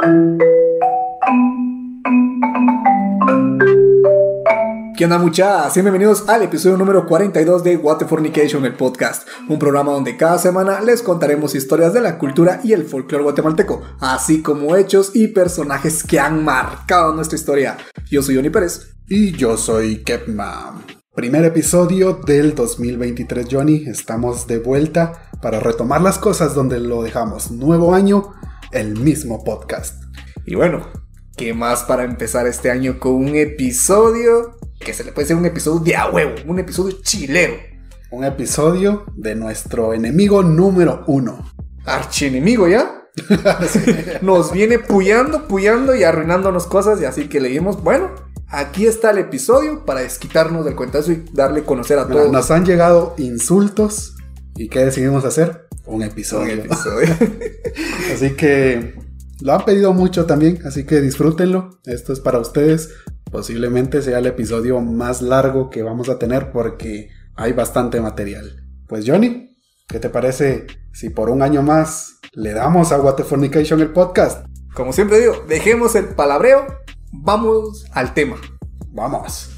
¿Qué onda muchachos? Bienvenidos al episodio número 42 de What the Fornication, el podcast, un programa donde cada semana les contaremos historias de la cultura y el folclore guatemalteco, así como hechos y personajes que han marcado nuestra historia. Yo soy Johnny Pérez. Y yo soy Kepma. Primer episodio del 2023, Johnny. Estamos de vuelta para retomar las cosas donde lo dejamos. Nuevo año, el mismo podcast. Y bueno, ¿qué más para empezar este año con un episodio que se le puede decir un episodio de a huevo, un episodio chilero. Un episodio de nuestro enemigo número uno. Archienemigo, ¿ya? Nos viene puyando, puyando y arruinándonos cosas y así que leímos, bueno, aquí está el episodio para desquitarnos del cuentazo y darle conocer a todos. Nos han llegado insultos y ¿qué decidimos hacer? Un episodio. Un episodio. así que lo han pedido mucho también, así que disfrútenlo. Esto es para ustedes. Posiblemente sea el episodio más largo que vamos a tener porque hay bastante material. Pues Johnny, ¿qué te parece si por un año más le damos a What Fornication el podcast? Como siempre digo, dejemos el palabreo, vamos al tema. Vamos.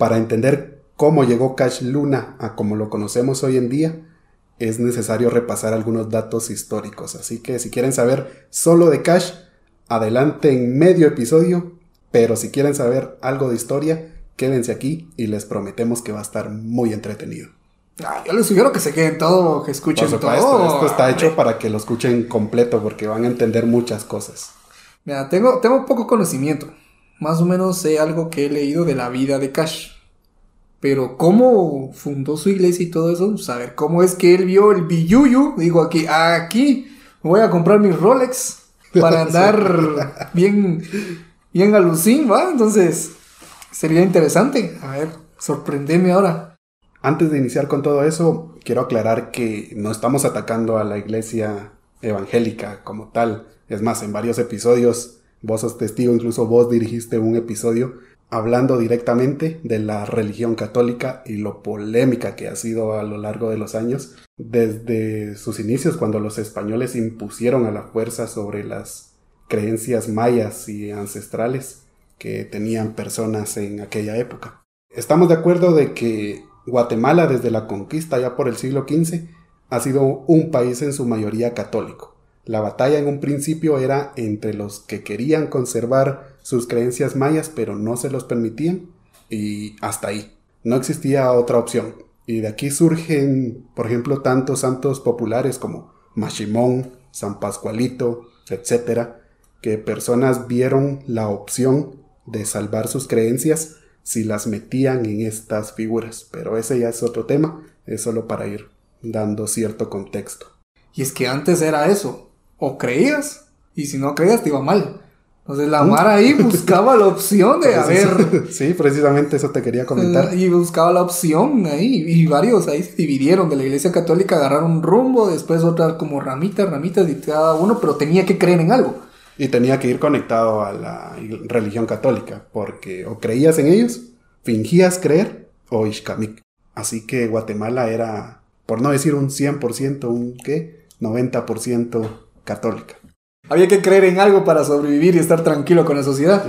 Para entender cómo llegó Cash Luna a como lo conocemos hoy en día, es necesario repasar algunos datos históricos. Así que si quieren saber solo de Cash, adelante en medio episodio, pero si quieren saber algo de historia, quédense aquí y les prometemos que va a estar muy entretenido. Ah, yo les sugiero que se queden todo, que escuchen todo. Esto está hecho para que lo escuchen completo porque van a entender muchas cosas. Mira, tengo, tengo poco conocimiento más o menos sé algo que he leído de la vida de Cash. Pero cómo fundó su iglesia y todo eso, saber cómo es que él vio el billuyu, digo aquí, aquí voy a comprar mis Rolex para andar bien, bien alucín, ¿va? Entonces, sería interesante. A ver, sorprendeme ahora. Antes de iniciar con todo eso, quiero aclarar que no estamos atacando a la iglesia evangélica como tal. Es más, en varios episodios Vos sos testigo, incluso vos dirigiste un episodio hablando directamente de la religión católica y lo polémica que ha sido a lo largo de los años, desde sus inicios cuando los españoles impusieron a la fuerza sobre las creencias mayas y ancestrales que tenían personas en aquella época. Estamos de acuerdo de que Guatemala desde la conquista ya por el siglo XV ha sido un país en su mayoría católico. La batalla en un principio era entre los que querían conservar sus creencias mayas pero no se los permitían y hasta ahí. No existía otra opción. Y de aquí surgen, por ejemplo, tantos santos populares como Machimón, San Pascualito, etc., que personas vieron la opción de salvar sus creencias si las metían en estas figuras. Pero ese ya es otro tema, es solo para ir dando cierto contexto. Y es que antes era eso, o creías, y si no creías te iba mal. Entonces la Mara ahí buscaba la opción de, a ver... Sí, precisamente eso te quería comentar. Y buscaba la opción ahí, y varios ahí se dividieron de la iglesia católica, agarraron un rumbo, después otras como ramitas, ramitas, y cada uno, pero tenía que creer en algo. Y tenía que ir conectado a la religión católica, porque o creías en ellos, fingías creer, o Ishkamik. Así que Guatemala era, por no decir un 100%, un qué, 90% católica. Había que creer en algo para sobrevivir y estar tranquilo con la sociedad.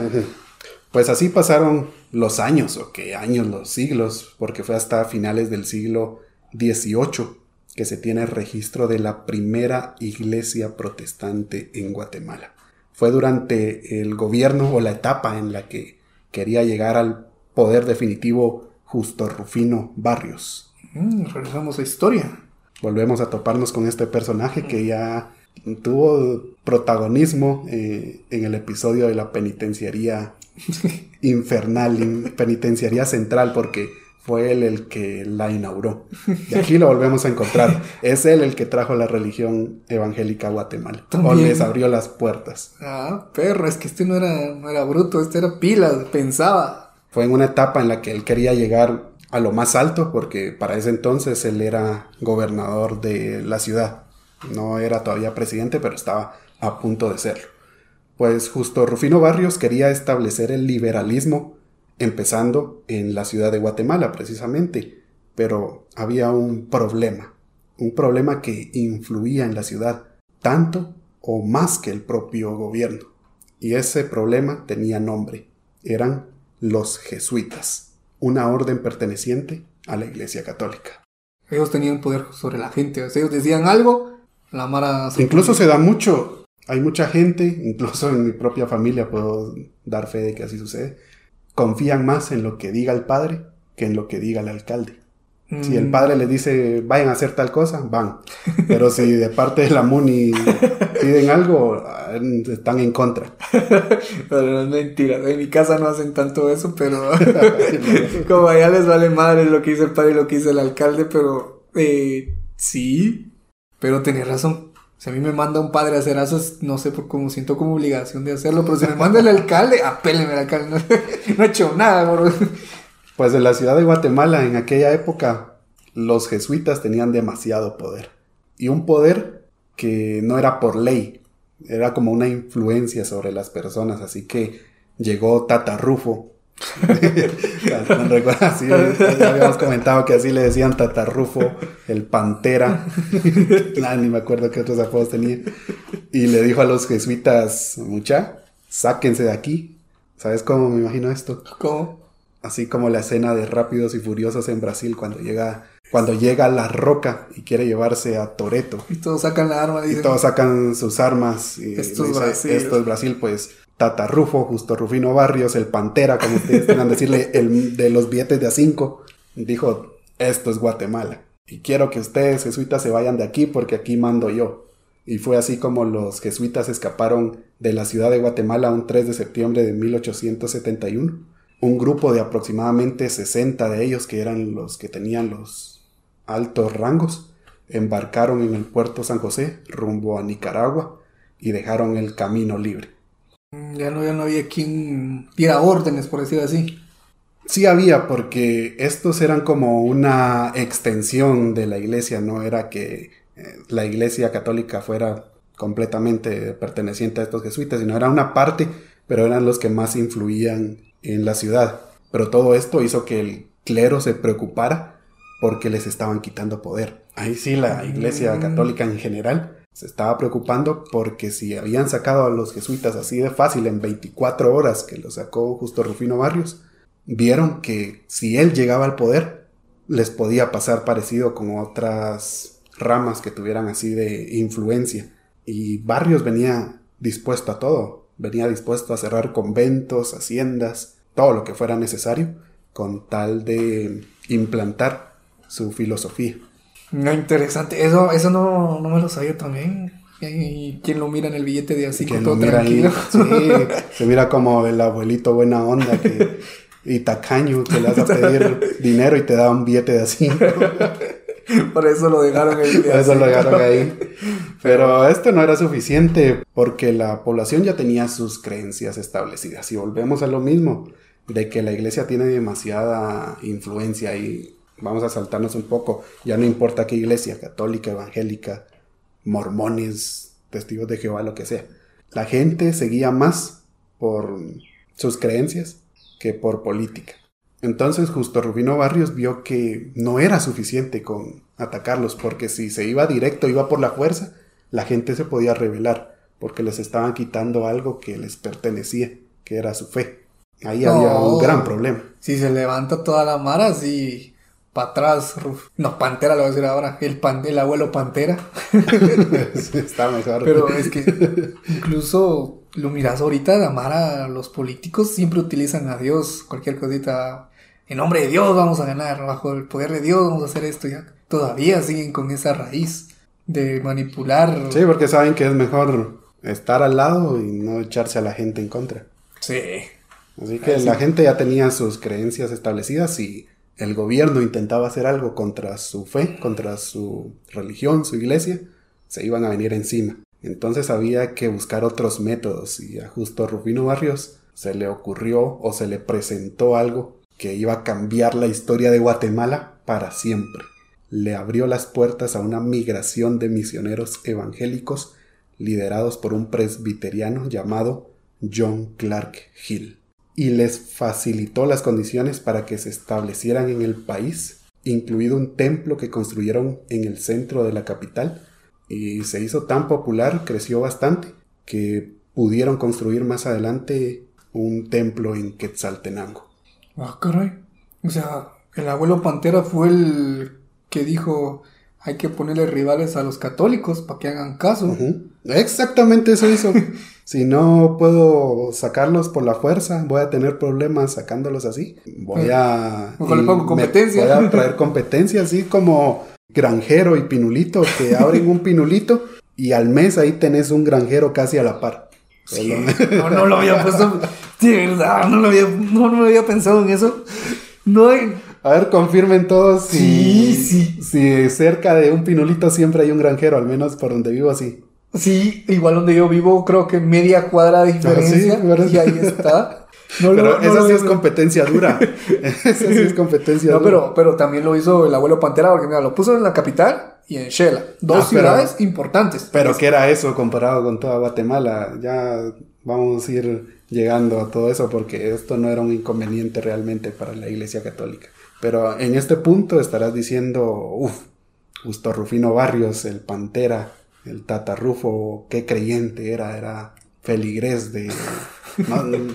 Pues así pasaron los años, o qué años, los siglos, porque fue hasta finales del siglo XVIII que se tiene registro de la primera iglesia protestante en Guatemala. Fue durante el gobierno o la etapa en la que quería llegar al poder definitivo Justo Rufino Barrios. Mm, regresamos a historia. Volvemos a toparnos con este personaje que ya tuvo protagonismo eh, en el episodio de la penitenciaría infernal, penitenciaría central, porque fue él el que la inauguró. Y aquí lo volvemos a encontrar. Es él el que trajo la religión evangélica a Guatemala. O les abrió las puertas. Ah, perro, es que este no era, no era bruto, este era pila, pensaba. Fue en una etapa en la que él quería llegar a lo más alto, porque para ese entonces él era gobernador de la ciudad. No era todavía presidente, pero estaba a punto de serlo. Pues justo Rufino Barrios quería establecer el liberalismo empezando en la ciudad de Guatemala precisamente, pero había un problema, un problema que influía en la ciudad tanto o más que el propio gobierno. Y ese problema tenía nombre, eran los jesuitas, una orden perteneciente a la Iglesia Católica. Ellos tenían poder sobre la gente, ellos decían algo, la Mara... Incluso se da mucho, hay mucha gente, incluso en mi propia familia puedo dar fe de que así sucede, confían más en lo que diga el padre que en lo que diga el alcalde. Si el mm. padre le dice, vayan a hacer tal cosa, van. Pero si de parte de la MUNI piden algo, están en contra. pero no es mentira. En mi casa no hacen tanto eso, pero como allá les vale madre lo que dice el padre y lo que dice el alcalde, pero eh, sí, pero tenés razón. Si a mí me manda un padre a hacer eso, no sé por cómo siento como obligación de hacerlo, pero si me manda el alcalde, apéleme al alcalde. No, he hecho nada, bro. Pues en la ciudad de Guatemala, en aquella época, los jesuitas tenían demasiado poder. Y un poder que no era por ley, era como una influencia sobre las personas. Así que llegó Tata Rufo. así, habíamos comentado que así le decían Tatarrufo, el Pantera. ni me acuerdo qué otros apodos tenía. Y le dijo a los jesuitas, mucha, sáquense de aquí. ¿Sabes cómo me imagino esto? ¿Cómo? Así como la escena de Rápidos y Furiosos en Brasil cuando llega cuando llega La Roca y quiere llevarse a Toreto. Y todos sacan la arma. Y todos sacan sus armas. Y esto es Brasil. Esto es Brasil, pues Tata Rufo, Justo Rufino Barrios, el Pantera, como ustedes quieran decirle, el de los billetes de a cinco, dijo, esto es Guatemala. Y quiero que ustedes, jesuitas, se vayan de aquí porque aquí mando yo. Y fue así como los jesuitas escaparon de la ciudad de Guatemala un 3 de septiembre de 1871 un grupo de aproximadamente 60 de ellos, que eran los que tenían los altos rangos, embarcaron en el puerto San José rumbo a Nicaragua y dejaron el camino libre. Mm, ya no, ya no había quien diera órdenes, por decirlo así. Sí había, porque estos eran como una extensión de la iglesia, no era que eh, la iglesia católica fuera completamente perteneciente a estos jesuitas, sino era una parte, pero eran los que más influían en la ciudad. Pero todo esto hizo que el clero se preocupara porque les estaban quitando poder. Ahí sí la Iglesia mm. Católica en general se estaba preocupando porque si habían sacado a los jesuitas así de fácil en 24 horas que lo sacó justo Rufino Barrios, vieron que si él llegaba al poder les podía pasar parecido con otras ramas que tuvieran así de influencia. Y Barrios venía dispuesto a todo venía dispuesto a cerrar conventos, haciendas, todo lo que fuera necesario, con tal de implantar su filosofía. No, interesante. Eso, eso no, no me lo sabía también. ¿Y quién lo mira en el billete de así todo tranquilo? sí, se mira como el abuelito buena onda que, y tacaño que le vas a pedir dinero y te da un billete de así. Por eso lo dejaron ahí. Por eso lo dejaron ahí. Pero esto no era suficiente porque la población ya tenía sus creencias establecidas. Y volvemos a lo mismo, de que la iglesia tiene demasiada influencia y vamos a saltarnos un poco. Ya no importa qué iglesia, católica, evangélica, mormones, testigos de Jehová, lo que sea. La gente seguía más por sus creencias que por política. Entonces justo Rubino Barrios vio que no era suficiente con atacarlos, porque si se iba directo, iba por la fuerza, la gente se podía rebelar, porque les estaban quitando algo que les pertenecía, que era su fe. Ahí había un gran problema. Si se levanta toda la mara, así para atrás, no, Pantera lo voy a decir ahora, el, pan, el abuelo Pantera. Está mejor. Pero es que incluso lo miras ahorita, la mara, los políticos siempre utilizan a Dios, cualquier cosita en nombre de Dios vamos a ganar, bajo el poder de Dios vamos a hacer esto ya. Todavía siguen con esa raíz de manipular. Sí, porque saben que es mejor estar al lado y no echarse a la gente en contra. Sí. Así que la gente ya tenía sus creencias establecidas y el gobierno intentaba hacer algo contra su fe, contra su religión, su iglesia, se iban a venir encima. Entonces había que buscar otros métodos y a justo Rufino Barrios se le ocurrió o se le presentó algo que iba a cambiar la historia de Guatemala para siempre. Le abrió las puertas a una migración de misioneros evangélicos liderados por un presbiteriano llamado John Clark Hill, y les facilitó las condiciones para que se establecieran en el país, incluido un templo que construyeron en el centro de la capital, y se hizo tan popular, creció bastante, que pudieron construir más adelante un templo en Quetzaltenango. Ah, caray. O sea, el abuelo Pantera fue el que dijo hay que ponerle rivales a los católicos para que hagan caso. Exactamente eso hizo. si no puedo sacarlos por la fuerza, voy a tener problemas sacándolos así. Voy a... le pongo competencia. voy a traer competencia, así como granjero y pinulito, que abren un pinulito y al mes ahí tenés un granjero casi a la par. no, no lo había puesto. De verdad, no lo había, no, no había pensado en eso. No hay. A ver, confirmen todos si, sí, sí. si cerca de un pinulito siempre hay un granjero, al menos por donde vivo así. Sí, igual donde yo vivo, creo que media cuadra de ah, diferencia. y ahí está. No pero esa sí es competencia dura. esa sí es competencia dura. Pero, pero también lo hizo el abuelo Pantera, porque mira, lo puso en la capital y en Shela. Dos ah, ciudades importantes. Pero ¿qué era eso comparado con toda Guatemala? Ya vamos a ir llegando a todo eso porque esto no era un inconveniente realmente para la Iglesia Católica. Pero en este punto estarás diciendo, uff, Justo Rufino Barrios, el Pantera, el Tata Rufo, qué creyente era, era feligres de...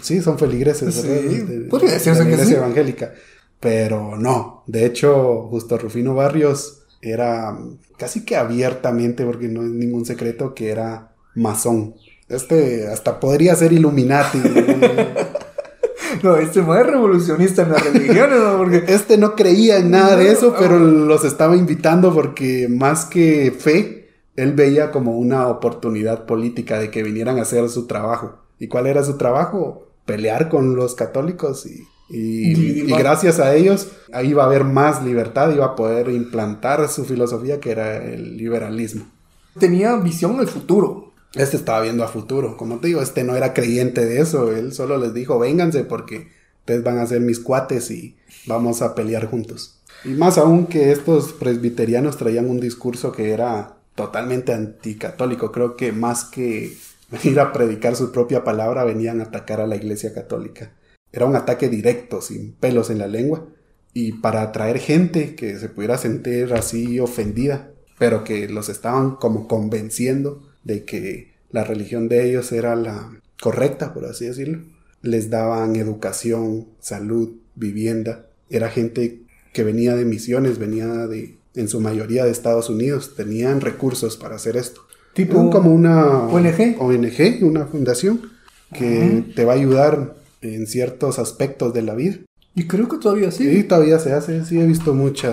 sí, son feligreses, sí, de, podría decirse la Iglesia Evangélica. Pero no, de hecho, Justo Rufino Barrios era casi que abiertamente, porque no es ningún secreto, que era masón. Este hasta podría ser Illuminati. no, este no es revolucionista en las religiones, ¿no? Porque... Este no creía en nada de eso, pero los estaba invitando porque más que fe, él veía como una oportunidad política de que vinieran a hacer su trabajo. ¿Y cuál era su trabajo? Pelear con los católicos y y, gracias a ellos, ahí va a haber más libertad, iba a poder implantar su filosofía que era el liberalismo. Tenía visión al futuro. Este estaba viendo a futuro. Como te digo, este no era creyente de eso. Él solo les dijo, vénganse porque ustedes van a ser mis cuates y vamos a pelear juntos. Y más aún que estos presbiterianos traían un discurso que era totalmente anticatólico. Creo que más que venir a predicar su propia palabra, venían a atacar a la iglesia católica. Era un ataque directo, sin pelos en la lengua, y para atraer gente que se pudiera sentir así ofendida, pero que los estaban como convenciendo de que la religión de ellos era la correcta, por así decirlo. Les daban educación, salud, vivienda. Era gente que venía de misiones, venía de, en su mayoría de Estados Unidos, tenían recursos para hacer esto. Tipo como una ONG, ONG, una fundación que te va a ayudar en ciertos aspectos de la vida. Y creo que todavía sí. Sí, todavía se hace. Sí, he visto mucha,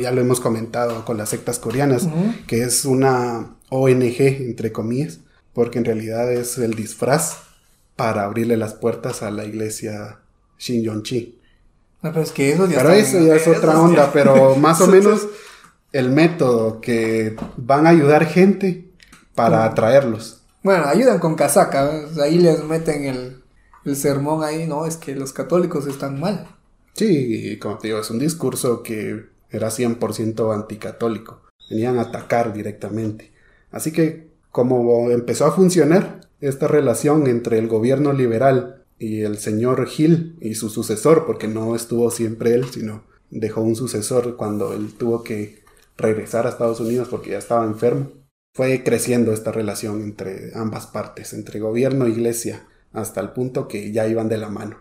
ya lo hemos comentado con las sectas coreanas, que es una ONG, entre comillas, porque en realidad es el disfraz para abrirle las puertas a la iglesia Shinyon-chi. Ah, pero es que eso ya, eso ya es otra onda, pero más o menos el método que van a ayudar gente para atraerlos. Bueno, ayudan con casaca, ahí les meten el, el sermón ahí, no, es que los católicos están mal. Sí, como te digo, es un discurso que era 100% anticatólico. Venían a atacar directamente. Así que, como empezó a funcionar esta relación entre el gobierno liberal y el señor Hill y su sucesor, porque no estuvo siempre él, sino dejó un sucesor cuando él tuvo que regresar a Estados Unidos porque ya estaba enfermo. Fue creciendo esta relación entre ambas partes, entre gobierno e iglesia hasta el punto que ya iban de la mano.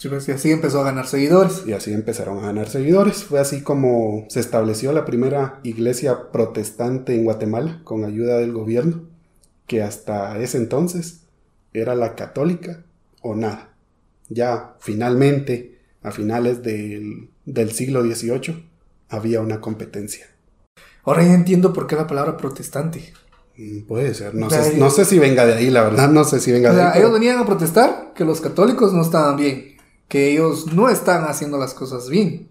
Sí, pues, y así empezó a ganar seguidores. Y así empezaron a ganar seguidores. Fue así como se estableció la primera iglesia protestante en Guatemala con ayuda del gobierno, que hasta ese entonces era la católica o nada. Ya finalmente, a finales del, del siglo XVIII, había una competencia. Ahora ya entiendo por qué la palabra protestante. Mm, puede ser, no, sé, no sé si venga de ahí, la verdad, no sé si venga de ahí. Ellos venían a protestar que los católicos no estaban bien, que ellos no están haciendo las cosas bien.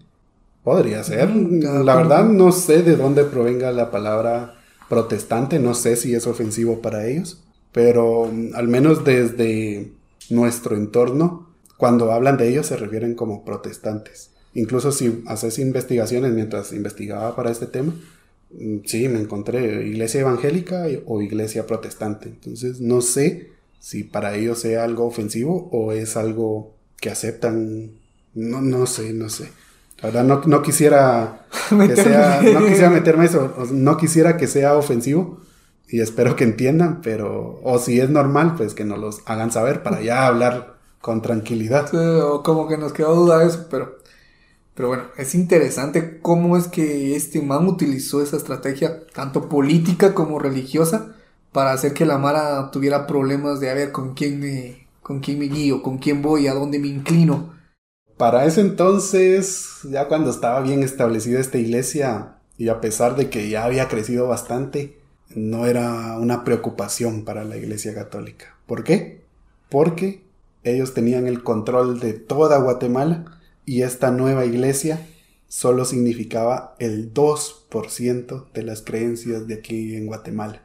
Podría ser, la verdad no sé de dónde provenga la palabra protestante, no sé si es ofensivo para ellos, pero mm, al menos desde nuestro entorno, cuando hablan de ellos se refieren como protestantes. Incluso si haces investigaciones mientras investigaba para este tema, Mm, Sí, me encontré iglesia evangélica o iglesia protestante. Entonces no sé si para ellos sea algo ofensivo o es algo que aceptan. No, no sé, no sé. La verdad no, no quisiera que Meterme. sea, no quisiera meterme eso, no quisiera que sea ofensivo y espero que entiendan, pero o si es normal, pues que nos los hagan saber para ya hablar con tranquilidad. Sí, o como que nos quedó duda eso, pero, pero bueno, es interesante cómo es que este man utilizó esa estrategia, tanto política como religiosa, para hacer que la Mara tuviera problemas de a ver con quién me, con quién me guío, con quién voy, a dónde me inclino. Para ese entonces, ya cuando estaba bien establecida esta iglesia, y a pesar de que ya había crecido bastante, no era una preocupación para la iglesia católica. ¿Por qué? Porque ellos tenían el control de toda Guatemala y esta nueva iglesia solo significaba el 2% de las creencias de aquí en Guatemala.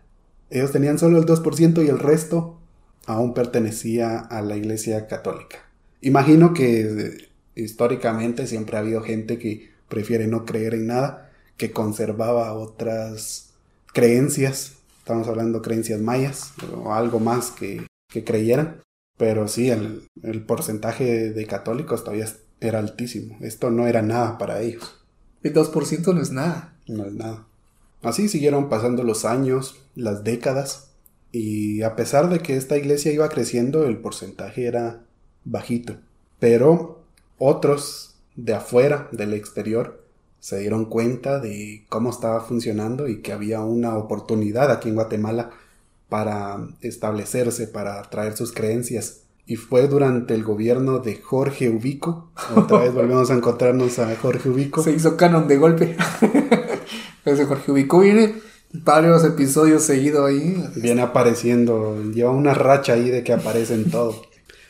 Ellos tenían solo el 2% y el resto aún pertenecía a la iglesia católica. Imagino que eh, históricamente siempre ha habido gente que prefiere no creer en nada, que conservaba otras creencias, estamos hablando creencias mayas o algo más que, que creyeran, pero sí, el, porcentaje de católicos todavía era altísimo, esto no era nada para ellos, El 2% no es nada. no es nada. Así siguieron pasando los años, las décadas, y a pesar de que esta iglesia iba creciendo, el porcentaje era bajito. Pero otros de afuera, del exterior, se dieron cuenta de cómo estaba funcionando y que había una oportunidad aquí en Guatemala para establecerse, para traer sus creencias. Y fue durante el gobierno de Jorge Ubico. Otra vez volvemos a encontrarnos a Jorge Ubico. Se hizo canon de golpe. Ese Jorge Ubicó viene varios episodios seguidos ahí. Viene apareciendo, lleva una racha ahí de que aparece en todo.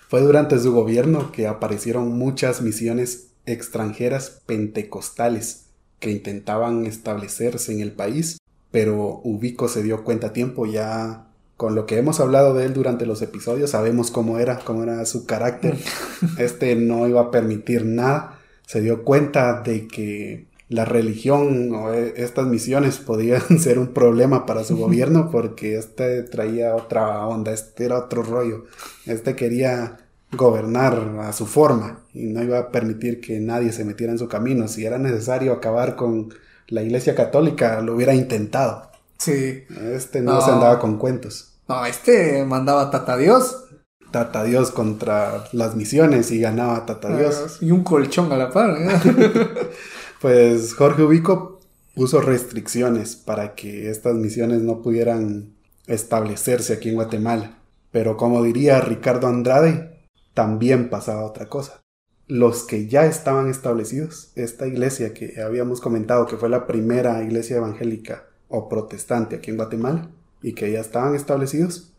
Fue durante su gobierno que aparecieron muchas misiones extranjeras pentecostales que intentaban establecerse en el país, pero Ubico se dio cuenta a tiempo ya con lo que hemos hablado de él durante los episodios, sabemos cómo era, cómo era su carácter. Este no iba a permitir nada. Se dio cuenta de que la religión o e- estas misiones podían ser un problema para su gobierno porque este traía otra onda, este era otro rollo. Este quería gobernar a su forma y no iba a permitir que nadie se metiera en su camino. Si era necesario acabar con la iglesia católica, lo hubiera intentado. Sí. Este no, No. se andaba con cuentos. No, este mandaba Tata Dios. Tata Dios contra las misiones y ganaba Tata Dios. Y un colchón a la par. ¿eh? Pues Jorge Ubico puso restricciones para que estas misiones no pudieran establecerse aquí en Guatemala. Pero como diría Ricardo Andrade, también pasaba otra cosa. Los que ya estaban establecidos, esta iglesia que habíamos comentado que fue la primera iglesia evangélica o protestante aquí en Guatemala y que ya estaban establecidos,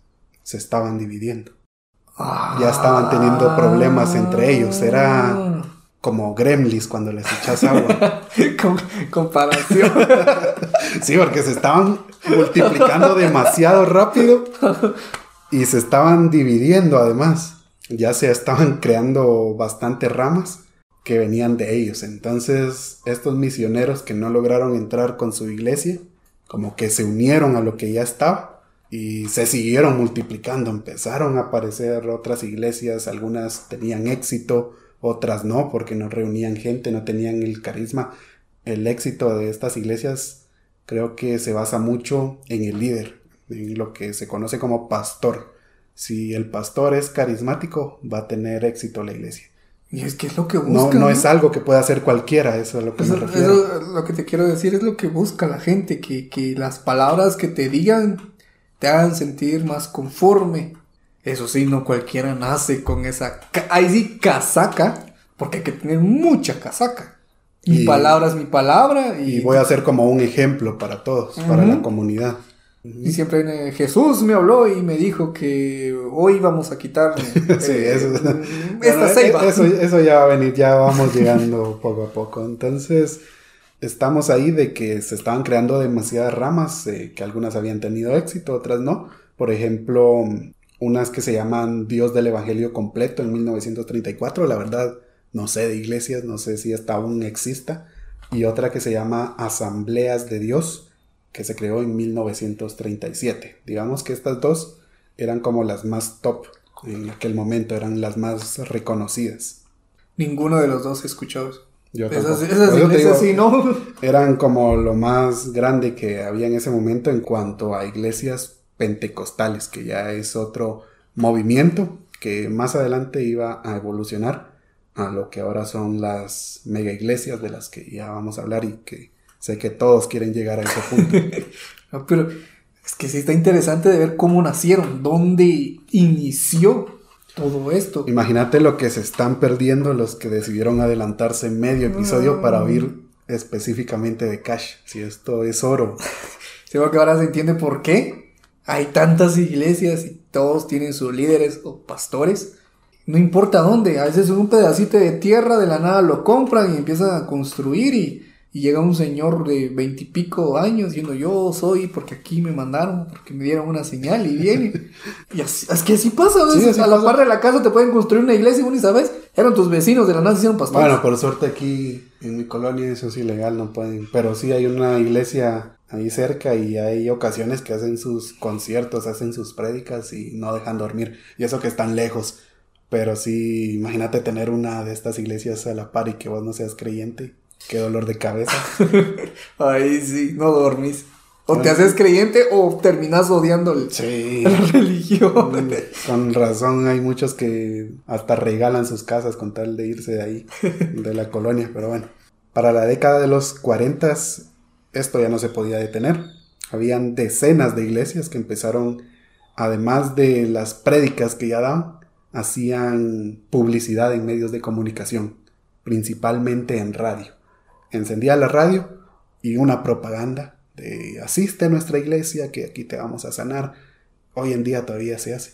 se estaban dividiendo. Ya estaban teniendo problemas entre ellos, era- Como gremlins cuando les echas agua. Con- comparación. Sí, porque se estaban multiplicando demasiado rápido y se estaban dividiendo además. Ya se estaban creando bastantes ramas que venían de ellos. Entonces, estos misioneros que no lograron entrar con su iglesia, como que se unieron a lo que ya estaba y se siguieron multiplicando. Empezaron a aparecer otras iglesias, algunas tenían éxito, otras no, porque no reunían gente, no tenían el carisma. El éxito de estas iglesias creo que se basa mucho en el líder, en lo que se conoce como pastor. Si el pastor es carismático, va a tener éxito la iglesia. Y es que es lo que No, busca. no es algo que pueda hacer cualquiera, eso es a lo que Eso- me refiero. eso, lo que te quiero decir es lo que busca la gente, que, que las palabras que te digan te hagan sentir más conforme. Eso sí, no cualquiera nace con esa... Ahí sí, casaca, porque hay que tener mucha casaca. Mi Y- palabra es mi palabra y, Y voy a ser como un ejemplo para todos, para la comunidad. Y siempre viene, Jesús me habló y me dijo que hoy vamos a quitar Sí, eh, eso- esta Bueno, ceiba. Eso, eso ya va a venir, ya vamos llegando poco a poco. Entonces, estamos ahí de que se estaban creando demasiadas ramas, eh, que algunas habían tenido éxito, otras no. Por ejemplo, unas que se llaman Dios del Evangelio Completo en 1934, la verdad, no sé de iglesias, no sé si esta aún exista. Y otra que se llama Asambleas de Dios, que se creó en 1937. Digamos que estas dos eran como las más top en aquel momento, eran las más reconocidas. Ninguno de los dos he escuchado. Yo Esas, esas iglesias digo, sí, ¿no? Eran como lo más grande que había en ese momento en cuanto a iglesias pentecostales, que ya es otro movimiento que más adelante iba a evolucionar a lo que ahora son las mega iglesias de las que ya vamos a hablar y que sé que todos quieren llegar a ese punto. No, pero es que sí está interesante de ver cómo nacieron, dónde inició todo esto. Imagínate lo que se están perdiendo los que decidieron adelantarse medio episodio para oír específicamente de Cash. Si esto es oro. Seguro que ahora se entiende por qué hay tantas iglesias y todos tienen sus líderes o pastores. No importa dónde, a veces un pedacito de tierra de la nada lo compran y empiezan a construir y, y llega un señor de veintipico años diciendo yo soy porque aquí me mandaron, porque me dieron una señal y viene. y así- es que así pasa, Sí, así a la pasa. par de la casa te pueden construir una iglesia y sabes, eran tus vecinos de la nada se hicieron pastores. Bueno, por suerte aquí en mi colonia eso es ilegal, no pueden. Pero sí hay una iglesia ahí cerca y hay ocasiones que hacen sus conciertos, hacen sus prédicas y no dejan dormir. Y eso que están lejos. Pero sí, imagínate tener una de estas iglesias a la par y que vos no seas creyente. Qué dolor de cabeza. Ahí sí, no dormís. O te haces creyente o terminas odiando el- Sí. la religión. Con razón hay muchos que hasta regalan sus casas con tal de irse de ahí, de la colonia, pero bueno. Para la década de los 40 esto ya no se podía detener. Habían decenas de iglesias que empezaron, además de las prédicas que ya daban, hacían publicidad en medios de comunicación, principalmente en radio. Encendía la radio y una propaganda de asiste a nuestra iglesia que aquí te vamos a sanar. Hoy en día todavía se hace.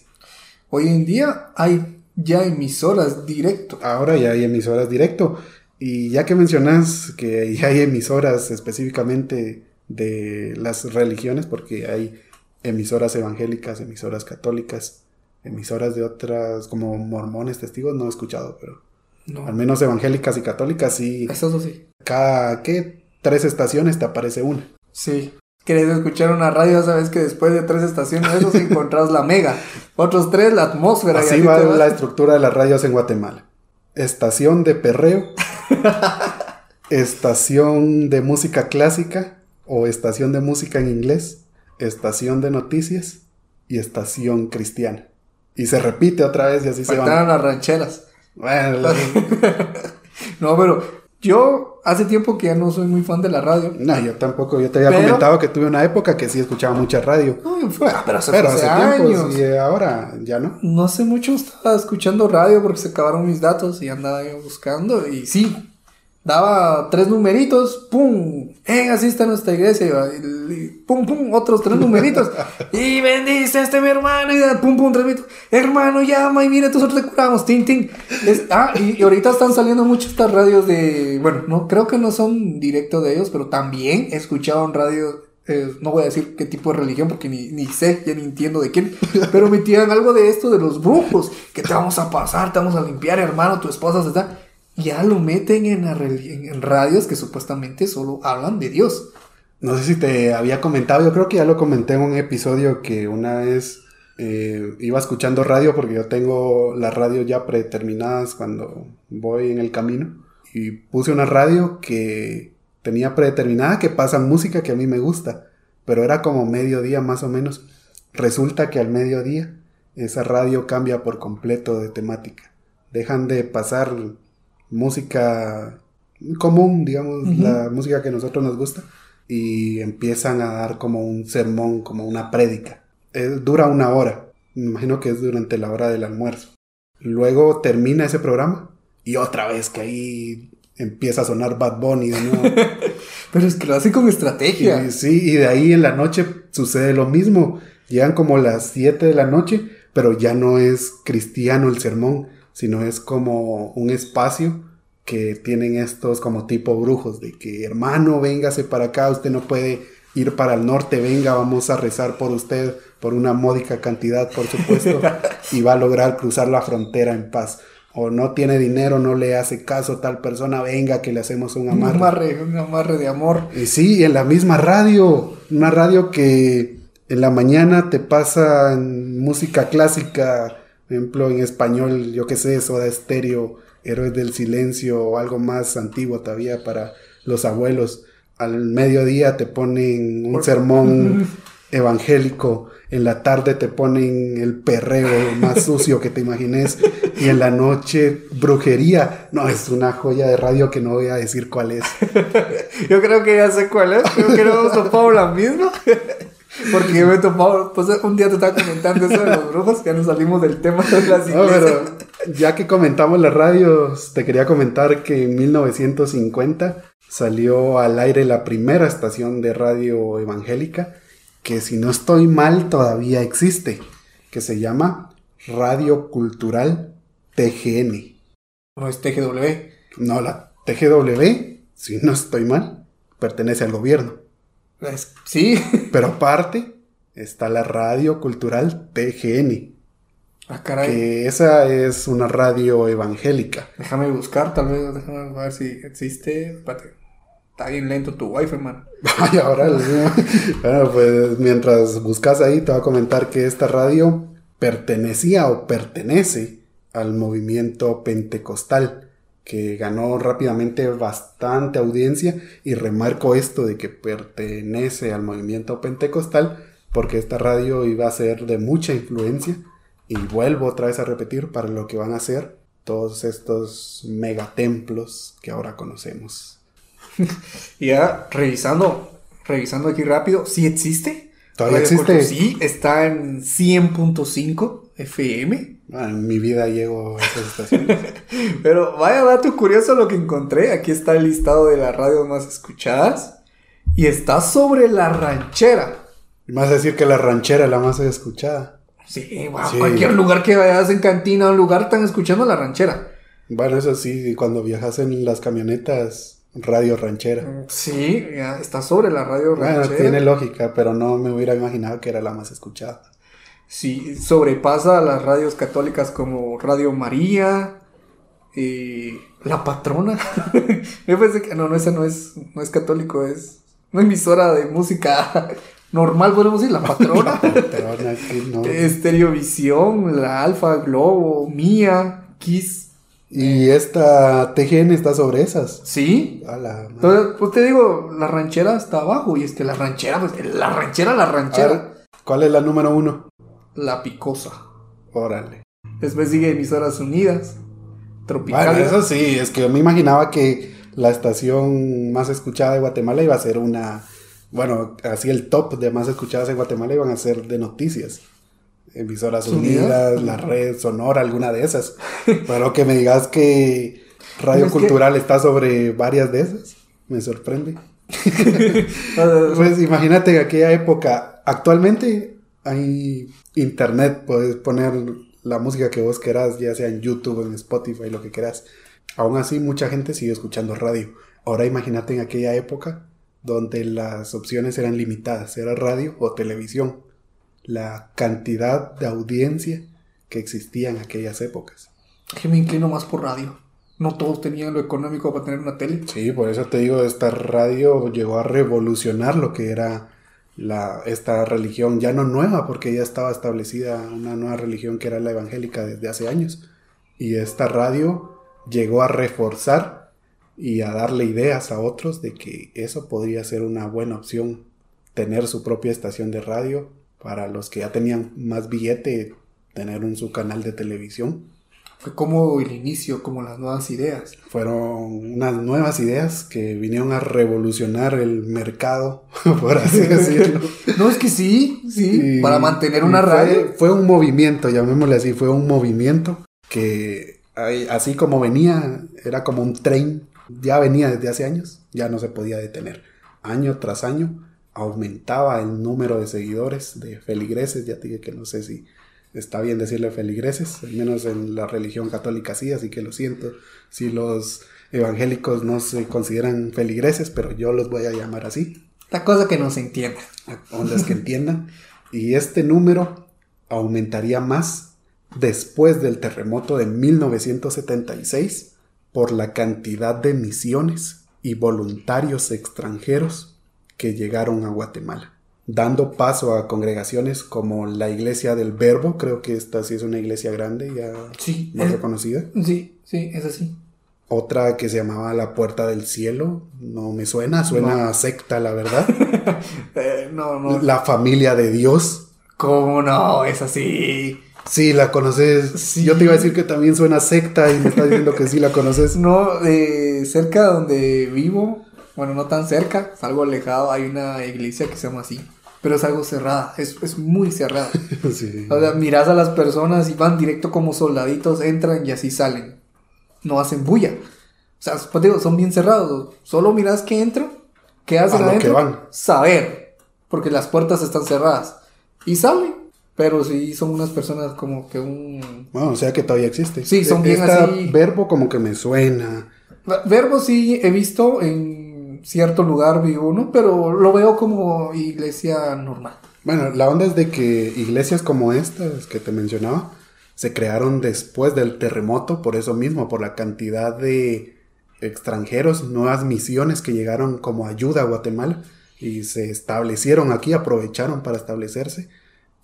Hoy en día hay ya emisoras directo. Ahora ya hay emisoras directo. Y ya que mencionas que ya hay emisoras específicamente de las religiones, porque hay emisoras evangélicas, emisoras católicas, emisoras de otras como mormones, testigos, no he escuchado, pero al No, menos evangélicas y católicas sí. eso sí. Cada, ¿qué? Tres estaciones te aparece una. Sí. Querés escuchar una radio, sabes que después de tres estaciones esos encontrás la mega. Otros tres, la atmósfera. y Así va vas. la estructura de las radios en Guatemala. Estación de perreo, estación de música clásica o estación de música en inglés, estación de noticias y estación cristiana. Y se repite otra vez y así se Faltaron van. las rancheras. Bueno, No, pero yo hace tiempo que ya no soy muy fan de la radio. no, yo tampoco. Yo te había Pero- comentado que tuve una época que sí escuchaba mucha radio. Fue- ah, pero hace, Pero hace hace tiempo años. y ahora ya no. No hace mucho estaba escuchando radio porque se acabaron mis datos y andaba yo buscando y sí, daba tres numeritos, pum, en asista a nuestra iglesia, y, pum, pum, otros tres numeritos, y bendice a este mi hermano, y pum, pum, tres numeritos, hermano, llama y mire, nosotros te curamos, tin, tin. Es- ah, y, y ahorita están saliendo mucho estas radios de, bueno, no, creo que no son directo de ellos, pero también he escuchado en radio eh, no voy a decir qué tipo de religión porque ni, ni sé, ya ni entiendo de quién, pero me tiran algo de esto de los brujos, que te vamos a pasar, te vamos a limpiar, hermano, tu esposa se está... Ya lo meten en, en radios que supuestamente solo hablan de Dios. No sé si te había comentado, yo creo que ya lo comenté en un episodio que una vez eh, iba escuchando radio porque yo tengo las radios ya predeterminadas cuando voy en el camino y puse una radio que tenía predeterminada que pasa música que a mí me gusta, pero era como mediodía más o menos. Resulta que al mediodía esa radio cambia por completo de temática. Dejan de pasar música común, digamos, la música que a nosotros nos gusta, y empiezan a dar como un sermón, como una prédica. Eh, dura una hora, me imagino que es durante la hora del almuerzo. Luego termina ese programa y otra vez que ahí empieza a sonar Bad Bunny de nuevo. Pero es que lo hace con estrategia. Y, sí, y de ahí en la noche sucede lo mismo. Llegan como las 7 de la noche, pero ya no es cristiano el sermón, sino es como un espacio que tienen estos como tipo brujos, de que hermano, véngase para acá, usted no puede ir para el norte, venga, vamos a rezar por usted por una módica cantidad, por supuesto, y va a lograr cruzar la frontera en paz. o no tiene dinero, no le hace caso a tal persona, venga que le hacemos un Un amarre. amarre, un amarre de amor. Y sí, en la misma radio, una radio que en la mañana te pasa música clásica, por ejemplo en español, yo qué sé, Soda Estéreo, Héroes del Silencio o algo más antiguo todavía para los abuelos. Al mediodía te ponen un sermón evangélico, en la tarde te ponen el perreo más sucio que te imagines y en la noche brujería. No, es una joya de radio que no voy a decir cuál es. Yo creo que ya sé cuál es. Creo que no hemos topado la misma. Porque yo me he topado. Pues un día te estaba comentando eso de los brujos. Ya nos salimos del tema de las No, iglesias. pero ya que comentamos las radios, te quería comentar que en 1950 salió al aire la primera estación de radio evangélica, que si no estoy mal todavía existe, que se llama Radio Cultural TGN. No es TGW. No, la TGW, si no estoy mal, pertenece al gobierno. Es- sí. Pero aparte está la Radio Cultural TGN, Ah, caray. que esa es una radio evangélica. Déjame buscar, tal vez. Déjame ver si existe. Espérate. Está bien lento tu wifi, man. Ay, ahora, bueno, pues mientras buscas ahí, te voy a comentar que esta radio pertenecía o pertenece al movimiento pentecostal, que ganó rápidamente bastante audiencia, y remarco esto de que pertenece al movimiento pentecostal, porque esta radio iba a ser de mucha influencia, y vuelvo otra vez a repetir para lo que van a ser todos estos megatemplos que ahora conocemos. Y ya revisando, revisando aquí rápido, ¿sí existe? ¿Todavía existe? Sí, está en 100.5 FM. En mi vida llego a esas estaciones. Pero vaya dato curioso lo que encontré. Aquí está el listado de las radios más escuchadas. Y está sobre la ranchera. Y más decir que la ranchera es la más escuchada. Sí, wow, Sí. cualquier lugar que vayas en cantina o un lugar están escuchando la ranchera. Bueno, eso sí, cuando viajas en las camionetas, radio ranchera. Sí, ya está sobre la radio Bueno, ranchera. tiene lógica, pero no me hubiera imaginado que era la más escuchada. Sí, sobrepasa a las radios católicas como Radio María, y La Patrona. Yo pensé que no, no, esa no es, no es católico, es una emisora de música normal, podemos decir, La Patrona. Aún aquí no. Estereovisión, La Alfa, Globo, Mía, Kiss. Y esta TGN está sobre esas. Sí. A la. Entonces, pues te digo, la ranchera está abajo y este, la ranchera, pues, la ranchera, la ranchera. ver, ¿Cuál es la número uno? La Picosa. Órale. Después sigue Emisoras Unidas, Tropical. Bueno, eso sí, es que yo me imaginaba que la estación más escuchada de Guatemala iba a ser una. Bueno, así el top de más escuchadas en Guatemala iban a ser de noticias. Emisoras ¿Unidas? Unidas, la red Sonora, alguna de esas. Pero que me digas que Radio Es que- Cultural está sobre varias de esas, me sorprende. Pues imagínate aquella época, actualmente hay internet, puedes poner la música que vos querás, ya sea en YouTube, en Spotify, lo que quieras. Aún así, mucha gente sigue escuchando radio. Ahora imagínate en aquella época donde las opciones eran limitadas, era radio o televisión. La cantidad de audiencia que existía en aquellas épocas. que me inclino más por radio. No todos tenían lo económico para tener una tele. Sí, por eso te digo, esta radio llegó a revolucionar lo que era esta religión, ya no nueva, porque ya estaba establecida una nueva religión que era la evangélica desde hace años. Y esta radio llegó a reforzar y a darle ideas a otros de que eso podría ser una buena opción, tener su propia estación de radio para los que ya tenían más billete, tener un su canal de televisión. Fue como el inicio, como las nuevas ideas. Fueron unas nuevas ideas que vinieron a revolucionar el mercado, por así decirlo. No, es que sí, sí. Y- para mantener una fue- radio. Fue un movimiento, llamémosle así, fue un movimiento que así como venía, era como un tren, ya venía desde hace años, ya no se podía detener. Año tras año aumentaba el número de seguidores de feligreses, ya te dije que no sé si está bien decirle feligreses, al menos en la religión católica sí, así que lo siento si los evangélicos no se consideran feligreses, pero yo los voy a llamar así La cosa que no se entiende. ondas que entiendan. Y este número aumentaría más después del terremoto de 1976 por la cantidad de misiones y voluntarios extranjeros que llegaron a Guatemala, dando paso a congregaciones como la Iglesia del Verbo, creo que esta sí es una iglesia grande, ya Sí, más es- reconocida. sí, sí, es así. Otra que se llamaba La Puerta del Cielo, no me suena, suena a secta, la verdad. Eh, no, no. La Familia de Dios, ¿Cómo no? Es así. sí, la conoces. Sí. Yo te iba a decir que también suena secta y me estás diciendo que sí la conoces. No, eh, cerca de donde vivo, bueno, no tan cerca, es algo alejado, hay una iglesia que se llama así. Pero es algo cerrada, es, es muy cerrada. Sí. O sea, miras a las personas y van directo como soldaditos, entran y así salen. No hacen bulla. O sea, pues digo, son bien cerrados. Solo miras que entran, qué hacen A adentro, que van. saber. Porque las puertas están cerradas. Y salen. Pero sí son unas personas como que un... Bueno, o sea que todavía existe. Sí, son bien Esta así. verbo como que me suena. Verbo sí he visto en cierto lugar vi uno, pero lo veo como iglesia normal. Bueno, la onda es de que iglesias como estas que te mencionaba se crearon después del terremoto, por eso mismo, por la cantidad de extranjeros, nuevas misiones que llegaron como ayuda a Guatemala y se establecieron aquí, aprovecharon para establecerse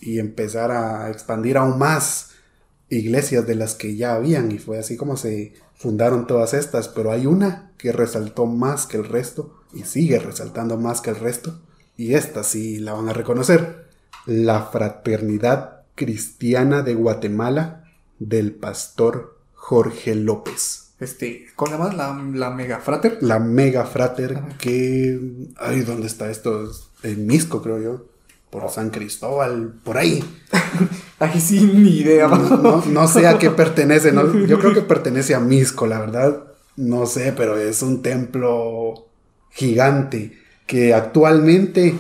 y empezar a expandir aún más iglesias de las que ya habían y fue así como se fundaron todas estas, pero hay una que resaltó más que el resto y sigue resaltando más que el resto y esta sí la van a reconocer, la Fraternidad Cristiana de Guatemala del pastor Jorge López. Este, ¿cómo se llama? La, la mega frater. La mega frater Ajá. que... Ay, ¿dónde está esto? En Misco, creo yo. Por San Cristóbal, por ahí. Ay, sí, ni idea. No, no- no sé a qué pertenece. no- yo creo que pertenece a Misco, la verdad. No sé, pero es un templo gigante que actualmente...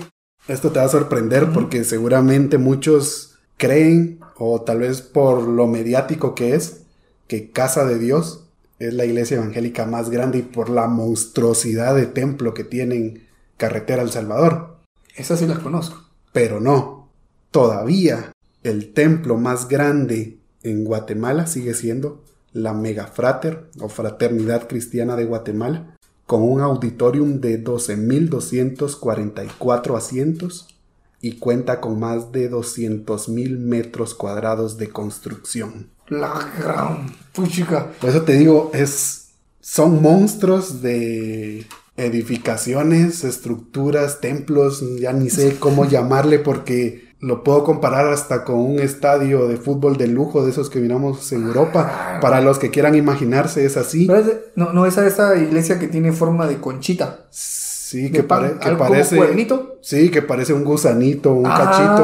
Esto te va a sorprender porque seguramente muchos creen, o tal vez por lo mediático que es, que Casa de Dios es la iglesia evangélica más grande y por la monstruosidad de templo que tienen Carretera El Salvador. Esa sí la conozco. Pero no, todavía el templo más grande en Guatemala sigue siendo la Megafrater o Fraternidad Cristiana de Guatemala, con un auditorium de 12.244 asientos y cuenta con más de 200.000 metros cuadrados de construcción. La gran puchica. Por eso te digo, es, son monstruos de edificaciones, estructuras, templos, ya ni sé cómo llamarle porque lo puedo comparar hasta con un estadio de fútbol de lujo de esos que miramos en Europa. Para los que quieran imaginarse es así. Pero es de- no, no, esa esa iglesia que tiene forma de conchita. Sí, que, pare- que parece... cuernito. Sí, que parece un gusanito, un Ah,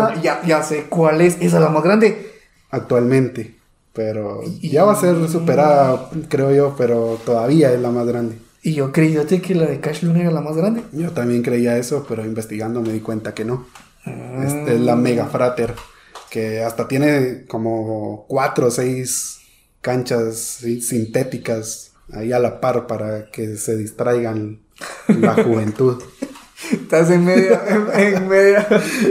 cachito Ya, ya sé cuál es. Esa es la más grande. actualmente. Pero Y- ya va a ser superada, creo yo, pero todavía es la más grande. Y yo creíste que la de Cash Luna era la más grande. Yo también creía eso, pero investigando me di cuenta que no. Ah. Esta es la Mega Frater, que hasta tiene como cuatro o seis canchas sí, sintéticas ahí a la par para que se distraigan la juventud. Estás en medio, en, en medio,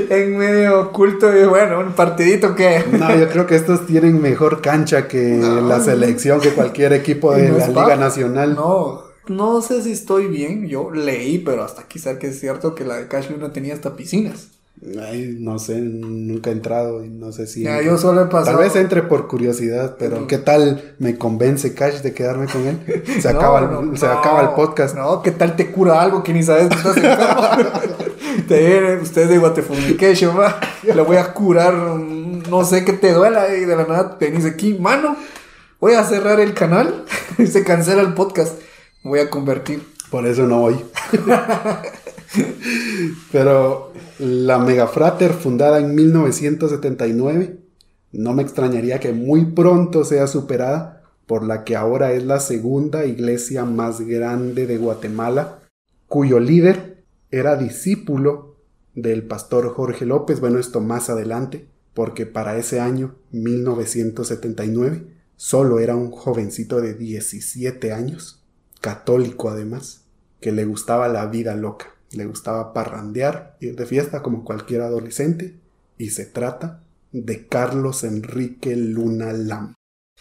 en medio oculto y bueno, un partidito que. No, yo creo que estos tienen mejor cancha que No. la selección, que cualquier equipo de No la Liga. Nacional. No, no sé si estoy bien. Yo leí, pero hasta quizá que es cierto que la de Cash Luna tenía hasta piscinas. Ay, no sé, nunca he entrado y no sé si... Ya, yo solo he pasado. Tal vez entre por curiosidad, pero ¿qué tal me convence Cash de quedarme con él? Se, No, acaba, el, no, se no, acaba el podcast. No, ¿qué tal te cura algo que ni sabes que estás enfermo? te usted de Guatefumication, va. Le voy a curar, mm, no sé qué te duela y de la nada te dice aquí, mano, voy a cerrar el canal y se cancela el podcast. Voy a convertir. Por eso no voy. Pero la Megafrater, fundada en 1979, no me extrañaría que muy pronto sea superada por la que ahora es la segunda iglesia más grande de Guatemala, cuyo líder era discípulo del pastor Jorge López. Bueno, esto más adelante, porque para ese año, 1979, solo era un jovencito de 17 años, católico además, que le gustaba la vida loca, le gustaba parrandear, ir de fiesta como cualquier adolescente, y se trata de Carlos Enrique Luna Lam,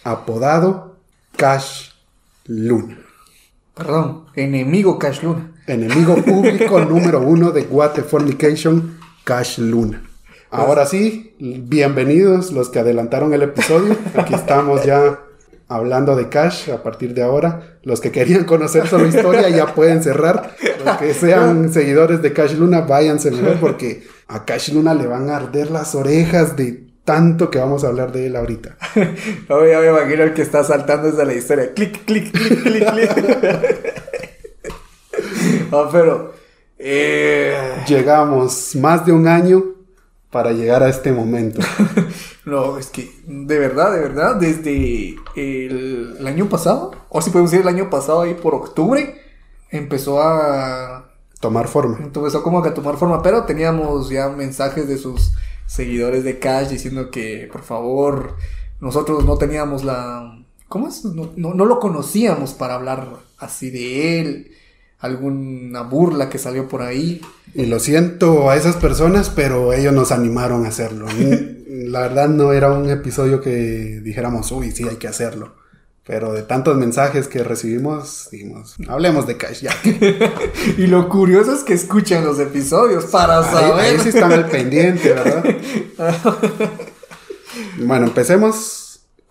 apodado Cash Luna. Perdón, enemigo Cash Luna. Enemigo público número uno de Guate Fornication, Cash Luna. Ahora sí, bienvenidos los que adelantaron el episodio. Aquí estamos ya hablando de Cash a partir de ahora. Los que querían conocer su historia ya pueden cerrar. Los que sean seguidores de Cash Luna, váyanse mejor porque a Cash Luna le van a arder las orejas de tanto que vamos a hablar de él ahorita. No, ya me imagino el que está saltando desde la historia. Clic, clic, clic, clic, clic. pero... Eh... Llegamos más de un año para llegar a este momento. no, es que de verdad, de verdad, desde el, el, año pasado, o si podemos decir el año pasado, ahí por octubre, empezó a... Tomar forma. Empezó como que a tomar forma, pero teníamos ya mensajes de sus seguidores de Cash diciendo que por favor nosotros no teníamos la... ¿Cómo es? No, no, no, lo conocíamos para hablar así de él. Alguna burla que salió por ahí. Y lo siento a esas personas, pero ellos nos animaron a hacerlo. la verdad no era un episodio que dijéramos, uy, sí, hay que hacerlo. Pero de tantos mensajes que recibimos, dijimos, hablemos de Cash ya. y lo curioso es que escuchan los episodios para saber. Ahí sí están al pendiente, ¿verdad? bueno, empecemos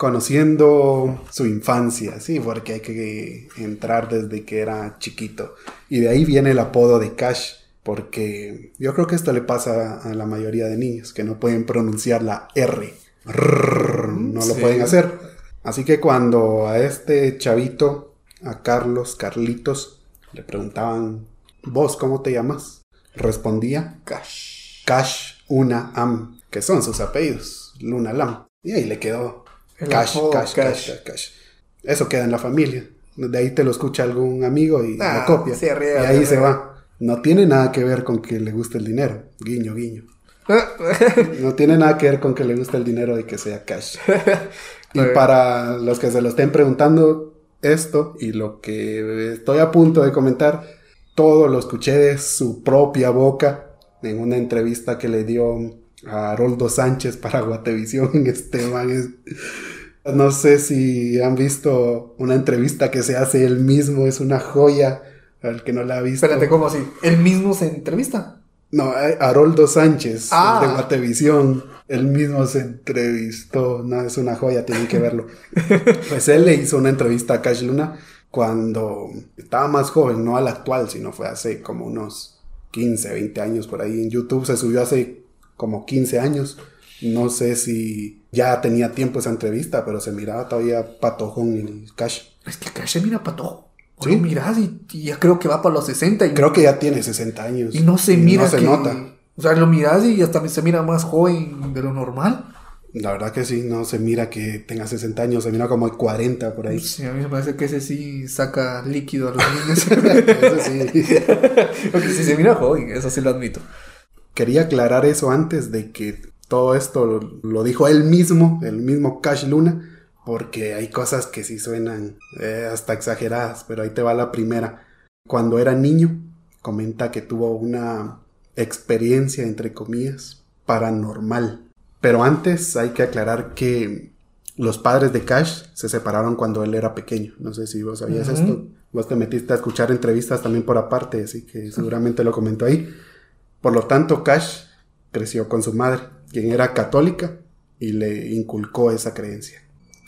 conociendo su infancia, sí, porque hay que entrar desde que era chiquito. Y de ahí viene el apodo de Cash, porque yo creo que esto le pasa a la mayoría de niños, que no pueden pronunciar la R. no lo pueden hacer. Así que cuando a este chavito, a Carlos, Carlitos, le preguntaban, ¿vos cómo te llamas? Respondía, Cash. Cash Una Am, que son sus apellidos, Luna Lam. Y ahí le quedó cash, cash, cash, cash, Eso queda en la familia. De ahí te lo escucha algún amigo y lo ah, copia. y ahí se va. No tiene nada que ver con que le guste el dinero. Guiño, guiño. no tiene nada que ver con que le guste el dinero y que sea cash. Y para los que se lo estén preguntando esto y lo que estoy a punto de comentar, todo lo escuché de su propia boca en una entrevista que le dio a Haroldo Sánchez para Guatevisión. Este man No sé si han visto una entrevista que se hace él mismo, es una joya al que no la ha visto. Espérate, ¿cómo así? ¿Él mismo se entrevista? No, eh, Haroldo Sánchez ah. de Guatevisión. Él mismo se entrevistó, no, es una joya, tienen que verlo. pues él le hizo una entrevista a Cash Luna cuando estaba más joven, no al actual, sino fue hace como unos 15, 20 años por ahí. En YouTube se subió hace como 15 años. No sé si ya tenía tiempo esa entrevista, pero se miraba todavía patojón el Cash. Es que Cash se mira patojo. Sí. miras y, ya creo que va para los 60. Y... Creo que ya tiene 60 años. Y no se mira. No se nota. O sea, lo miras y hasta se mira más joven de lo normal. La verdad que sí, no se mira que tenga 60 años, se mira como de 40 por ahí. Sí, a mí me parece que ese sí saca líquido a los niños. sí. Porque sí se mira joven, eso sí lo admito. Quería aclarar eso antes de que todo esto lo, dijo él mismo, el mismo Cash Luna, porque hay cosas que sí suenan eh, hasta exageradas, pero ahí te va la primera. Cuando era niño, comenta que tuvo una experiencia, entre comillas, paranormal. Pero antes hay que aclarar que los padres de Cash se separaron cuando él era pequeño. No sé si vos sabías esto. Vos te metiste a escuchar entrevistas también por aparte, así que seguramente lo comentó ahí. Por lo tanto, Cash creció con su madre, quien era católica, y le inculcó esa creencia.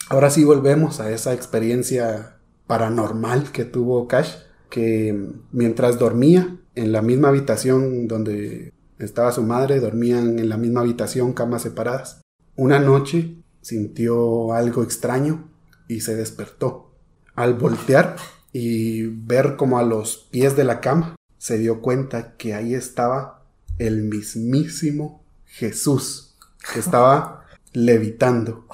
Ahora sí volvemos a esa experiencia paranormal que tuvo Cash, que mientras dormía, en la misma habitación donde estaba su madre, dormían en la misma habitación, camas separadas. Una noche sintió algo extraño y se despertó. Al voltear y ver como a los pies de la cama, se dio cuenta que ahí estaba el mismísimo Jesús, que estaba levitando.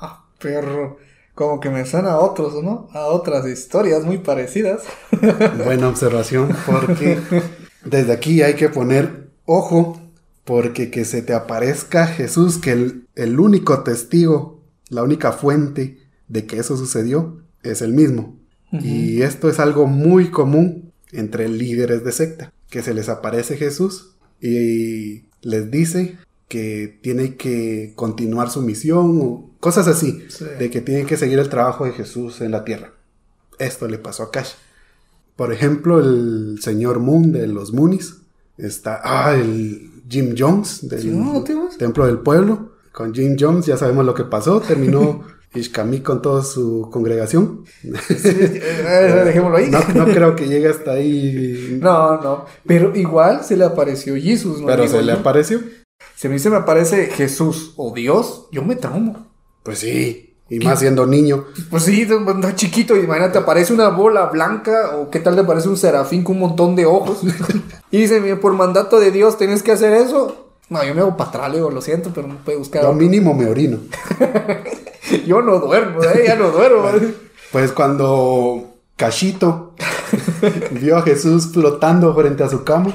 Ah, perro como que me suena a otros, ¿no? A otras historias muy parecidas. Buena observación, porque desde aquí hay que poner ojo, porque que se te aparezca Jesús, que el, el único testigo, la única fuente de que eso sucedió, es el mismo. Y esto es algo muy común entre líderes de secta, que se les aparece Jesús y les dice que tiene que continuar su misión o cosas así, Sí. de que tiene que seguir el trabajo de Jesús en la tierra. Esto le pasó a Cash. Por ejemplo, el señor Moon de los Moonies está, ah, el Jim Jones del Sí, no, tío. Templo del Pueblo. Con Jim Jones ya sabemos lo que pasó, terminó Ishkami con toda su congregación. Eh, dejémoslo ahí. No, no creo que llegue hasta ahí, No, no. Pero igual se le apareció Jesús, ¿no? pero se le apareció. Si a mí se me aparece Jesús o Dios, yo me traumo. Pues sí, y más siendo niño. Pues sí, es chiquito, imagínate, aparece una bola blanca o qué tal te parece un serafín con un montón de ojos. y dice, "Mira, por mandato de Dios tienes que hacer eso. No, yo me hago le digo, lo siento, pero no puede buscar. Lo otro". mínimo me orino. Yo no duermo, ¿eh? ya no duermo. Pues cuando Cachito vio a Jesús flotando frente a su cama,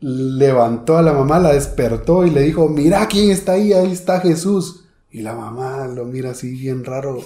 levantó a la mamá, la despertó y le dijo, mira quién está ahí, ahí está Jesús. Y la mamá lo mira así bien raro.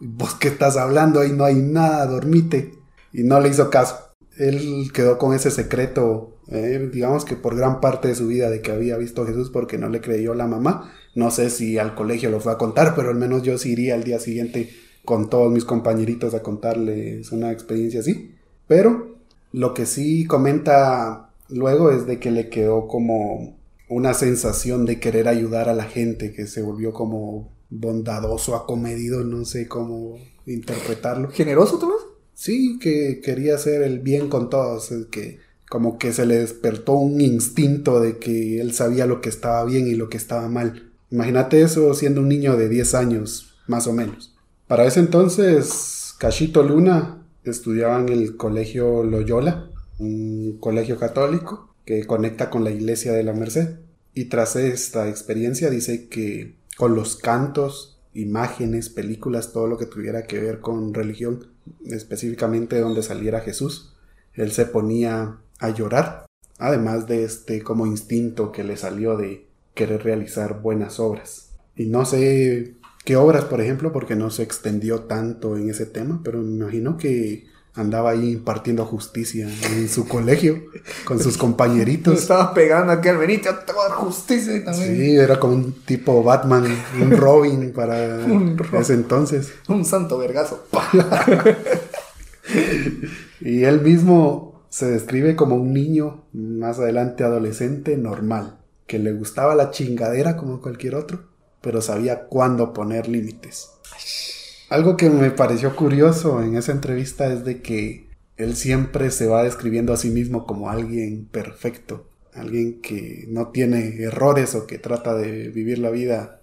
¿Vos qué estás hablando? Ahí no hay nada, dormite. Y no le hizo caso. Él quedó con ese secreto, eh, digamos que por gran parte de su vida, de que había visto a Jesús porque no le creyó la mamá. No sé si al colegio lo fue a contar, pero al menos yo sí iría al día siguiente con todos mis compañeritos a contarles una experiencia así. Pero lo que sí comenta luego es de que le quedó como una sensación de querer ayudar a la gente, que se volvió como bondadoso, acomedido, no sé cómo interpretarlo. ¿Generoso, Tomás? Sí, que quería hacer el bien con todos, que como que se le despertó un instinto de que él sabía lo que estaba bien y lo que estaba mal. Imagínate eso siendo un niño de 10 años, más o menos. Para ese entonces, Cachito Luna estudiaba en el colegio Loyola, un colegio católico que conecta con la iglesia de la Merced. Y tras esta experiencia dice que con los cantos, imágenes, películas, todo lo que tuviera que ver con religión, específicamente donde saliera Jesús, él se ponía a llorar, además de este como instinto que le salió de querer realizar buenas obras. Y no sé qué obras, por ejemplo, porque no se extendió tanto en ese tema, pero me imagino que andaba ahí impartiendo justicia en su colegio con sus Me compañeritos. estaba pegando aquí al Benito, te voy a dar justicia y también. Sí, era como un tipo Batman, un Robin para Un Robin. ese entonces. Un santo vergazo. Y él mismo se describe como un niño, más adelante adolescente, normal, que le gustaba la chingadera como cualquier otro, pero sabía cuándo poner límites. Algo que me pareció curioso en esa entrevista es de que él siempre se va describiendo a sí mismo como alguien perfecto, alguien que no tiene errores o que trata de vivir la vida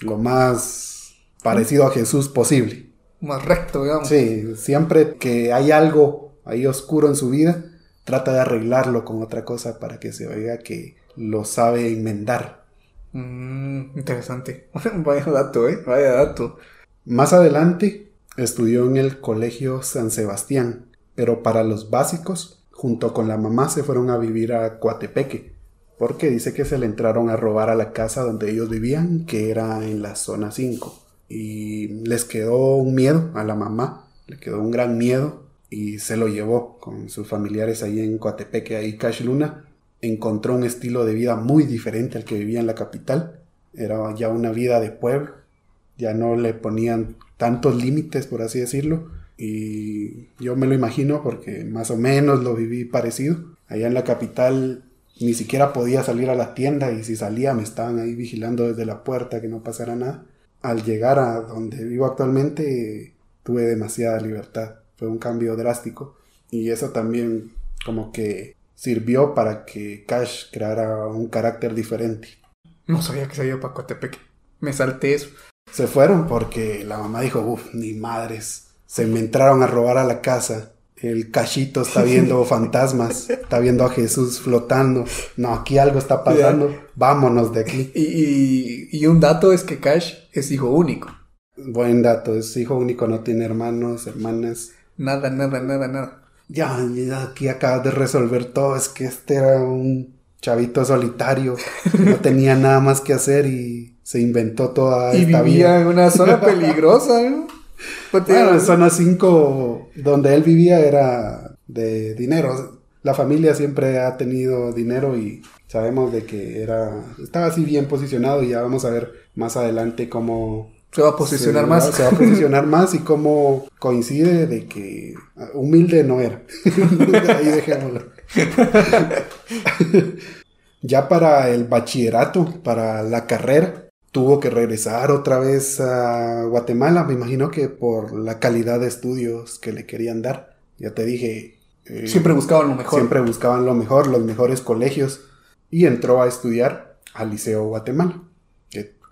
lo más parecido a Jesús posible. Más recto, digamos. Sí, siempre que hay algo ahí oscuro en su vida, trata de arreglarlo con otra cosa para que se vea que lo sabe enmendar. Mm, interesante. Vaya dato, ¿eh? Vaya dato. Más adelante estudió en el Colegio San Sebastián, pero para los básicos, junto con la mamá se fueron a vivir a Coatepeque, porque dice que se le entraron a robar a la casa donde ellos vivían, que era en la zona 5. Y les quedó un miedo a la mamá, le quedó un gran miedo y se lo llevó con sus familiares ahí en Coatepeque. Ahí Cash Luna encontró un estilo de vida muy diferente al que vivía en la capital. Era ya una vida de pueblo, ya no le ponían tantos límites, por así decirlo. Y yo me lo imagino porque más o menos lo viví parecido. Allá en la capital ni siquiera podía salir a la tienda y si salía me estaban ahí vigilando desde la puerta que no pasara nada. Al llegar a donde vivo actualmente tuve demasiada libertad. Fue un cambio drástico y eso también como que sirvió para que Cash creara un carácter diferente. No sabía que se iba para Coatepeque. Me salté eso. Se fueron porque la mamá dijo, uff, ni madres. Se me entraron a robar a la casa. El cachito está viendo fantasmas, está viendo a Jesús flotando. No, aquí algo está pasando. Vámonos de aquí. Y, y- y un dato es que Cash es hijo único. Buen dato, es hijo único, no tiene hermanos, hermanas. Nada, nada, nada, nada. Ya, ya aquí acabas de resolver todo. Es que este era un chavito solitario. No tenía nada más que hacer y se inventó toda y esta vivía vida. en una zona peligrosa, ¿no? Pues Bueno, en zona 5, donde él vivía, era de dinero. La familia siempre ha tenido dinero y Sabemos de que era estaba así bien posicionado y ya vamos a ver más adelante cómo se va a posicionar se, más. Se va a posicionar más y cómo coincide de que humilde no era. Ahí dejémoslo. ya para el bachillerato, para la carrera, tuvo que regresar otra vez a Guatemala, me imagino que por la calidad de estudios que le querían dar. Ya te dije. Eh, siempre buscaban lo mejor. Siempre buscaban lo mejor, los mejores colegios. Y entró a estudiar al Liceo Guatemala,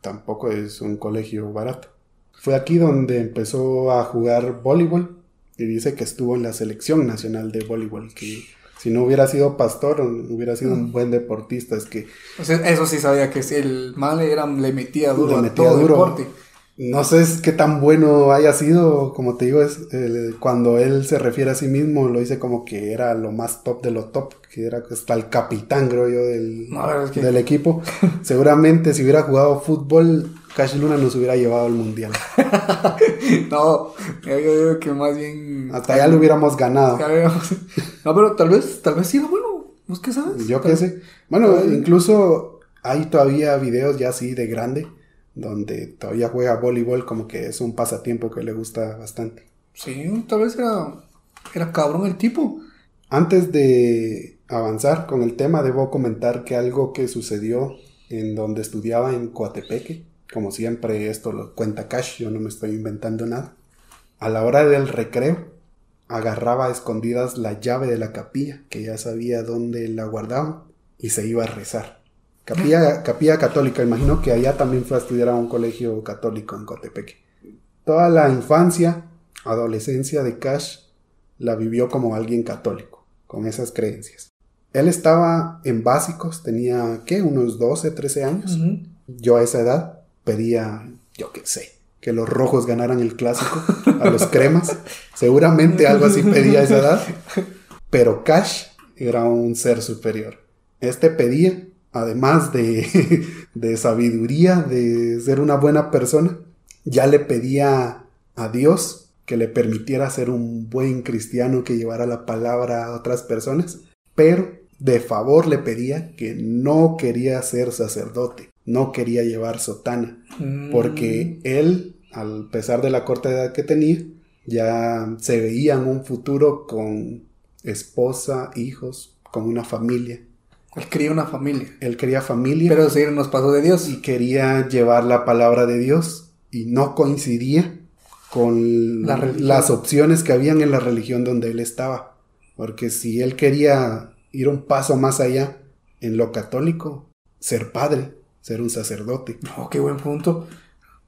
tampoco es un colegio barato. Fue aquí donde empezó a jugar voleibol y dice que estuvo en la selección nacional de voleibol, que si no hubiera sido pastor, hubiera sido un buen deportista. Es que. eso sí sabía que si el mal era, le metía duro le metía duro. deporte. No sé qué tan bueno haya sido, como te digo, es cuando él se refiere a sí mismo, lo dice como que era lo más top de lo top, que era hasta el capitán, creo yo, del, del equipo. Seguramente si hubiera jugado fútbol, Cash Luna nos hubiera llevado al mundial. no, yo digo que más bien. Hasta allá lo hubiéramos ganado. No, pero tal vez, tal vez sí bueno. ¿Vos qué sabes? Yo qué sé. Bueno, incluso hay todavía videos ya así de grande, donde todavía juega voleibol, como que es un pasatiempo que le gusta bastante. Sí, tal vez era, era cabrón el tipo. Antes de avanzar con el tema, debo comentar que algo que sucedió en donde estudiaba en Coatepeque como siempre, esto lo cuenta Cash, yo no me estoy inventando nada. A la hora del recreo, agarraba a escondidas la llave de la capilla, que ya sabía dónde la guardaba, y se iba a rezar. Capilla, capilla católica, imagino que allá también fue a estudiar a un colegio católico en Cotepeque. Toda la infancia, adolescencia de Cash la vivió como alguien católico, con esas creencias. Él estaba en básicos, tenía, ¿qué? Unos 12, 13 años. Yo a esa edad pedía, yo qué sé, que los rojos ganaran el clásico a los cremas. Seguramente algo así pedía a esa edad. Pero Cash era un ser superior. Este pedía, además de, de sabiduría, de ser una buena persona, ya le pedía a Dios que le permitiera ser un buen cristiano que llevara la palabra a otras personas, pero de favor le pedía que no quería ser sacerdote, no quería llevar sotana, porque mm. él, al pesar de la corta edad que tenía, ya se veía en un futuro con esposa, hijos, con una familia. Él quería una familia. Él quería familia. Pero seguir los pasos de Dios. Y quería llevar la palabra de Dios y no coincidía con las opciones que habían en la religión donde él estaba. Porque si él quería ir un paso más allá en lo católico, ser padre, ser un sacerdote. Oh, qué buen punto.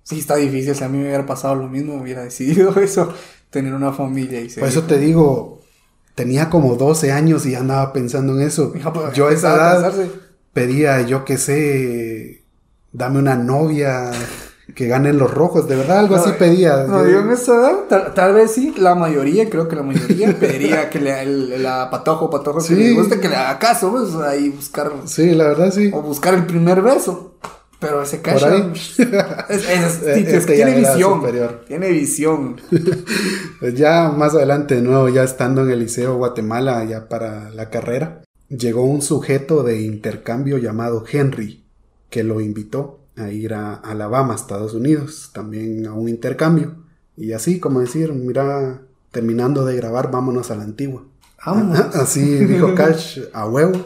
Sí, está difícil. Si a mí me hubiera pasado lo mismo, hubiera decidido eso, tener una familia y ser. Por eso te digo, tenía como 12 años y andaba pensando en eso. Pues, yo a esa edad pedía, yo qué sé, dame una novia, que ganen los rojos, de verdad, algo así pedía. No, yo en esa edad, tal, vez sí, la mayoría, creo que la mayoría pediría que le, el, la patojo, patojo, que le guste que le haga caso, pues ahí buscar. Sí, la verdad sí. O buscar el primer beso. Pero ese es, es, este tiene visión. Superior. Tiene visión. pues ya más adelante, de nuevo, ya estando en el Liceo Guatemala, ya para la carrera, llegó un sujeto de intercambio llamado Henry, que lo invitó a ir a Alabama, Estados Unidos, también a un intercambio. Y así, como decir, mira, terminando de grabar, vámonos a la antigua. Así dijo Cash, a huevo,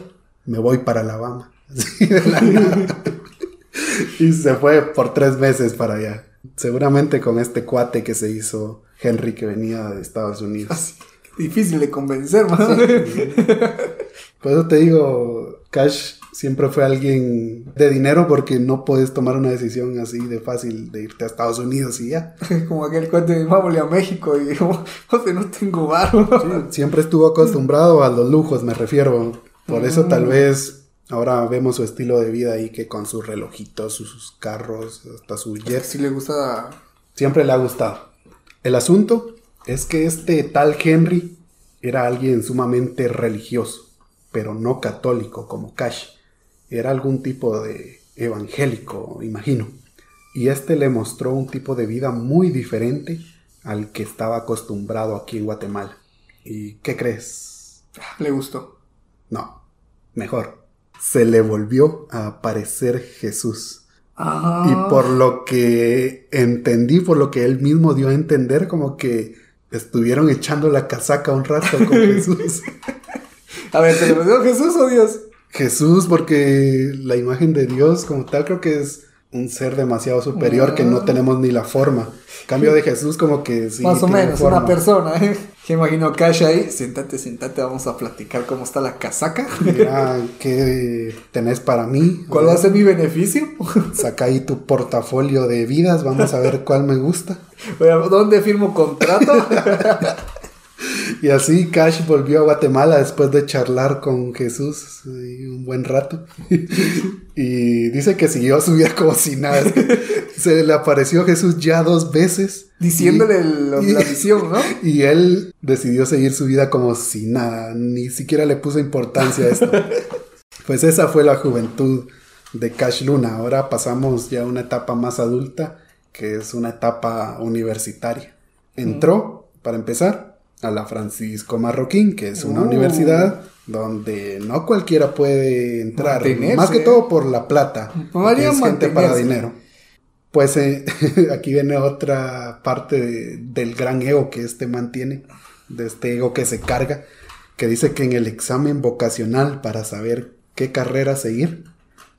me voy para Alabama. y se fue por tres meses para allá. Seguramente con este cuate que se hizo Henry que venía de Estados Unidos. difícil de convencer, más. Por eso te digo, Cash siempre fue alguien de dinero porque no puedes tomar una decisión así de fácil de irte a Estados Unidos y ya. Como aquel cuate, vámonos a México y dijo, José, no tengo barro. siempre estuvo acostumbrado a los lujos, me refiero. Por eso tal mm. vez ahora vemos su estilo de vida ahí que con sus relojitos, sus carros, hasta su jet. Sí le gusta. Siempre le ha gustado. El asunto es que este tal Henry era alguien sumamente religioso, pero no católico como Cash era algún tipo de evangélico, imagino. Y este le mostró un tipo de vida muy diferente al que estaba acostumbrado aquí en Guatemala. ¿Y qué crees? Le gustó. No, mejor. Se le volvió a aparecer Jesús. Ah. Y por lo que entendí, por lo que él mismo dio a entender, como que estuvieron echando la casaca un rato con Jesús. A ver, ¿te lo dio Jesús o Dios? Jesús, porque la imagen de Dios como tal creo que es un ser demasiado superior que no Ah. tenemos ni la forma. Cambio de Jesús como que sí. Más o menos, forma. una persona, ¿eh? Que imagino Cash ahí. Siéntate, siéntate, vamos a platicar cómo está la casaca. Mira, ¿qué tenés para mí? ¿Cuál va a ser mi beneficio? Saca ahí tu portafolio de vidas, vamos a ver cuál me gusta. ¿Dónde firmo contrato? Y así Cash volvió a Guatemala después de charlar con Jesús un buen rato. Y dice que siguió su vida como si nada. Se le apareció Jesús ya dos veces. Diciéndole y- la visión, ¿no? Y él decidió seguir su vida como si nada, ni siquiera le puso importancia a esto. pues esa fue la juventud de Cash Luna. Ahora pasamos ya a una etapa más adulta, que es una etapa universitaria. Entró, para empezar, a la Francisco Marroquín, que es una Uh. universidad donde no cualquiera puede entrar, Mantenerse. más que todo por la plata. Es gente para dinero. Pues eh, aquí viene otra parte de- del gran ego que este mantiene, de este ego que se carga, que dice que en el examen vocacional para saber qué carrera seguir,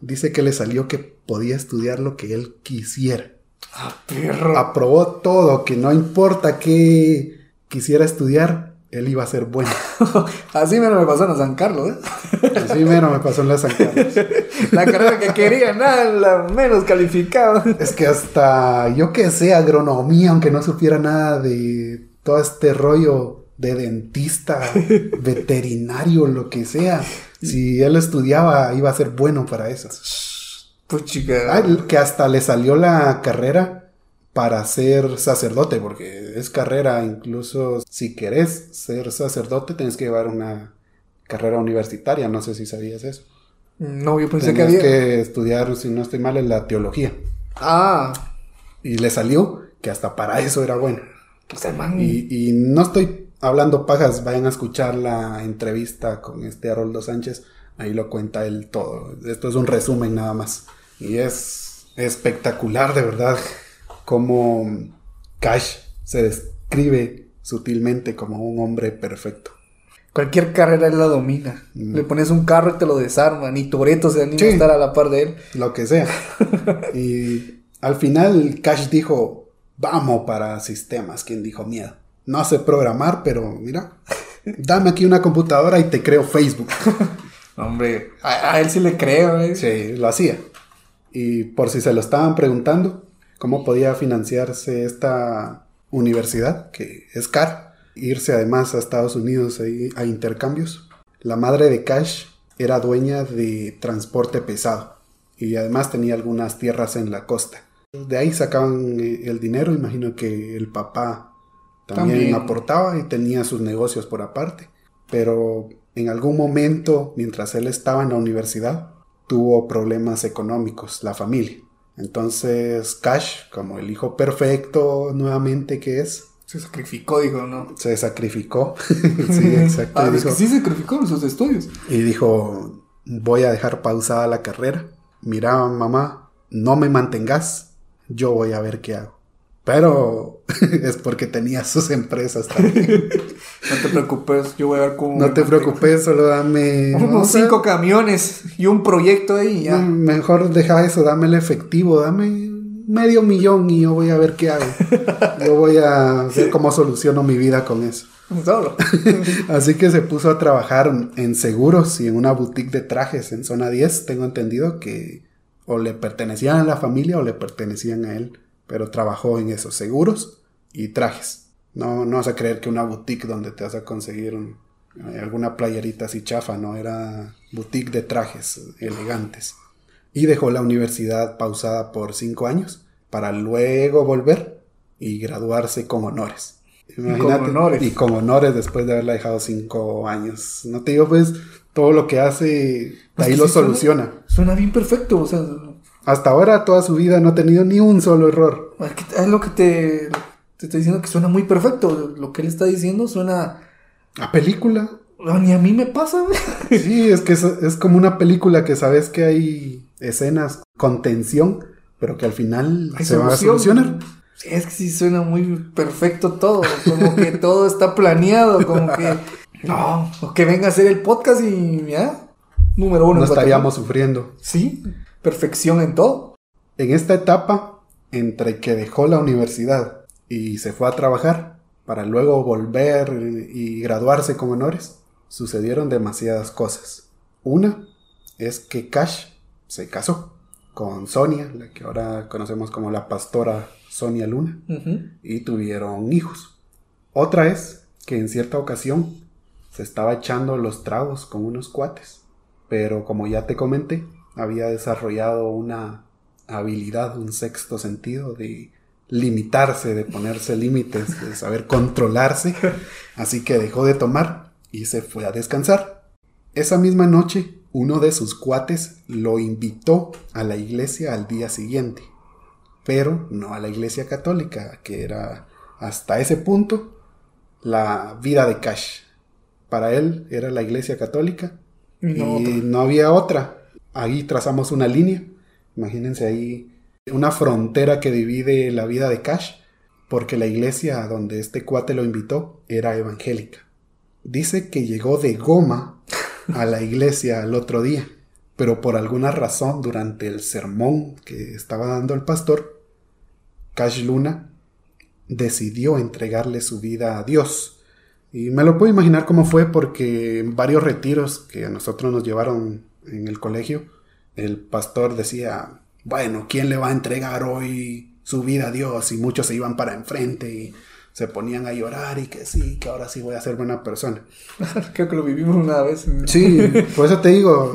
dice que le salió que podía estudiar lo que él quisiera. Ah, perro. Aprobó todo, que no importa qué quisiera estudiar, él iba a ser bueno. Así menos me pasó en San Carlos, ¿eh? Así mero me pasó en la San Carlos. La carrera que quería, nada, la menos calificada. Es que hasta yo que sé agronomía, aunque no supiera nada de todo este rollo de dentista, veterinario, lo que sea, si él estudiaba iba a ser bueno para eso. Pues chica. Ah, que hasta le salió la carrera para ser sacerdote, porque es carrera incluso si querés ser sacerdote tienes que llevar una carrera universitaria, no sé si sabías eso. No, yo pensé que había. que estudiar, si no estoy mal, en la teología. Ah, Y le salió que hasta para eso era bueno. o sea, man. Y, y no estoy hablando pajas, vayan a escuchar la entrevista con este Haroldo Sánchez. Ahí lo cuenta él todo. Esto es un resumen nada más. Y es espectacular, de verdad, cómo Cash se describe sutilmente como un hombre perfecto. Cualquier carrera él la domina. Le pones un carro y te lo desarma. Ni Toreto se anima Sí. a estar a la par de él. Lo que sea. y al final Cash dijo, vamos para sistemas. ¿Quién dijo miedo? No sé programar, pero mira, dame aquí una computadora y te creo Facebook. Hombre, a, a él sí le creo, ¿eh? Sí, lo hacía. Y por si se lo estaban preguntando, ¿cómo podía financiarse esta universidad? Que es cara. Irse además a Estados Unidos ahí a intercambios. La madre de Cash era dueña de transporte pesado y además tenía algunas tierras en la costa. De ahí sacaban eh, el dinero, imagino que el papá también, También. aportaba y tenía sus negocios por aparte. Pero en algún momento, mientras él estaba en la universidad, tuvo problemas económicos, la familia. Entonces Cash, como el hijo perfecto nuevamente que es, Se sacrificó, dijo, ¿no? se sacrificó. sí, exacto. Ah, es que dijo, sí sacrificó en sus estudios. y dijo, voy a dejar pausada la carrera. Mira, mamá, no me mantengas, yo voy a ver qué hago. Pero es porque tenía sus empresas también. No te preocupes, yo voy a ver cómo. No te preocupes, solo dame... Unos cinco camiones y un proyecto ahí ya. no, mejor deja eso, dame el efectivo, dame medio millón y yo voy a ver qué hago. Yo voy a ver cómo soluciono mi vida con eso. Solo. Así que se puso a trabajar en seguros y en una boutique de trajes en zona 10. Tengo entendido que o le pertenecían a la familia o le pertenecían a él. Pero trabajó en esos seguros y trajes. No, no vas a creer que una boutique donde te vas a conseguir un- eh, alguna playerita así chafa, no, era boutique de trajes elegantes. Y dejó la universidad pausada por cinco años para luego volver y graduarse con honores. Imagínate, honores. Y con honores después de haberla dejado cinco años. No te digo, pues, todo lo que hace, de Pues ahí lo sí suena- soluciona. Suena bien perfecto, o sea. Hasta ahora, toda su vida, no ha tenido ni un solo error. Es, lo que te, te estoy diciendo que suena muy perfecto. Lo que él está diciendo suena. A película. No, ni a mí me pasa. Sí, es que es, es como una película que sabes que hay escenas con tensión, pero que al final Hay se va a solucionar. Sí, es que sí suena muy perfecto todo, como que todo está planeado, como que no, o que venga a hacer el podcast y ya, número uno. No estaríamos sufriendo. Sí, perfección en todo. En esta etapa, entre que dejó la universidad y se fue a trabajar, para luego volver y graduarse con honores, sucedieron demasiadas cosas. Una es que Cash se casó con Sonia, la que ahora conocemos como la pastora Sonia Luna, y tuvieron hijos. Otra es que en cierta ocasión se estaba echando los tragos con unos cuates, pero como ya te comenté, había desarrollado una habilidad, un sexto sentido de limitarse, de ponerse límites, de saber controlarse, así que dejó de tomar y se fue a descansar. Esa misma noche, uno de sus cuates lo invitó a la iglesia al día siguiente pero no a la iglesia católica, que era hasta ese punto la vida de Cash. Para él era la iglesia católica Y y no no, había otra. Ahí trazamos una línea. Imagínense ahí una frontera que divide la vida de Cash, porque la iglesia donde este cuate lo invitó era evangélica. Dice que llegó de goma a la iglesia al otro día, pero por alguna razón durante el sermón que estaba dando el pastor, Cash Luna decidió entregarle su vida a Dios. Y me lo puedo imaginar cómo fue porque en varios retiros que a nosotros nos llevaron en el colegio, el pastor decía, bueno, ¿quién le va a entregar hoy su vida a Dios? Y muchos se iban para enfrente y se ponían a llorar y que sí, que ahora sí voy a ser buena persona. Creo que lo vivimos una vez. en- Sí, por eso te digo,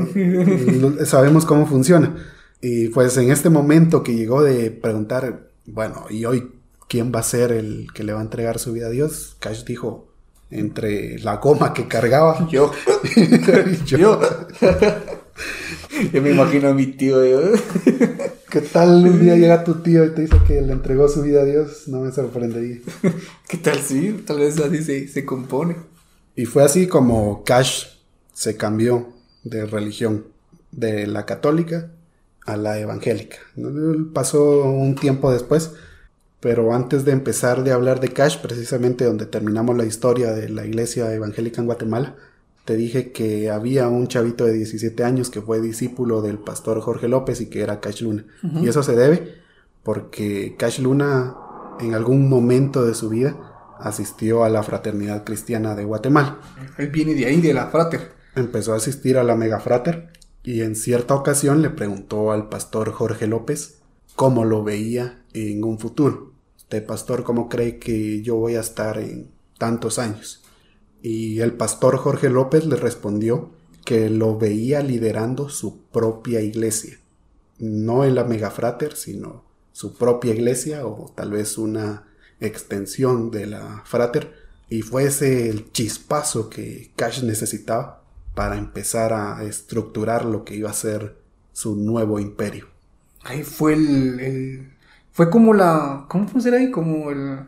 sabemos cómo funciona. Y pues en este momento que llegó de preguntar, bueno, ¿y hoy quién va a ser el que le va a entregar su vida a Dios? Cash dijo, entre la goma que cargaba. Yo. yo, Yo. Yo me imagino a mi tío. ¿Qué tal un día llega tu tío y te dice que le entregó su vida a Dios? No me sorprendería. ¿Qué tal sí? Tal vez así se, se compone. Y fue así como Cash se cambió de religión, de la católica a la evangélica. Pasó un tiempo después, pero antes de empezar de hablar de Cash, precisamente donde terminamos la historia de la iglesia evangélica en Guatemala, te dije que había un chavito de 17 años que fue discípulo del pastor Jorge López y que era Cash Luna. Y eso se debe porque Cash Luna en algún momento de su vida asistió a la Fraternidad Cristiana de Guatemala. Él viene de ahí, de la frater. Empezó a asistir a la Mega Frater y en cierta ocasión le preguntó al pastor Jorge López cómo lo veía en un futuro. Este pastor, ¿cómo cree que yo voy a estar en tantos años? Y el pastor Jorge López le respondió que lo veía liderando su propia iglesia. No en la Mega Frater, sino su propia iglesia o tal vez una extensión de la Frater. Y fue ese el chispazo que Cash necesitaba para empezar a estructurar lo que iba a ser su nuevo imperio. Ahí fue el, el- Fue como la... ¿Cómo funciona ahí? Como el...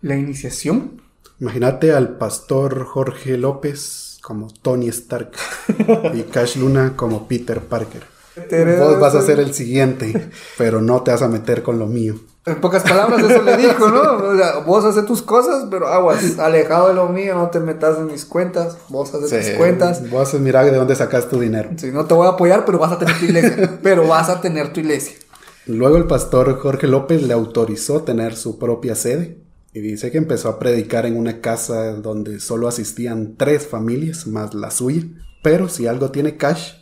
La iniciación. Imagínate al pastor Jorge López como Tony Stark y Cash Luna como Peter Parker. Vos vas a ser el siguiente, pero no te vas a meter con lo mío. En pocas palabras eso le dijo, ¿no? O sea, vos haces tus cosas, pero aguas, alejado de lo mío, no te metas en mis cuentas, vos haces tus cuentas. Vos mira de dónde sacas tu dinero. Sí, no te voy a apoyar, pero vas a tener tu iglesia. pero vas a tener tu iglesia. Luego el pastor Jorge López le autorizó tener su propia sede y dice que empezó a predicar en una casa donde solo asistían tres familias más la suya. Pero si algo tiene Cash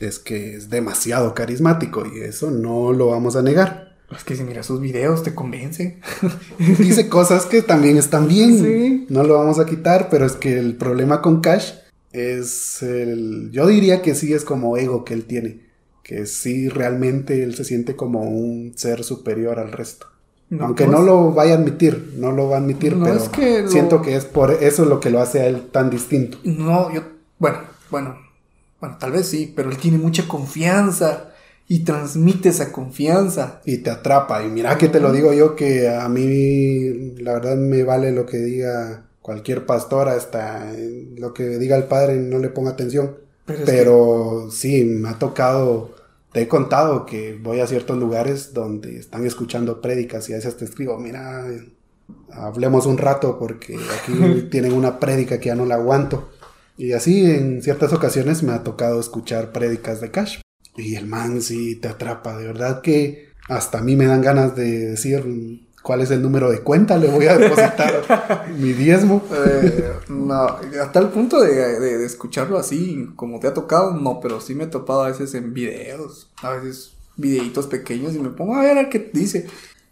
es que es demasiado carismático y eso no lo vamos a negar. Es que si miras sus videos te convence. Dice cosas que también están bien, Sí. no lo vamos a quitar, pero es que el problema con Cash es el... Yo diría que sí es como ego que él tiene, que sí realmente él se siente como un ser superior al resto. No, Aunque pues- no lo vaya a admitir, no lo va a admitir, No, pero es que lo- siento que es por eso lo que lo hace a él tan distinto. No, yo, bueno, bueno, bueno, tal vez sí, pero él tiene mucha confianza y transmite esa confianza. Y te atrapa. Y mira que te lo digo yo que a mí la verdad me vale lo que diga cualquier pastor, hasta lo que diga el padre, no le ponga atención. Pero, sí, me ha tocado, te he contado que voy a ciertos lugares donde están escuchando prédicas y a veces te escribo, mira, hablemos un rato porque aquí tienen una prédica que ya no la aguanto. Y así en ciertas ocasiones me ha tocado escuchar prédicas de Cash. Y el man sí te atrapa, de verdad que hasta a mí me dan ganas de decir cuál es el número de cuenta, le voy a depositar mi diezmo. Eh, no, a tal punto de, escucharlo así, como te ha tocado, no, pero sí me he topado a veces en videos, a veces videitos pequeños y me pongo a ver a qué dice.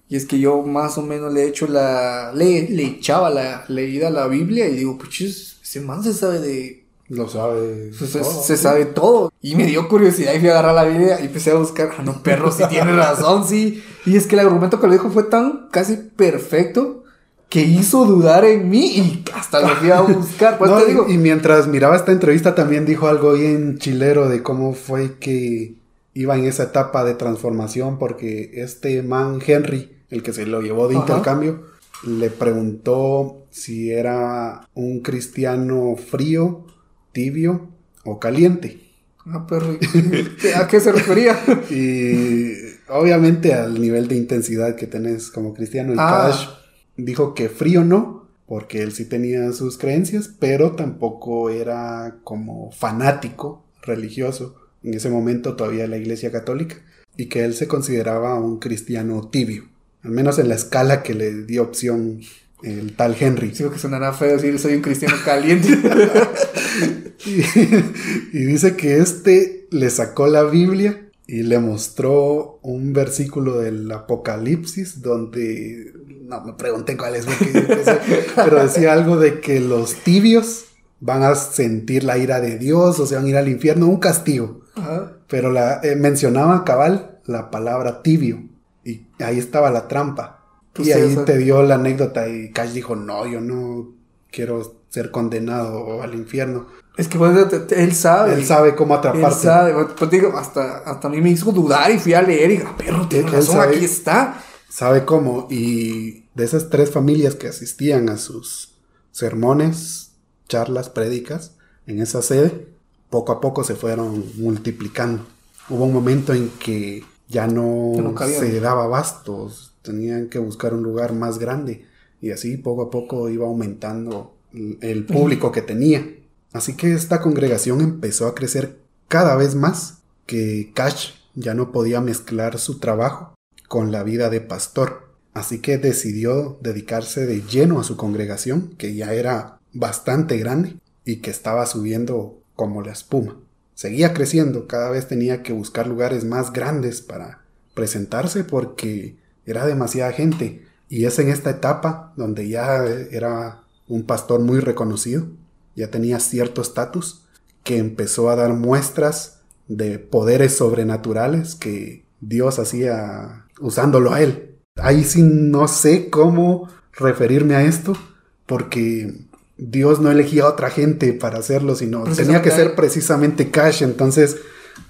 Y es que yo más o menos le he hecho la. Le, le echaba la leída a la Biblia y digo, pues ese man se sabe de. Lo sabe. Se, sabe todo. Y me dio curiosidad y fui a agarrar la Biblia y empecé a buscar. Ah, no, perro, si tiene razón, sí. Y es que el argumento que lo dijo fue tan casi perfecto que hizo dudar en mí y hasta lo fui a buscar. Pues te digo. Y mientras miraba esta entrevista también dijo algo bien chilero de cómo fue que iba en esa etapa de transformación porque este man Henry el que se lo llevó de intercambio, le preguntó si era un cristiano frío, tibio o caliente. Ah, perro. ¿A qué se refería? y obviamente al nivel de intensidad que tenés como cristiano. Y ah. Cash dijo que frío no, porque él sí tenía sus creencias, pero tampoco era como fanático religioso. En ese momento todavía la iglesia católica. Y que él se consideraba un cristiano tibio. Al menos en la escala que le dio opción el tal Henry. Digo que sonará feo decir soy un cristiano caliente. y, dice que este le sacó la Biblia y le mostró un versículo del Apocalipsis donde no me pregunté cuál es, pero decía algo de que los tibios van a sentir la ira de Dios o se van a ir al infierno, un castigo. Pero la, eh, mencionaba cabal la palabra tibio. Y ahí estaba la trampa. Pues y ahí te dio la anécdota y Cash dijo, no, yo no quiero ser condenado al infierno. Es que él sabe. Él sabe cómo atraparte. Él sabe. Pues digo, hasta, hasta a mí me hizo dudar y fui a leer y dije, ah, perro, tiene razón, aquí está. Sabe cómo. Y de esas tres familias que asistían a sus sermones, charlas, prédicas, en esa sede, poco a poco se fueron multiplicando. Hubo un momento en que ya no, se daba bastos, tenían que buscar un lugar más grande y así poco a poco iba aumentando el público que tenía. Así que esta congregación empezó a crecer cada vez más, que Cash ya no podía mezclar su trabajo con la vida de pastor. Así que decidió dedicarse de lleno a su congregación, que ya era bastante grande y que estaba subiendo como la espuma seguía creciendo, cada vez tenía que buscar lugares más grandes para presentarse porque era demasiada gente. Y es en esta etapa donde ya era un pastor muy reconocido, ya tenía cierto estatus, que empezó a dar muestras de poderes sobrenaturales que Dios hacía usándolo a él. Ahí sí no sé cómo referirme a esto, porque Dios no elegía a otra gente para hacerlo, sino tenía que ser precisamente Cash. Entonces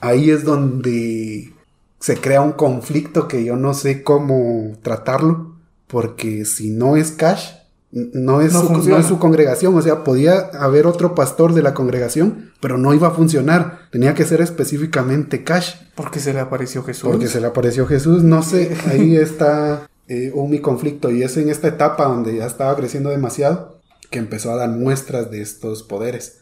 ahí es donde se crea un conflicto que yo no sé cómo tratarlo, porque si no es Cash, no es, su, no es, su, congregación, o sea, podía haber otro pastor de la congregación, pero no iba a funcionar, tenía que ser específicamente Cash. Porque se le apareció Jesús. Porque se le apareció Jesús, no sé, ahí está eh, un mi conflicto. Y es en esta etapa donde ya estaba creciendo demasiado que empezó a dar muestras de estos poderes,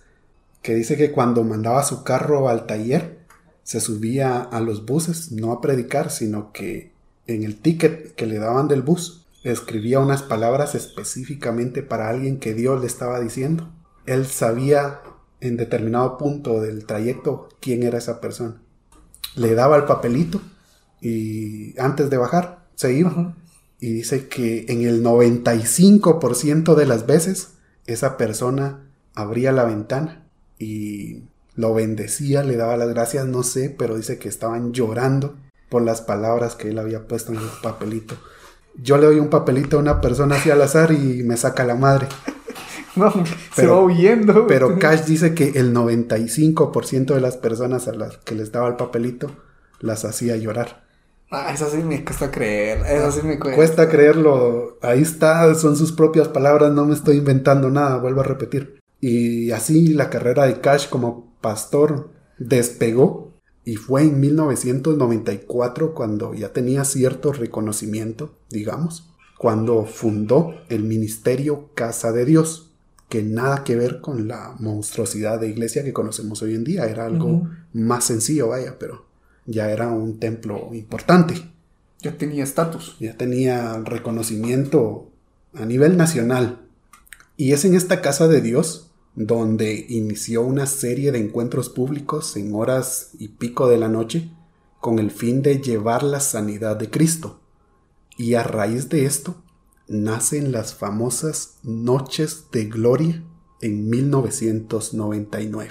que dice que cuando mandaba su carro al taller, se subía a los buses, no a predicar, sino que en el ticket que le daban del bus, escribía unas palabras específicamente para alguien que Dios le estaba diciendo. Él sabía en determinado punto del trayecto quién era esa persona. Le daba el papelito y antes de bajar se iba. Y dice que en el 95% de las veces esa persona abría la ventana y lo bendecía, le daba las gracias, no sé, pero dice que estaban llorando por las palabras que él había puesto en el papelito. Yo le doy un papelito a una persona así al azar y me saca la madre. No, se va huyendo. Pero Cash dice que el 95% de las personas a las que les daba el papelito las hacía llorar. Ah, eso sí me cuesta creer. Eso sí me cuesta. Cuesta creerlo. Ahí está, son sus propias palabras, no me estoy inventando nada, vuelvo a repetir. Y así la carrera de Cash como pastor despegó y fue en 1994 cuando ya tenía cierto reconocimiento, digamos, cuando fundó el ministerio Casa de Dios, que nada que ver con la monstruosidad de iglesia que conocemos hoy en día, era algo más sencillo, vaya, pero ya era un templo importante. Ya tenía estatus. Ya tenía reconocimiento a nivel nacional. Y es en esta casa de Dios donde inició una serie de encuentros públicos en horas y pico de la noche con el fin de llevar la sanidad de Cristo. Y a raíz de esto nacen las famosas Noches de Gloria en 1999.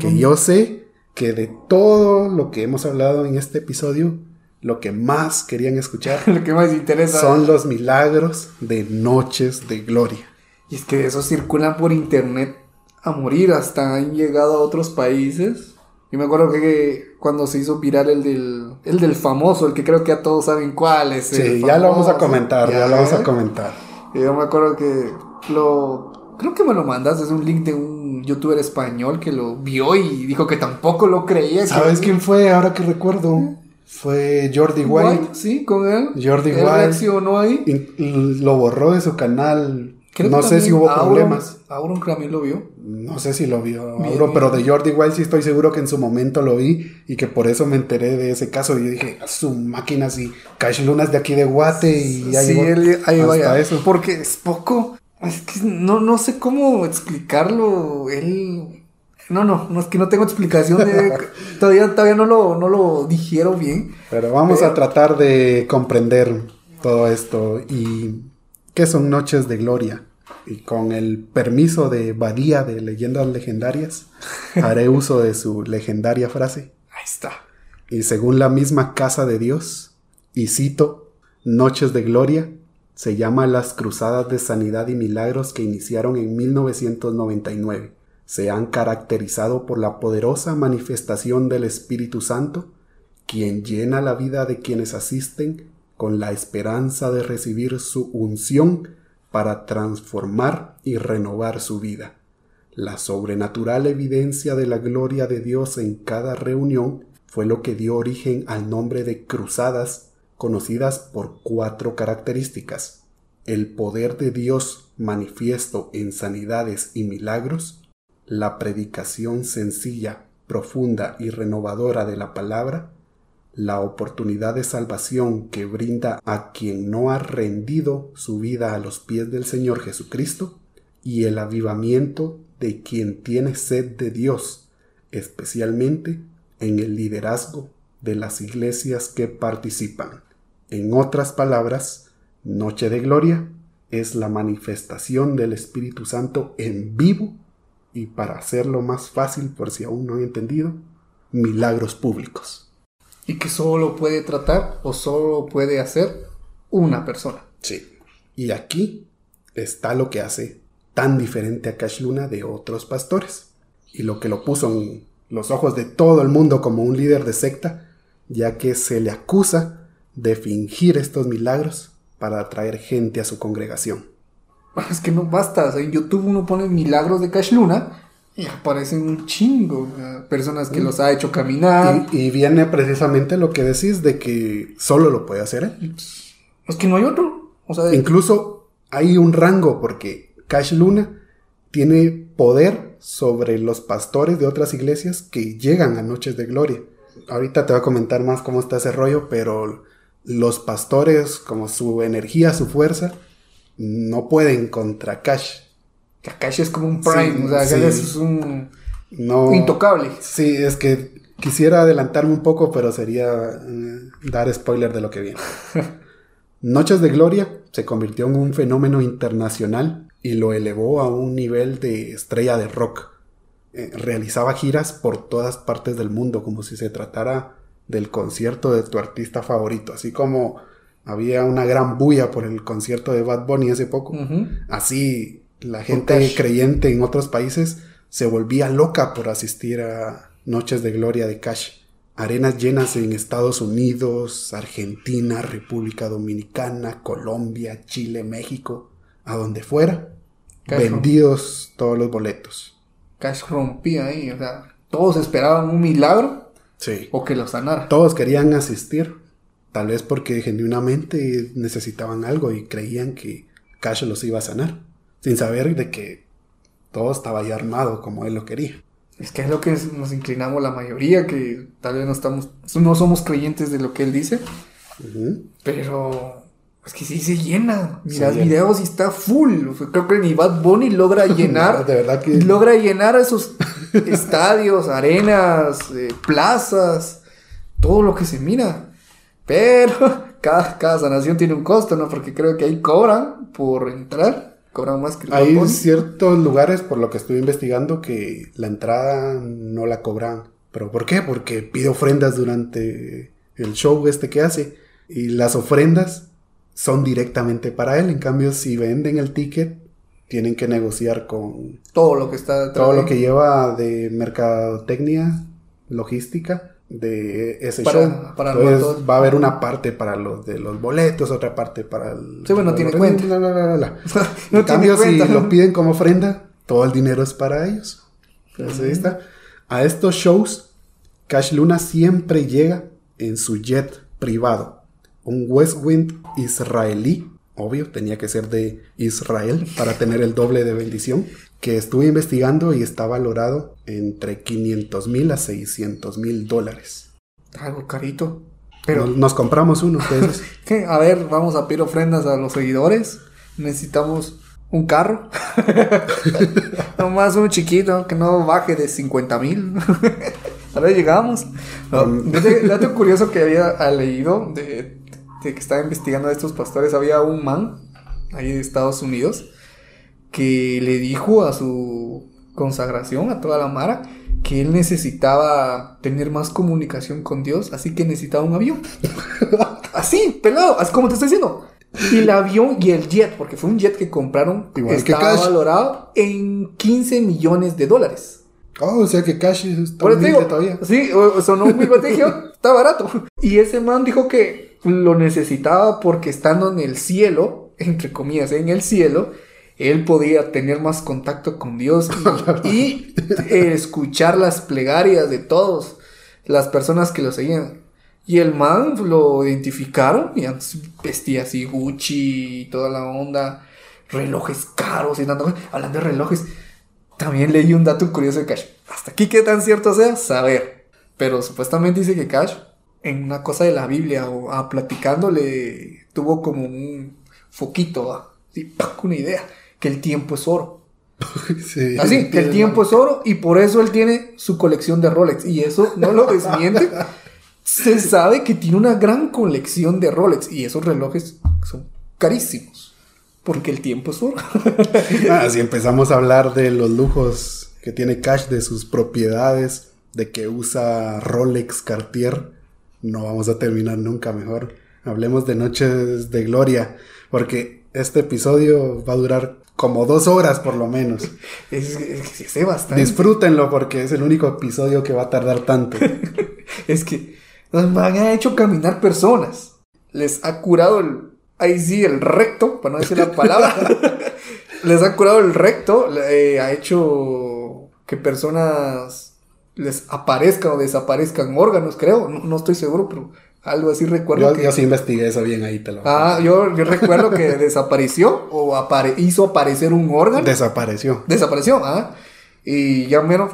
Que yo sé que de todo lo que hemos hablado en este episodio, lo que más querían escuchar Lo que más interesa. son los milagros de Noches de Gloria. Y es que esos circulan por internet a morir, hasta han llegado a otros países. Yo me acuerdo que cuando se hizo viral el del, el del famoso, el que creo que ya todos saben cuál es. Sí, ya lo vamos a comentar, ya, lo vamos ¿eh? a comentar. Y yo me acuerdo que lo... Creo que me lo mandas, es un link de un youtuber español que lo vio y dijo que tampoco lo creía. que- ¿Sabes quién fue? Ahora que recuerdo, fue Jordi White. White, sí, con él. Jordi Él White. reaccionó ahí. Y lo borró de su canal. Creo no sé si hubo Auron- problemas. Auron también lo vio. No sé si lo vio, Bien, Mauro, bien. pero de Jordi Wild sí estoy seguro que en su momento lo vi y que por eso me enteré de ese caso. Y yo dije, "A su máquina, sí, Cash Luna es de aquí de Guate y ya sí, llegó él ahí hasta vaya. eso. Porque es poco. Es que no, no sé cómo explicarlo. Él. No, no, no es que no tengo explicación de. todavía, todavía no lo, no lo digiero bien. Pero vamos Pero- a tratar de comprender todo esto y qué son Noches de Gloria. Y con el permiso de Badía de Leyendas Legendarias, haré uso de su legendaria frase. Ahí está. Y según la misma casa de Dios, y cito, Noches de Gloria, se llama las cruzadas de sanidad y milagros que iniciaron en 1999. Se han caracterizado por la poderosa manifestación del Espíritu Santo, quien llena la vida de quienes asisten con la esperanza de recibir su unción para transformar y renovar su vida. La sobrenatural evidencia de la gloria de Dios en cada reunión fue lo que dio origen al nombre de cruzadas, conocidas por cuatro características. El poder de Dios manifiesto en sanidades y milagros, la predicación sencilla, profunda y renovadora de la palabra, la oportunidad de salvación que brinda a quien no ha rendido su vida a los pies del Señor Jesucristo, y el avivamiento de quien tiene sed de Dios, especialmente en el liderazgo de las iglesias que participan. En otras palabras, Noche de Gloria es la manifestación del Espíritu Santo en vivo y para hacerlo más fácil por si aún no han entendido, milagros públicos. Y que solo puede tratar o solo puede hacer una persona. Sí. Y aquí está lo que hace tan diferente a Cash Luna de otros pastores. Y lo que lo puso en los ojos de todo el mundo como un líder de secta, ya que se le acusa de fingir estos milagros para atraer gente a su congregación. Es que no basta. o sea, en YouTube uno pone milagros de Cash Luna y aparecen un chingo. Personas que los ha hecho caminar. Y, y viene precisamente lo que decís de que solo lo puede hacer él. Es que no hay otro. O sea, Incluso hay un rango porque Cash Luna tiene poder sobre los pastores de otras iglesias que llegan a noches de gloria. Ahorita te voy a comentar más cómo está ese rollo, pero los pastores, como su energía, su fuerza, no pueden contra Cash. Cash es como un prime. Sí, o sea, sí. es un No, intocable. Sí, es que quisiera adelantarme un poco, pero sería eh, dar spoiler de lo que viene. Noches de Gloria se convirtió en un fenómeno internacional y lo elevó a un nivel de estrella de rock. Eh, realizaba giras por todas partes del mundo como si se tratara del concierto de tu artista favorito, así como había una gran bulla por el concierto de Bad Bunny hace poco. Así la gente creyente en otros países se volvía loca por asistir a Noches de Gloria de Cash. arenas llenas en Estados Unidos, Argentina, República Dominicana, Colombia, Chile, México, a donde fuera, Cash vendidos todos los boletos. Cash rompía ahí, o sea, todos esperaban un milagro Sí. o que lo sanara. Todos querían asistir, tal vez porque genuinamente necesitaban algo y creían que Cash los iba a sanar, sin saber de que todo estaba ya armado como él lo quería. Es que es lo que nos inclinamos la mayoría, que tal vez no estamos, no somos creyentes de lo que él dice, pero es que sí se llena. Mira Se llena. videos y está full. Creo que ni Bad Bunny logra llenar, de verdad que logra llenar esos estadios, arenas, eh, plazas, todo lo que se mira. Pero cada, cada sanación tiene un costo, ¿no? Porque creo que ahí cobran por entrar, cobran más que el Bad hay ciertos lugares, por lo que estuve investigando, que la entrada no la cobran. ¿Pero por qué? Porque pide ofrendas durante el show este que hace. Y las ofrendas son directamente para él. En cambio, si venden el ticket, tienen que negociar con Todo lo que está todo lo que lleva de mercadotecnia, logística de ese Para- show. para Entonces va a haber una parte para los de los boletos, otra parte para el... Sí, bueno, tiene cuenta. La, la, la, la. No en cambio, si lo piden como ofrenda, todo el dinero es para ellos. Entonces, ahí está. A estos shows, Cash Luna siempre llega en su jet privado. Un Westwind israelí. Obvio, tenía que ser de Israel para tener el doble de bendición. Que estuve investigando y está valorado entre 500 mil a 600 mil dólares. Algo carito. Pero, Nos, nos compramos uno de esos. ¿qué? A ver, vamos a pedir ofrendas a los seguidores. Necesitamos un carro. Nomás uno chiquito, que no baje de 50 mil. a ver, llegamos. No, Um. dato- curioso que había leído de, de que estaba investigando a estos pastores. Había un man ahí de Estados Unidos que le dijo a su consagración, a toda la Mara, que él necesitaba tener más comunicación con Dios, así que necesitaba un avión. así, pelado, así como te estoy diciendo. Y el avión y el jet, porque fue un jet que compraron, Igual que estaba Cash. valorado en 15 millones de dólares. Oh, o sea que Cash está Por digo, todavía. sí, sonó muy batejo, está barato. Y ese man dijo que lo necesitaba porque estando en el cielo, entre comillas, en el cielo, él podía tener más contacto con Dios y, y, eh, escuchar las plegarias de todos las personas que lo seguían. Y el man lo identificaron y antes vestía así Gucci y toda la onda, relojes caros y tanto. Hablando de relojes, también leí un dato curioso de Cash. Hasta aquí qué tan cierto sea, saber. Pero supuestamente dice que Cash, en una cosa de la Biblia o ah, platicando, le tuvo como un foquito, ah, una idea, que el tiempo es oro. Sí, Así, que el tiempo es oro y por eso él tiene su colección de Rolex. Y eso no lo desmiente. Se sabe que tiene una gran colección de Rolex y esos relojes son carísimos. Porque el tiempo es oro. Ah, si empezamos a hablar de los lujos que tiene Cash, de sus propiedades, de que usa Rolex Cartier, no vamos a terminar nunca mejor. Hablemos de Noches de Gloria, porque este episodio va a durar como dos horas por lo menos. Es, es sé bastante. Disfrútenlo porque es el único episodio que va a tardar tanto. Es que nos han hecho caminar personas. Les ha curado el. Ahí sí, el recto, para no decir la palabra. les ha curado el recto. eh, ha hecho que personas les aparezcan o desaparezcan órganos, creo. No, no estoy seguro, pero algo así recuerdo Yo, que. yo sí investigué eso bien ahí, te lo Ah, yo, yo recuerdo que desapareció o apare- hizo aparecer un órgano. Desapareció. Desapareció, ¿ah? Y ya menos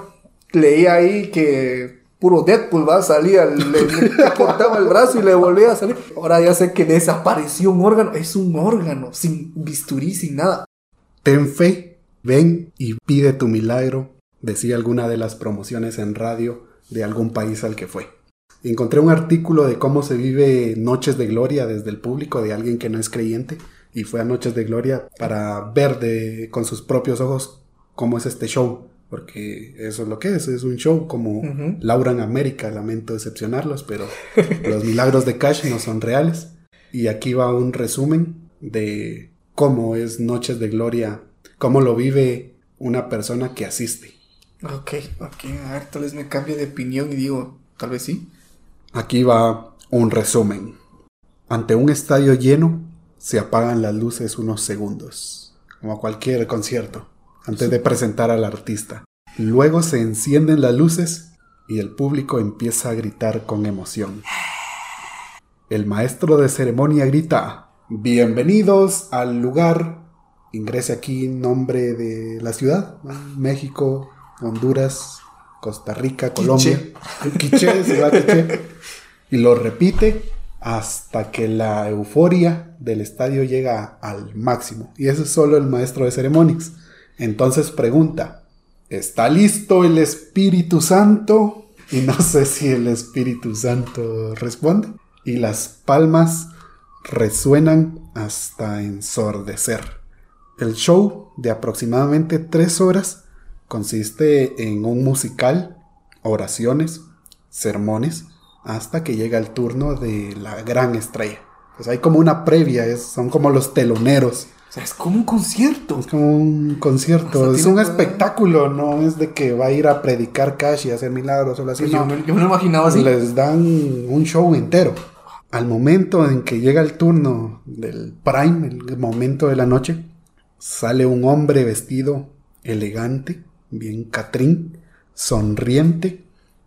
leí ahí que puro Deadpool va a salir, le, le cortaba el brazo y le volvía a salir. Ahora ya sé que desapareció un órgano. Es un órgano, sin bisturí, sin nada. Ten fe, ven y pide tu milagro, decía alguna de las promociones en radio de algún país al que fue. Encontré un artículo de cómo se vive Noches de Gloria desde el público de alguien que no es creyente y fue a Noches de Gloria para ver de, con sus propios ojos cómo es este show. Porque eso es lo que es, es un show como. Laura en América, lamento decepcionarlos, pero los milagros de Cash no son reales. Y aquí va un resumen de cómo es Noches de Gloria, cómo lo vive una persona que asiste. Ok, ok. A ver, tal vez me cambie de opinión y digo, tal vez sí. Aquí va un resumen. Ante un estadio lleno, se apagan las luces unos segundos, como cualquier concierto, antes de presentar al artista. Luego se encienden las luces y el público empieza a gritar con emoción. El maestro de ceremonia grita, bienvenidos al lugar, ingrese aquí nombre de la ciudad, México, Honduras, Costa Rica, Colombia, Quiché, se va Quiché, y lo repite hasta que la euforia del estadio llega al máximo. Y eso es solo el maestro de ceremonias. Entonces pregunta, ¿está listo el Espíritu Santo? Y no sé si el Espíritu Santo responde. Y las palmas resuenan hasta ensordecer. El show de aproximadamente tres horas consiste en un musical, oraciones, sermones, hasta que llega el turno de la gran estrella. Pues hay como una previa, es, son como los teloneros. O sea, es como un concierto. Es como un concierto, es un espectáculo, no es de que va a ir a predicar cash y hacer milagros o así. Pues yo, me, yo me lo imaginaba así. Les dan un show entero. Al momento en que llega el turno del prime, el momento de la noche, sale un hombre vestido elegante, bien catrín, sonriente,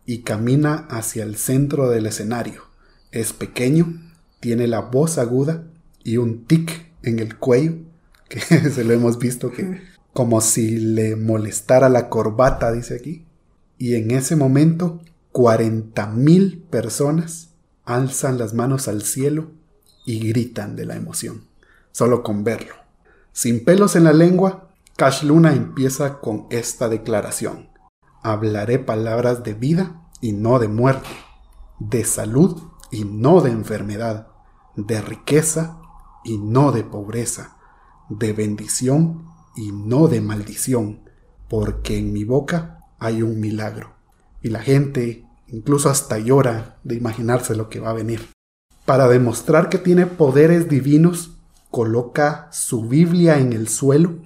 y camina hacia el centro del escenario. Es pequeño, tiene la voz aguda y un tic en el cuello, que se lo hemos visto que como si le molestara la corbata, dice aquí. Y en ese momento, 40 mil personas alzan las manos al cielo y gritan de la emoción, solo con verlo. Sin pelos en la lengua, Cash Luna empieza con esta declaración hablaré palabras de vida y no de muerte, de salud y no de enfermedad, de riqueza y no de pobreza, de bendición y no de maldición, porque en mi boca hay un milagro. Y la gente incluso hasta llora de imaginarse lo que va a venir. Para demostrar que tiene poderes divinos, coloca su Biblia en el suelo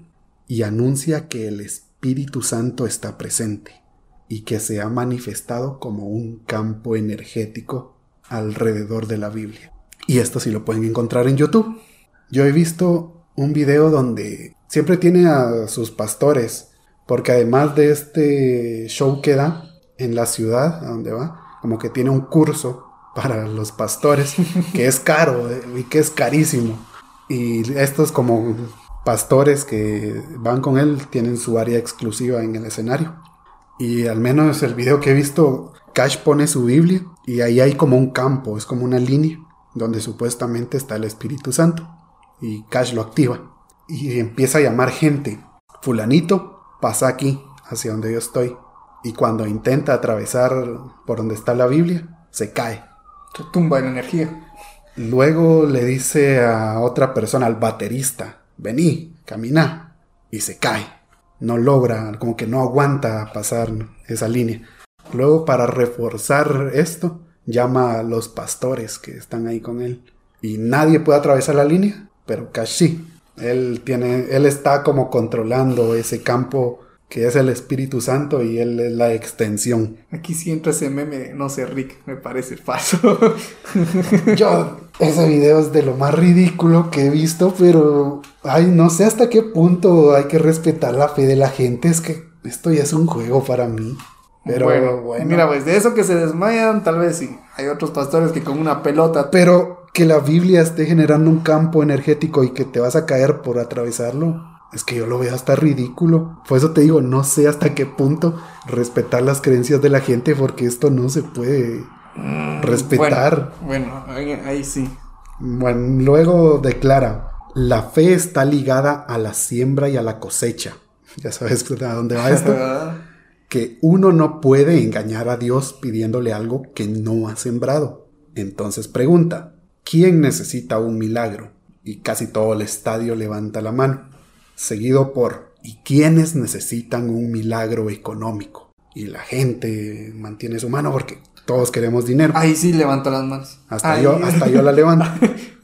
y anuncia que el Espíritu Santo está presente y que se ha manifestado como un campo energético alrededor de la Biblia. Y esto sí lo pueden encontrar en YouTube. Yo he visto un video donde siempre tiene a sus pastores, porque además de este show que da en la ciudad a donde va, como que tiene un curso para los pastores, que es caro eh, y que es carísimo. Y estos como pastores que van con él tienen su área exclusiva en el escenario. Y al menos el video que he visto, Cash pone su Biblia y ahí hay como un campo, es como una línea donde supuestamente está el Espíritu Santo. Y Cash lo activa y empieza a llamar gente. Fulanito, pasa aquí, hacia donde yo estoy. Y cuando intenta atravesar por donde está la Biblia, se cae. Se tumba en energía. Luego le dice a otra persona, al baterista, vení, camina. Y se cae no logra, como que no aguanta pasar esa línea. Luego, para reforzar esto, llama a los pastores que están ahí con él. Y nadie puede atravesar la línea, pero Cash sí. Él, tiene, él está como controlando ese campo que es el Espíritu Santo y él es la extensión. Aquí sí entra ese meme, no sé, Rick, me parece falso. Yo, ese video es de lo más ridículo que he visto, pero, ay, no sé hasta qué punto hay que respetar la fe de la gente, es que esto ya es un juego para mí. Pero bueno, mira, pues de eso que se desmayan, tal vez sí. Hay otros pastores que con una pelota. Pero que la Biblia esté generando un campo energético y que te vas a caer por atravesarlo. Es que yo lo veo hasta ridículo. Por eso te digo, no sé hasta qué punto respetar las creencias de la gente porque esto no se puede mm, respetar. Bueno, ahí, sí. Bueno, luego declara, la fe está ligada a la siembra y a la cosecha. Ya sabes a dónde va esto. que uno no puede engañar a Dios pidiéndole algo que no ha sembrado. Entonces pregunta, ¿quién necesita un milagro? Y casi todo el estadio levanta la mano seguido por ¿y quiénes necesitan un milagro económico? Y la gente mantiene su mano porque todos queremos dinero. Ahí sí levanto las manos. Hasta, yo, hasta yo la levanto.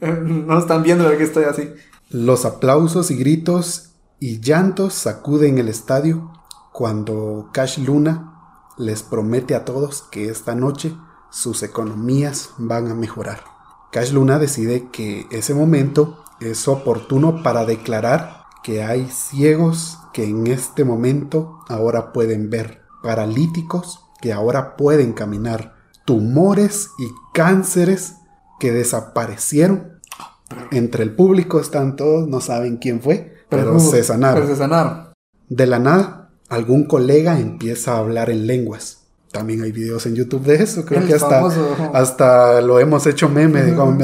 no están viendo que estoy así. Los aplausos y gritos y llantos sacuden el estadio cuando Cash Luna les promete a todos que esta noche sus economías van a mejorar. Cash Luna decide que ese momento es oportuno para declarar que hay ciegos que en este momento ahora pueden ver, paralíticos que ahora pueden caminar, tumores y cánceres que desaparecieron. Entre el público están todos, no saben quién fue, pero, se sanaron. Pero se sanaron. De la nada, algún colega empieza a hablar en lenguas. También hay videos en YouTube de eso. Creo El que hasta, famoso. hasta lo hemos hecho meme. de como,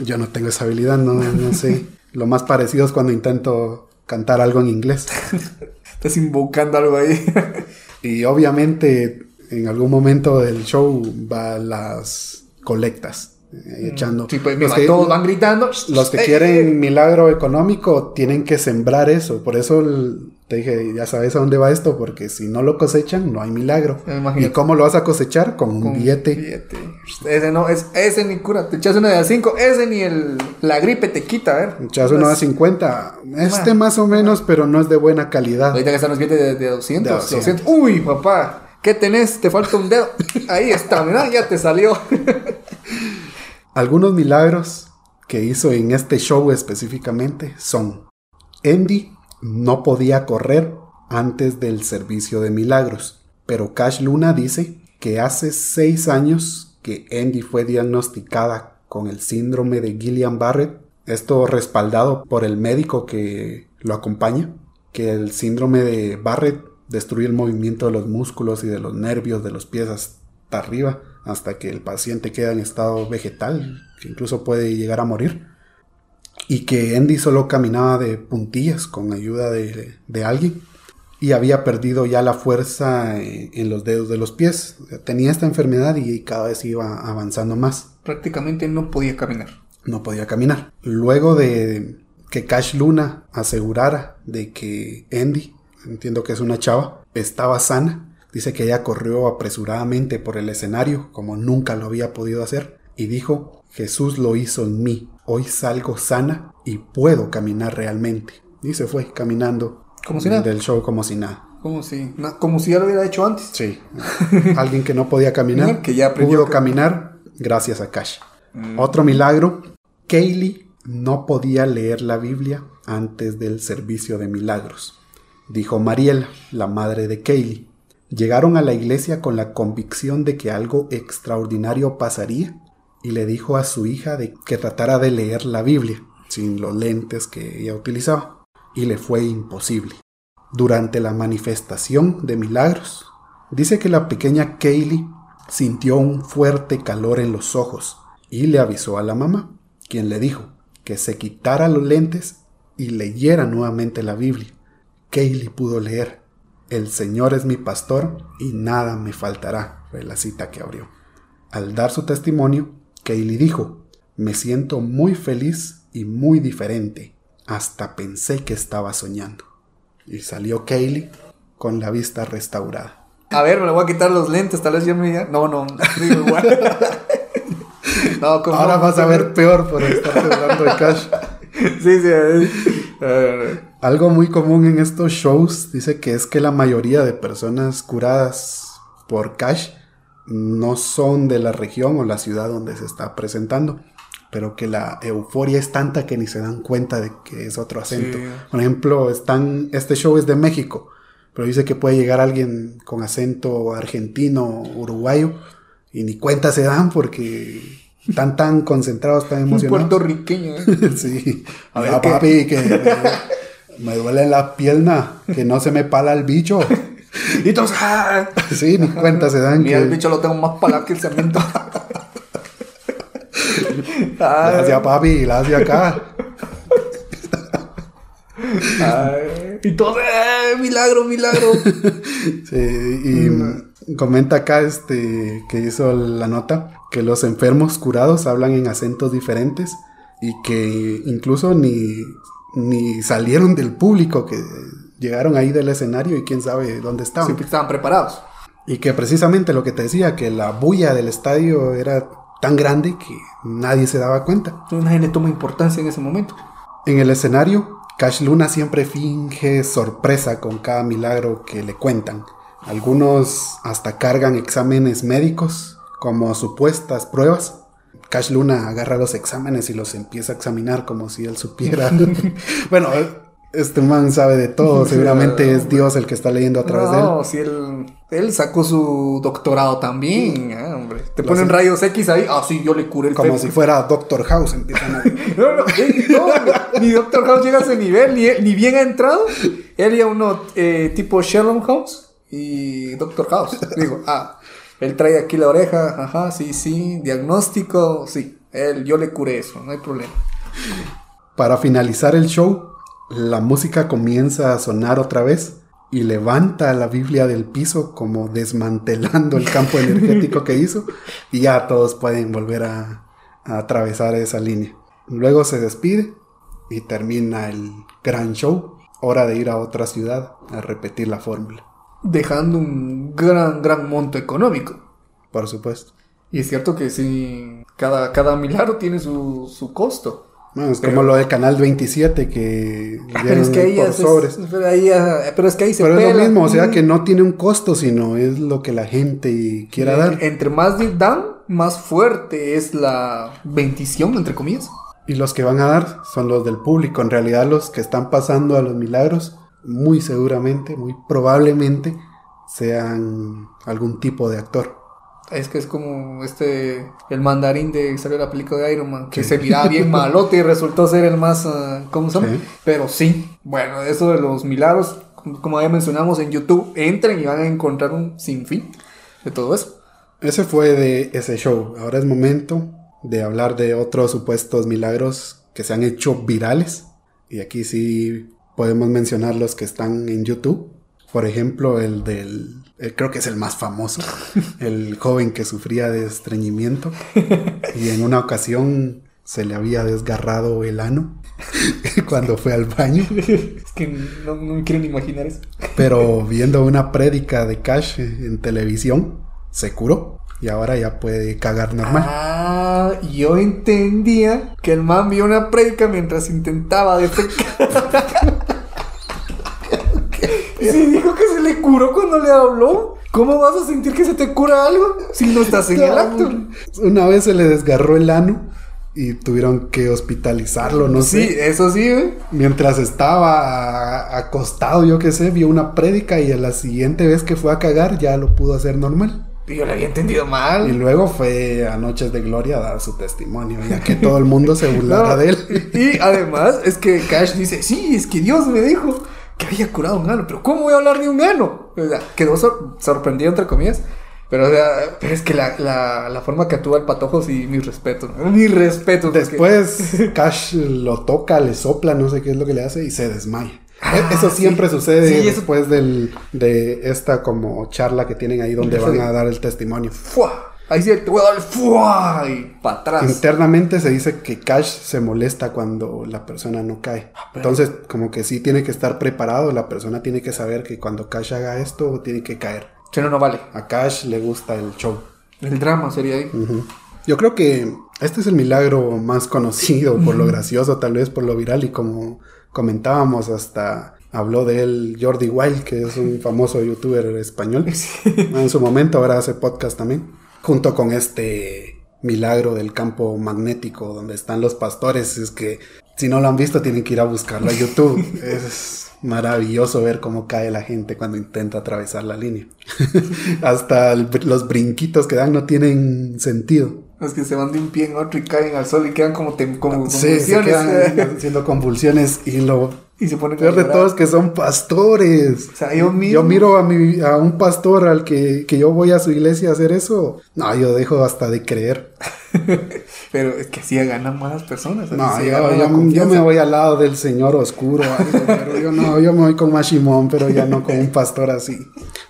Yo no tengo esa habilidad, no, no sé. Lo más parecido es cuando intento cantar algo en inglés. Estás invocando algo ahí. Y obviamente en algún momento del show va las colectas. Eh, Echando. Sí, pues Los mira, que- todos van gritando. Los que Eh, quieren milagro económico tienen que sembrar eso. Por eso el- te dije, ya sabes a dónde va esto, porque si no lo cosechan, no hay milagro. Eh. ¿Y cómo lo vas a cosechar? Con un billete. billete. Ese no, es, ese ni cura. Te echas una de a 5, ese ni el, la gripe te quita, a ver. Echas uno a 50. Este más o menos, pero no es de buena calidad. Ahorita que están los billetes de, de 200, De 200. 200. Uy, papá. ¿Qué tenés? Te falta un dedo. Ahí está, mira, ya te salió. Algunos milagros que hizo en este show específicamente son: Andy no podía correr antes del servicio de milagros, pero Cash Luna dice que hace seis años que Andy fue diagnosticada con el síndrome de Guillain-Barré, esto respaldado por el médico que lo acompaña, que el síndrome de Barrett destruye el movimiento de los músculos y de los nervios de los pies hasta arriba, hasta que el paciente queda en estado vegetal, que incluso puede llegar a morir. Y que Andy solo caminaba de puntillas con ayuda de, de alguien y había perdido ya la fuerza en, en los dedos de los pies. Tenía esta enfermedad y cada vez iba avanzando más Prácticamente no podía caminar. no podía caminar. Luego de que Cash Luna asegurara de que Andy, entiendo que es una chava, estaba sana, dice que ella corrió apresuradamente por el escenario como nunca lo había podido hacer y dijo, Jesús lo hizo en mí, hoy salgo sana y puedo caminar realmente. Y se fue caminando Como si nada. del show como si nada. Como si, como si ya lo hubiera hecho antes. Sí. Alguien que no podía caminar, Que ya pudo que- caminar gracias a Cash. Otro milagro, Kaylee no podía leer la Biblia antes del servicio de milagros. Dijo Mariela, la madre de Kaylee. Llegaron a la iglesia con la convicción de que algo extraordinario pasaría y le dijo a su hija de que tratara de leer la Biblia sin los lentes que ella utilizaba y le fue imposible durante la manifestación de milagros. Dice que la pequeña Kaylee sintió un fuerte calor en los ojos y le avisó a la mamá, quien le dijo que se quitara los lentes y leyera nuevamente la Biblia. Kaylee pudo leer, El Señor es mi pastor y nada me faltará, fue la cita que abrió. Al dar su testimonio, Kaylee dijo, me siento muy feliz y muy diferente, hasta pensé que estaba soñando. Y salió Kaylee con la vista restaurada. A ver, me voy a quitar los lentes, tal vez ya me... No, no, digo igual. no, como... Ahora vas a ver peor por estar hablando de Cash. Sí, sí. eh, eh, Algo muy común en estos shows dice que es que la mayoría de personas curadas por Cash no son de la región o la ciudad donde se está presentando, pero que la euforia es tanta que ni se dan cuenta de que es otro acento. Sí. Por ejemplo, están, este show es de México, pero dice que puede llegar alguien con acento argentino, uruguayo, y ni cuenta se dan porque están tan concentrados, tan un emocionados. puertorriqueño. eh. Sí. A papi, que me, duele la pierna, que no se me pala el bicho. Y entonces, ah, Sí, ni cuenta se dan mira, el que. bicho lo tengo más palado que el cemento. Gracias, papi, gracias acá. ay, y todo, eh, milagro, milagro. Sí, y comenta acá este que hizo la nota que los enfermos curados hablan en acentos diferentes y que incluso ni, ni salieron del público, que llegaron ahí del escenario y quién sabe dónde estaban. Siempre estaban preparados. Y que precisamente lo que te decía, que la bulla del estadio era tan grande que nadie se daba cuenta. Nadie le toma importancia en ese momento. En el escenario, Cash Luna siempre finge sorpresa con cada milagro que le cuentan. Algunos hasta cargan exámenes médicos como supuestas pruebas. Cash Luna agarra los exámenes y los empieza a examinar como si él supiera. bueno, este man sabe de todo, seguramente es Dios el que está leyendo a través de él. No, si él, él sacó su doctorado también, ah, hombre. Te ponen rayos X ahí, ah, sí, yo le curé el Como si fuera Doctor House, empiezan a... No, no, eh, no, ni Doctor House llega a ese nivel, ni, ni bien ha entrado. Él ya uno eh, tipo Sherlock Holmes y Doctor House. Digo, ah, él trae aquí la oreja, ajá, sí, sí, diagnóstico, sí. Él, yo le curé eso, no hay problema. Para finalizar el show, la música comienza a sonar otra vez y levanta la Biblia del piso como desmantelando el campo energético que hizo y ya todos pueden volver a, a atravesar esa línea. Luego se despide y termina el gran show. Hora de ir a otra ciudad a repetir la fórmula, Dejando un gran, gran monto económico. por supuesto. Y es cierto que sí, cada, cada milagro tiene su, su costo. Bueno, es Pero- como lo de Canal 27 que Ah, Pero es que ahí por se- sobres. pero ahí ya- pero es que ahí se Pero es lo mismo, o sea que no tiene un costo, sino es lo que la gente quiera dar. Entre más dan, más fuerte es la bendición, entre comillas. Y los que van a dar son los del público. En realidad los que están pasando a los milagros, muy seguramente, muy probablemente, sean algún tipo de actor. Es que es como este, el mandarín de salió la película de Iron Man, que se miraba bien malote y resultó ser el más, ah, ¿cómo se llama? Sí. Pero sí, bueno, eso de los milagros, como- como ya mencionamos en YouTube, entren y van a encontrar un sinfín de todo eso. Ese fue de ese show. Ahora es momento de hablar de otros supuestos milagros que se han hecho virales. Y aquí sí podemos mencionar los que están en YouTube. Por ejemplo, el del... el- creo que es el más famoso. el joven que sufría de estreñimiento. Y en una ocasión se le había desgarrado el ano cuando fue al baño. Es que no, no me quieren imaginar eso. Pero viendo una prédica de Cash en televisión, se curó. Y ahora ya puede cagar normal. Ah, yo entendía que el man vio una predica mientras intentaba defecar. Y si dijo que se le curó cuando le habló. ¿Cómo vas a sentir que se te cura algo si no estás en el acto? Una vez se le desgarró el ano y tuvieron que hospitalizarlo, no sí, sé. eso sí, ¿eh? Mientras estaba acostado, yo qué sé, vio una prédica y a la siguiente vez que fue a cagar ya lo pudo hacer normal. Y Yo le había entendido Y mal. luego fue a Noches de Gloria a dar su testimonio, ya que todo el mundo se burlara No, de él. Y además es que Cash dice, sí, es que Dios me dijo que había curado un ano, pero ¿cómo voy a hablar de un ano? O sea, quedó sor- sorprendido entre comillas. Pero, o sea, pero es que la, la, la forma que actúa el patojo, sí, mis respetos. ¿no? Mis respetos. porque- Después Cash lo toca, le sopla, no sé qué es lo que le hace y se desmaya. Ah, E- eso siempre sí. sucede Sí, eso- después del, de esta como charla que tienen ahí donde van a dar el testimonio. ¡Fua! Ahí sí te voy a dar el ¡fua! y para atrás. Internamente se dice que Cash se molesta cuando la persona no cae. Ah, pero- Entonces, como que sí tiene que estar preparado, la persona tiene que saber que cuando Cash haga esto, tiene que caer. Si no, no vale. A Cash le gusta el show. El drama sería ahí. Ujú. Yo creo que este es el milagro más conocido por lo gracioso, tal vez por lo viral y como comentábamos hasta habló de él Jordi Wild, que es un famoso youtuber español. En su momento ahora hace podcast también, junto con este milagro del campo magnético donde están los pastores, es que si no lo han visto tienen que ir a buscarlo a YouTube. es maravilloso ver cómo cae la gente cuando intenta atravesar la línea. Hasta el- los brinquitos que dan no tienen sentido. Es que se van de un pie en otro y caen al sol y quedan como, tem- como Sí, se convulsiones. quedan haciendo convulsiones y lo y se ponen peor de llorar. todo es que son pastores. O sea, yo. Yo miro a, mi, a un pastor al que, que yo voy a su iglesia a hacer eso. No, yo dejo hasta de creer. Pero es que así ganan más personas. No, se yo, yo- yo me voy al lado del señor oscuro. algo, pero yo no, yo me voy con Mashimón, pero ya no con un pastor así.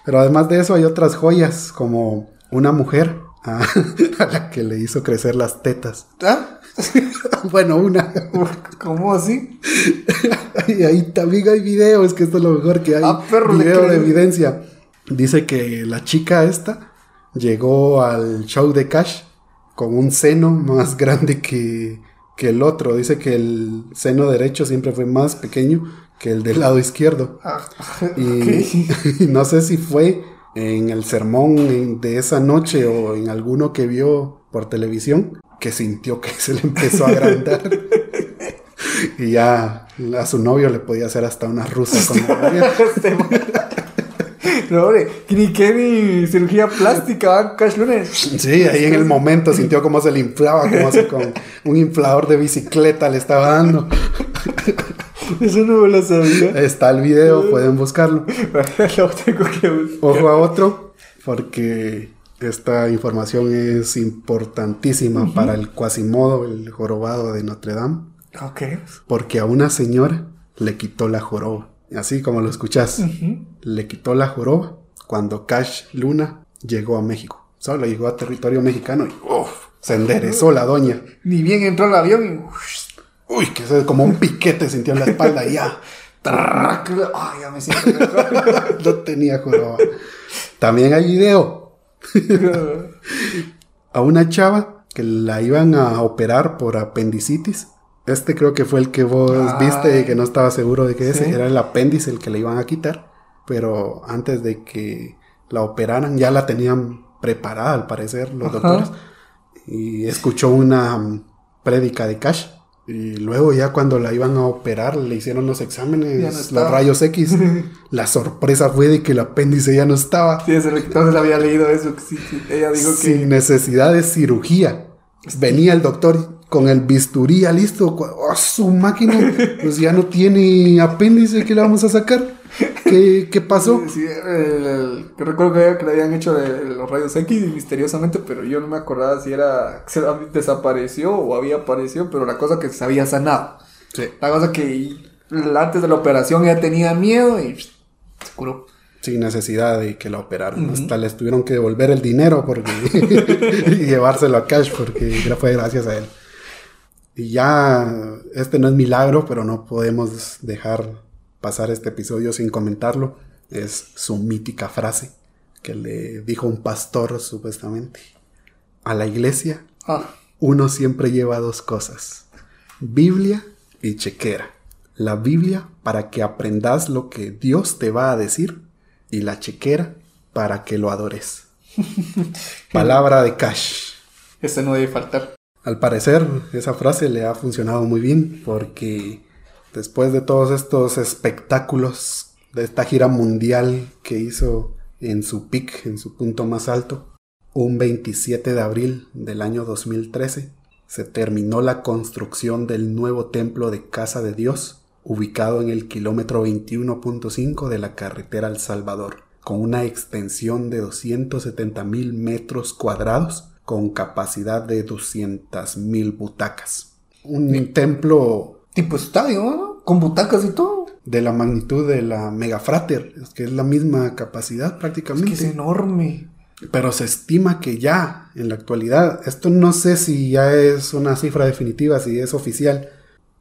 Pero además de eso hay otras joyas, como una mujer a, a la que le hizo crecer las tetas. ¿Ah? Bueno, una. ¿Cómo así? Y ahí también hay videos, que esto es lo mejor que hay. Ah, perro, video de evidencia. Dice que la chica esta llegó al show de Cash con un seno más grande que, que el otro. Dice que el seno derecho siempre fue más pequeño que el del lado izquierdo. Ah, y no sé si fue en el sermón de esa noche o en alguno que vio por televisión, que sintió que se le empezó a agrandar. y ya a su novio le podía hacer hasta una rusa con la novia. No, hombre, ni qué ni cirugía plástica. Cash Lunes. Sí, ahí en el momento sintió cómo se le inflaba, como si con un inflador de bicicleta le estaba dando. Eso no me lo sabía. Está el video, pueden buscarlo. Lo tengo que buscar. Ojo a otro, porque esta información es importantísima para el Quasimodo, el jorobado de Notre Dame, Ok. porque a una señora le quitó la joroba. Así como lo escuchás, le quitó la joroba cuando Cash Luna llegó a México. Solo llegó a territorio mexicano y uf, se enderezó la doña. Ni bien entró al avión y. Uy, que se- como un piquete sintió en la espalda y ya. Ay, ya me siento mejor. No tenía joroba. También hay video a una chava que la iban a operar por apendicitis. Este creo que fue el que vos Ay. viste y que no estaba seguro de que ese Sí. era el apéndice el que le iban a quitar. Pero antes de que la operaran ya la tenían preparada al parecer los Ajá. doctores. Y escuchó una prédica de Cash. Y luego ya cuando la iban a operar le hicieron los exámenes, no los rayos X. la sorpresa fue de que el apéndice ya no estaba. Sí, entonces había leído eso. que sí, sí. Ella dijo Sin que. necesidad de cirugía. Venía el doctor con el bisturí ya listo. ¡Oh, su máquina! Pues ya no tiene apéndice. ¿Qué le vamos a sacar? ¿Qué, qué pasó? Sí, el- el- yo recuerdo que, le habían hecho de los rayos X misteriosamente, pero yo no me acordaba si era se desapareció o había aparecido, pero la cosa que se había sanado. Sí. La cosa que antes de la operación ya tenía miedo y se curó. Sin necesidad de que la operaran. Hasta les tuvieron que devolver el dinero porque y llevárselo a cash porque fue gracias a él. Y ya, este no es milagro, pero no podemos dejar pasar este episodio sin comentarlo. Es su mítica frase que le dijo un pastor supuestamente. A la iglesia Ah, uno siempre lleva dos cosas, Biblia y chequera. La Biblia para que aprendas lo que Dios te va a decir y la chequera para que lo adores. Palabra de Cash. ese no debe faltar. Al parecer esa frase le ha funcionado muy bien porque después de todos estos espectáculos de esta gira mundial que hizo en su pic, en su punto más alto, un 27 de abril del año 2013 se terminó la construcción del nuevo templo de Casa de Dios ubicado en el kilómetro 21.5 de la carretera El Salvador, con una extensión de 270 mil metros cuadrados con capacidad de 200 mil butacas. Un templo Tipo estadio, ¿no? Con butacas y todo. de la magnitud de la Megafrater, es que es la misma capacidad Es prácticamente. que es enorme. Pero se estima que ya, en la actualidad, esto no sé si ya es una cifra definitiva, si es oficial,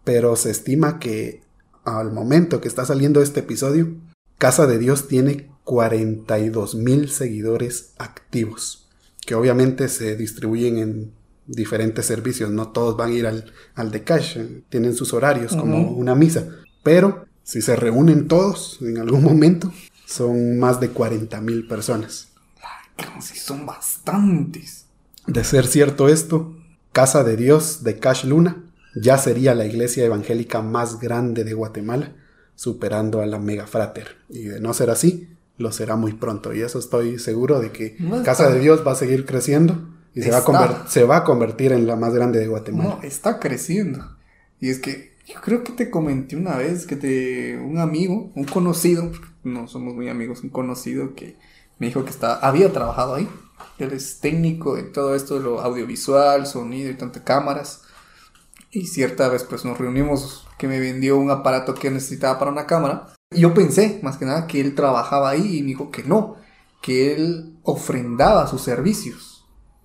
pero se estima que al momento que está saliendo este episodio, Casa de Dios tiene 42 mil seguidores activos, que obviamente se distribuyen en diferentes servicios, no todos van a ir al, al de cash, eh, tienen sus horarios como una misa, pero si se reúnen todos en algún momento, son más de 40 mil personas. Si son bastantes. De ser cierto esto, Casa de Dios de Cash Luna ya sería la iglesia evangélica más grande de Guatemala, superando a la Mega Frater. Y de no ser así, lo será muy pronto. Y eso estoy seguro de que No Casa de Dios va a seguir creciendo y se va, a Está. conver- se va a convertir en la más grande de Guatemala. No, está creciendo. Y es que yo creo que te comenté una vez que te un amigo, un conocido, no somos muy amigos, un conocido que me dijo que estaba, había trabajado ahí. Él es técnico de todo esto de lo audiovisual, sonido y tantas cámaras. Y cierta vez pues nos reunimos que me vendió un aparato que necesitaba para una cámara. Yo pensé, más que nada, que él trabajaba ahí y me dijo que no, que él ofrendaba sus servicios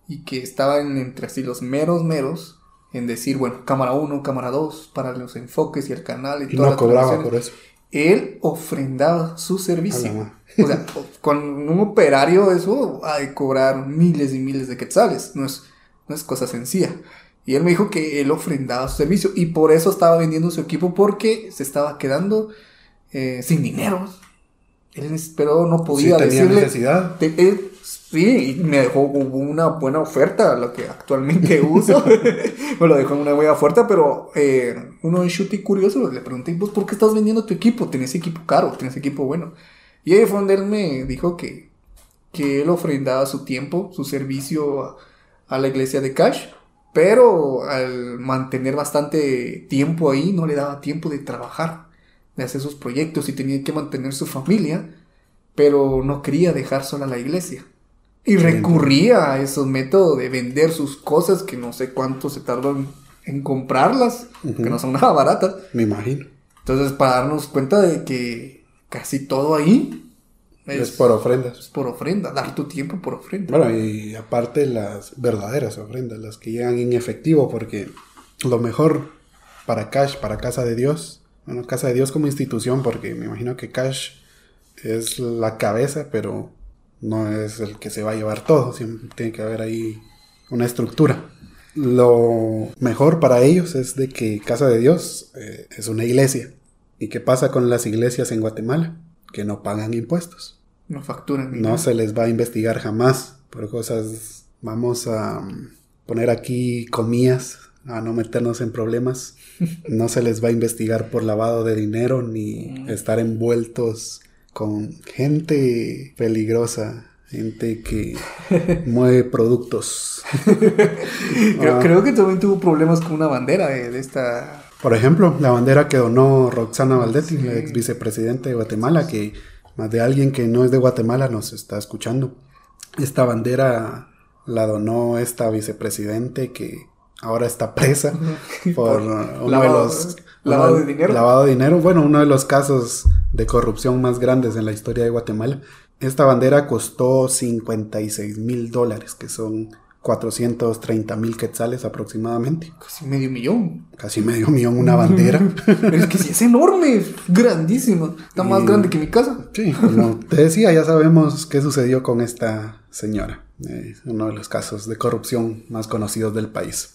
y que estaban entre así los meros meros en decir, bueno, cámara 1, cámara 2 para los enfoques y el canal y, Y todas no las cobraba por eso. Él ofrendaba su servicio. O sea, con un operario eso hay que cobrar miles y miles de quetzales, no es, no es cosa sencilla. Y él me dijo que él ofrendaba su servicio y por eso estaba vendiendo su equipo porque se estaba quedando eh, sin dinero. Él, pero no podía Sí, tenía decirle. necesidad. Te- él- sí, y me dejó una buena oferta, lo que actualmente uso. me lo dejó en una buena oferta, pero eh, uno en Shuti curioso le pregunté, ¿vos por qué estás vendiendo tu equipo? Tenés equipo caro, tenés equipo bueno. Y ahí fue donde él me dijo que, que él ofrendaba su tiempo, su servicio a la iglesia de Cash, pero al mantener bastante tiempo ahí no le daba tiempo de trabajar, de hacer sus proyectos y tenía que mantener su familia, pero no quería dejar sola la iglesia. Y recurría a esos métodos de vender sus cosas que no sé cuánto se tardó en, en comprarlas, que no son nada baratas. Me imagino. Entonces, para darnos cuenta de que casi todo ahí Es, por ofrendas. es por ofrenda, dar tu tiempo por ofrenda. Bueno, y aparte las verdaderas ofrendas, las que llegan en efectivo, porque lo mejor para Cash, para Casa de Dios, bueno, Casa de Dios como institución, porque me imagino que Cash es la cabeza, pero no es el que se va a llevar todo, siempre tiene que haber ahí una estructura. Lo mejor para ellos es de que Casa de Dios eh, es una iglesia. ¿Y qué pasa con las iglesias en Guatemala? Que no pagan impuestos. No facturan. ni No nada. se les va a investigar jamás por cosas. Vamos a mm, poner aquí comillas a no meternos en problemas. No se les va a investigar por lavado de dinero ni estar envueltos con gente peligrosa, gente que mueve productos. Creo, Ah. creo que también tuvo problemas con una bandera de, de esta. Por ejemplo, la bandera que donó Roxana Valdetti, Sí. la ex vicepresidenta de Guatemala, que más de alguien que no es de Guatemala nos está escuchando. Esta bandera la donó esta vicepresidente que ahora está presa por uno de los lavado de dinero. Lavado de dinero, bueno, uno de los casos de corrupción más grandes en la historia de Guatemala. Esta bandera costó 56 mil dólares, que son 430 mil quetzales aproximadamente. Casi medio millón. Casi medio millón una bandera. Pero es que sí, es enorme, grandísima. Está más Y- grande que mi casa. Sí, como te decía, ya sabemos qué sucedió con esta señora. Uno de los casos de corrupción más conocidos del país.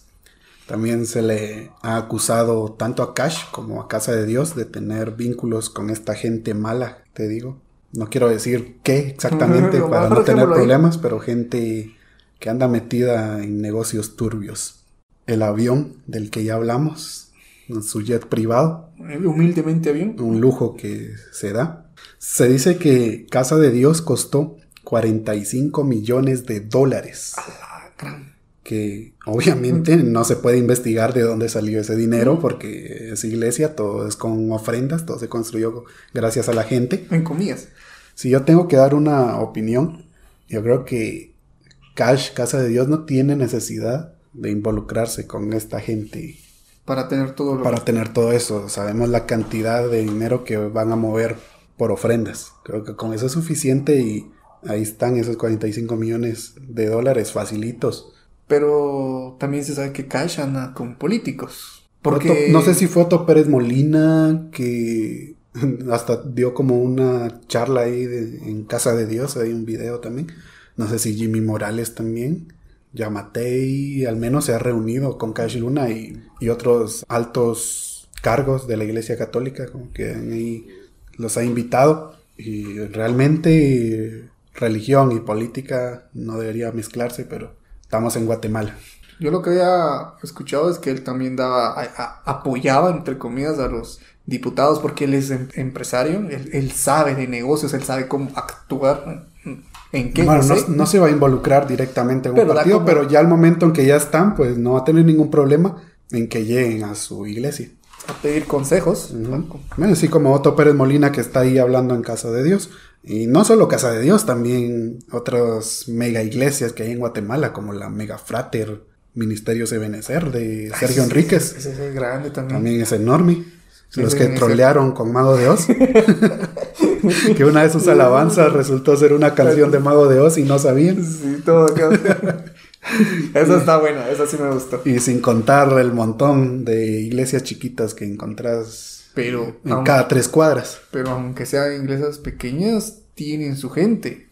También se le ha acusado tanto a Cash como a Casa de Dios de tener vínculos con esta gente mala, te digo. No quiero decir qué exactamente No, para no tener problemas, pero gente que anda metida en negocios turbios. El avión del que ya hablamos, su jet privado, Eh, Humildemente avión. un lujo que se da. Se dice que Casa de Dios costó 45 millones de dólares, gran- que obviamente no se puede investigar de dónde salió ese dinero porque es iglesia, todo es con ofrendas, todo se construyó gracias a la gente. En comillas. Si yo tengo que dar una opinión, yo creo que Cash, Casa de Dios, no tiene necesidad de involucrarse con esta gente Para tener todo lo para tener todo eso. Sabemos la cantidad de dinero que van a mover por ofrendas. Creo que con eso es suficiente y ahí están esos 45 millones de dólares facilitos. Pero también se sabe que Cash anda con políticos. Porque. No sé si fue Otto Pérez Molina que hasta dio como una charla ahí de- en Casa de Dios, hay un video también. No sé si Jimmy Morales también. Yamatei al menos se ha reunido con Cash Luna y, y otros altos cargos de la Iglesia Católica, como que ahí los ha invitado. Y realmente religión y política no debería mezclarse, pero estamos en Guatemala. Yo lo que había escuchado es que él también daba, a- a- apoyaba, entre comillas, a los diputados porque él es em- empresario, él, él sabe de negocios, él sabe cómo actuar, en qué. Bueno, no se va a involucrar directamente en Pero un partido, como- pero ya al momento en que ya están, pues no va a tener ningún problema en que lleguen a su iglesia. A pedir consejos. Bueno, así como Otto Pérez Molina que está ahí hablando en Casa de Dios. Y no solo Casa de Dios, también otras mega iglesias que hay en Guatemala, como la Mega Frater Ministerios de Benecer de Sergio Ese- Enríquez. Ese es grande también. También es enorme. Sí, Los que trolearon con Mago de Oz. que una de sus alabanzas resultó ser una canción de Mago de Oz y no sabían. Sí, todo acá. esa está buena, esa sí me gustó. Y sin contar el montón de iglesias chiquitas que encontrás Pero, en cada tres cuadras. pero aunque sean iglesias pequeñas, tienen su gente.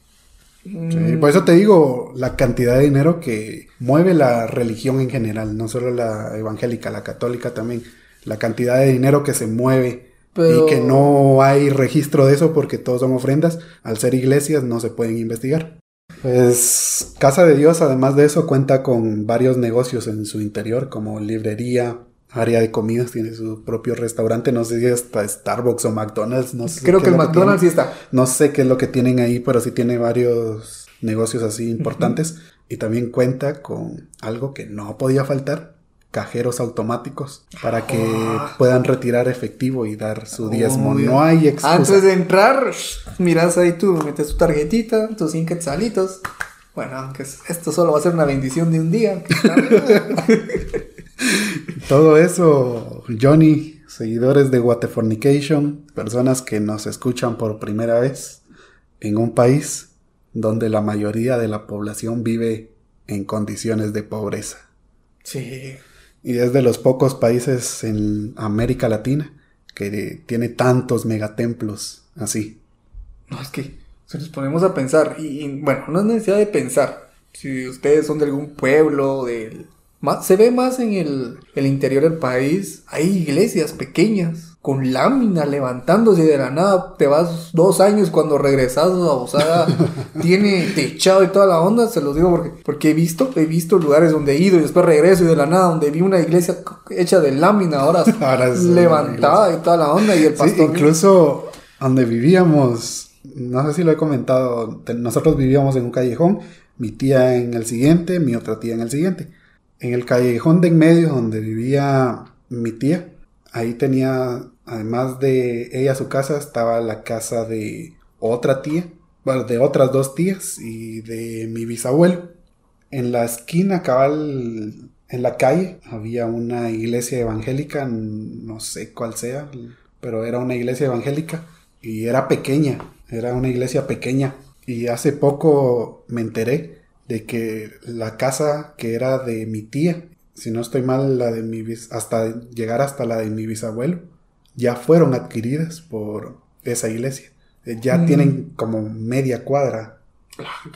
Sí, Mm, por eso te digo la cantidad de dinero que mueve la religión en general, no solo la evangélica, la católica también. La cantidad de dinero que se mueve Pero- Y que no hay registro de eso porque todos son ofrendas. Al ser iglesias no se pueden investigar. Pues Casa de Dios, además de eso, cuenta con varios negocios en su interior, como librería, área de comidas, tiene su propio restaurante, no sé si hasta Starbucks o McDonald's, no sé. Creo que el McDonald's sí está. No sé qué es lo que tienen ahí, pero sí tiene varios negocios así importantes. Y también cuenta con algo que no podía faltar, cajeros automáticos, para que Ah. puedan retirar efectivo y dar su diezmo. No hay excusa. Antes de entrar, miras ahí tú, metes tu tarjetita, tus 100 quetzalitos. Bueno, aunque es- esto solo va a ser una bendición de un día. Todo eso, Johnny, seguidores de Waterfornication, personas que nos escuchan por primera vez en un país donde la mayoría de la población vive en condiciones de pobreza. sí. Y es de los pocos países en América Latina que tiene tantos megatemplos así. No, es que si nos ponemos a pensar, y, bueno, no es necesidad de pensar. Si ustedes son de algún pueblo, del, más, se ve más en el, el interior del país, hay iglesias pequeñas con lámina levantándose de la nada te vas dos años cuando regresas a Osada tiene techado y toda la onda, se los digo porque, porque he visto, he visto lugares donde he ido y después regreso y de la nada donde vi una iglesia hecha de lámina ahora, levantada y toda la onda y el Sí, pastor incluso donde vivíamos, no sé si lo he comentado, nosotros vivíamos en un callejón, mi tía en el siguiente, mi otra tía en el siguiente. En el callejón de en medio donde vivía mi tía, ahí tenía, además de ella su casa, estaba la casa de otra tía, bueno, de otras dos tías y de mi bisabuelo. En la esquina, cabal, en la calle, había una iglesia evangélica, no sé cuál sea, pero era una iglesia evangélica y era pequeña, era una iglesia pequeña. Y hace poco me enteré de que la casa que era de mi tía, si no estoy mal, la de mi bis- hasta llegar hasta la de mi bisabuelo, ya fueron adquiridas por esa iglesia. Eh, Ya Mm. tienen como media cuadra,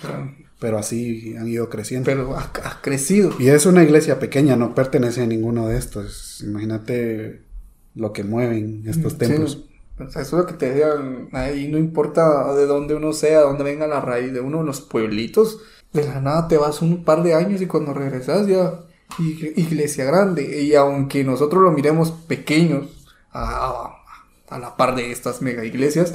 Pero- pero así han ido creciendo. pero ha, ha crecido. Y es una iglesia pequeña, no pertenece a ninguno de estos. Imagínate lo que mueven estos templos. Sí, sea, eso es lo que te decían, ahí no importa de dónde uno sea, de dónde venga la raíz de uno de los pueblitos, de la nada te vas un par de años y cuando regresas ya ig- iglesia grande. Y aunque nosotros lo miremos pequeños a, la par de estas mega iglesias,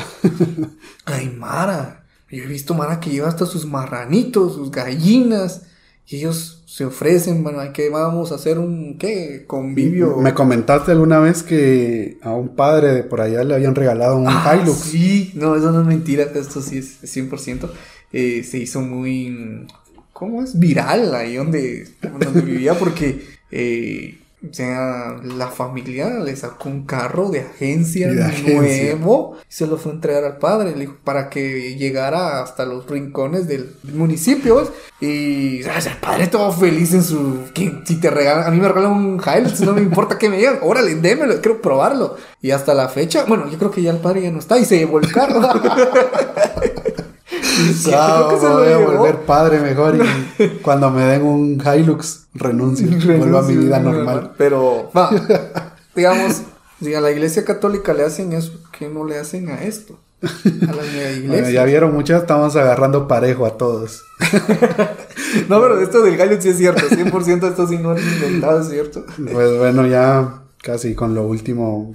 hay Mara. Yo he visto Mara que lleva hasta sus marranitos, sus gallinas, y ellos se ofrecen, bueno, hay que vamos a hacer un, ¿qué? Convivio. Me comentaste alguna vez que a un padre de por allá le habían regalado un Ah, Hilux. Sí, no, eso no es mentira, esto sí es 100%. Eh, se hizo muy, ¿cómo es? Viral ahí donde, donde vivía porque, eh, o sea, la familia le sacó un carro de agencia, De agencia. nuevo y se lo fue a entregar al padre, le dijo, para que llegara hasta los rincones del, del municipio. ¿ves? Y o sea, el padre todo feliz en su... que si te regalan, a mí me regalan un Hilux, no me importa que me digan, órale, démelo, quiero probarlo. Y hasta la fecha, bueno, yo creo que ya el padre ya no está y se llevó el carro. Sí, Ah, creo que se lo voy a volver padre mejor y cuando me den un Hilux renuncio, vuelvo a mi vida normal. Pero, va, digamos, si a la iglesia católica le hacen eso, ¿qué no le hacen a esto? A las mega iglesias. Bueno, ya vieron muchas, estamos agarrando parejo a todos. No, pero esto del Hilux sí es cierto, 100% esto sí no es inventado, es cierto. Pues bueno, ya casi con lo último,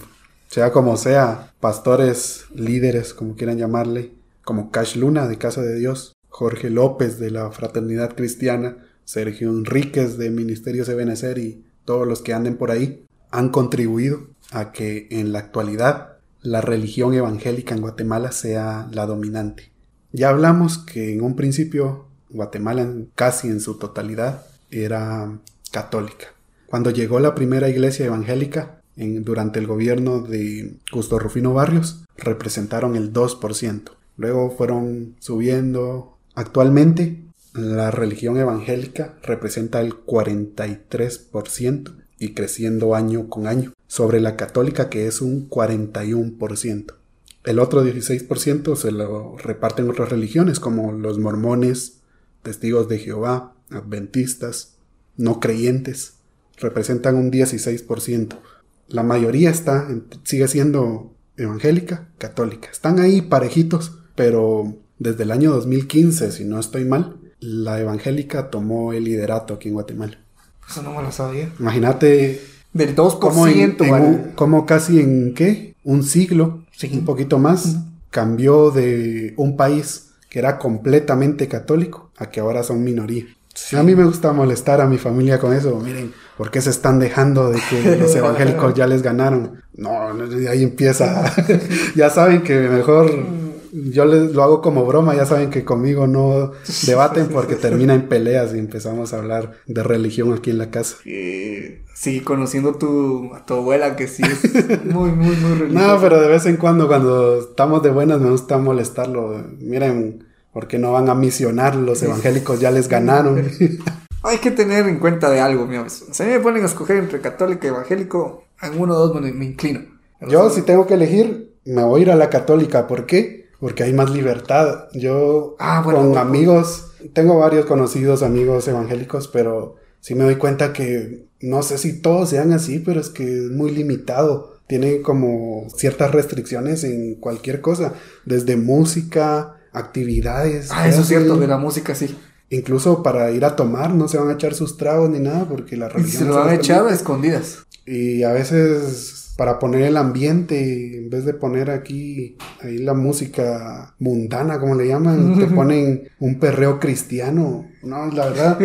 sea como sea, pastores, líderes, como quieran llamarle, como Cash Luna de Casa de Dios, Jorge López de la Fraternidad Cristiana, Sergio Enríquez de Ministerios de Benecer y todos los que anden por ahí, han contribuido a que en la actualidad la religión evangélica en Guatemala sea la dominante. Ya hablamos que en un principio Guatemala casi en su totalidad era católica. Cuando llegó la primera iglesia evangélica en- durante el gobierno de Justo Rufino Barrios, representaron el 2%. Luego fueron subiendo. Actualmente, la religión evangélica representa el 43% y creciendo año con año, sobre la católica que es un 41%. El otro 16% se lo reparten otras religiones como los mormones, testigos de Jehová, adventistas, no creyentes, representan un 16%. La mayoría está, sigue siendo evangélica, católica. Están ahí parejitos, pero desde el año 2015, si no estoy mal, la evangélica tomó el liderato aquí en Guatemala. Eso no me lo sabía. Imagínate Del 2%, cómo, en- en vale. un- cómo casi en qué? Un siglo, Sí. un poquito más, cambió de un país que era completamente católico a que ahora son minoría. A mí me gusta molestar a mi familia con eso. Miren, ¿por qué se están dejando de que los evangélicos ya les ganaron? No, ahí empieza. ya saben que mejor yo les lo hago como broma. Ya saben que conmigo no debaten porque termina en peleas y empezamos a hablar de religión aquí en la casa. Eh, sí, conociendo tu, a tu abuela que sí es muy, muy, muy religiosa. No, pero de vez en cuando, cuando estamos de buenas, me gusta molestarlo. Miren, ¿por qué no van a misionar? Los evangélicos ya les ganaron. Hay que tener en cuenta de algo, mi Si a mí me ponen a escoger entre católico y evangélico, en uno o dos me, me inclino. Yo, si tengo que elegir, me voy a ir a la católica. ¿Por qué? Porque hay más libertad. Yo, Ah, bueno, con bueno. amigos, tengo varios conocidos amigos evangélicos, pero sí me doy cuenta que no sé si todos sean así, pero es que es muy limitado. Tiene como ciertas restricciones en cualquier cosa, desde música, actividades. Ah, eso es cierto, de la música sí. Incluso para ir a tomar no se van a echar sus tragos ni nada porque la Y religión se lo van a echar a escondidas. Y a veces para poner el ambiente, en vez de poner aquí ahí la música mundana, como le llaman, te ponen un perreo cristiano. No, la verdad,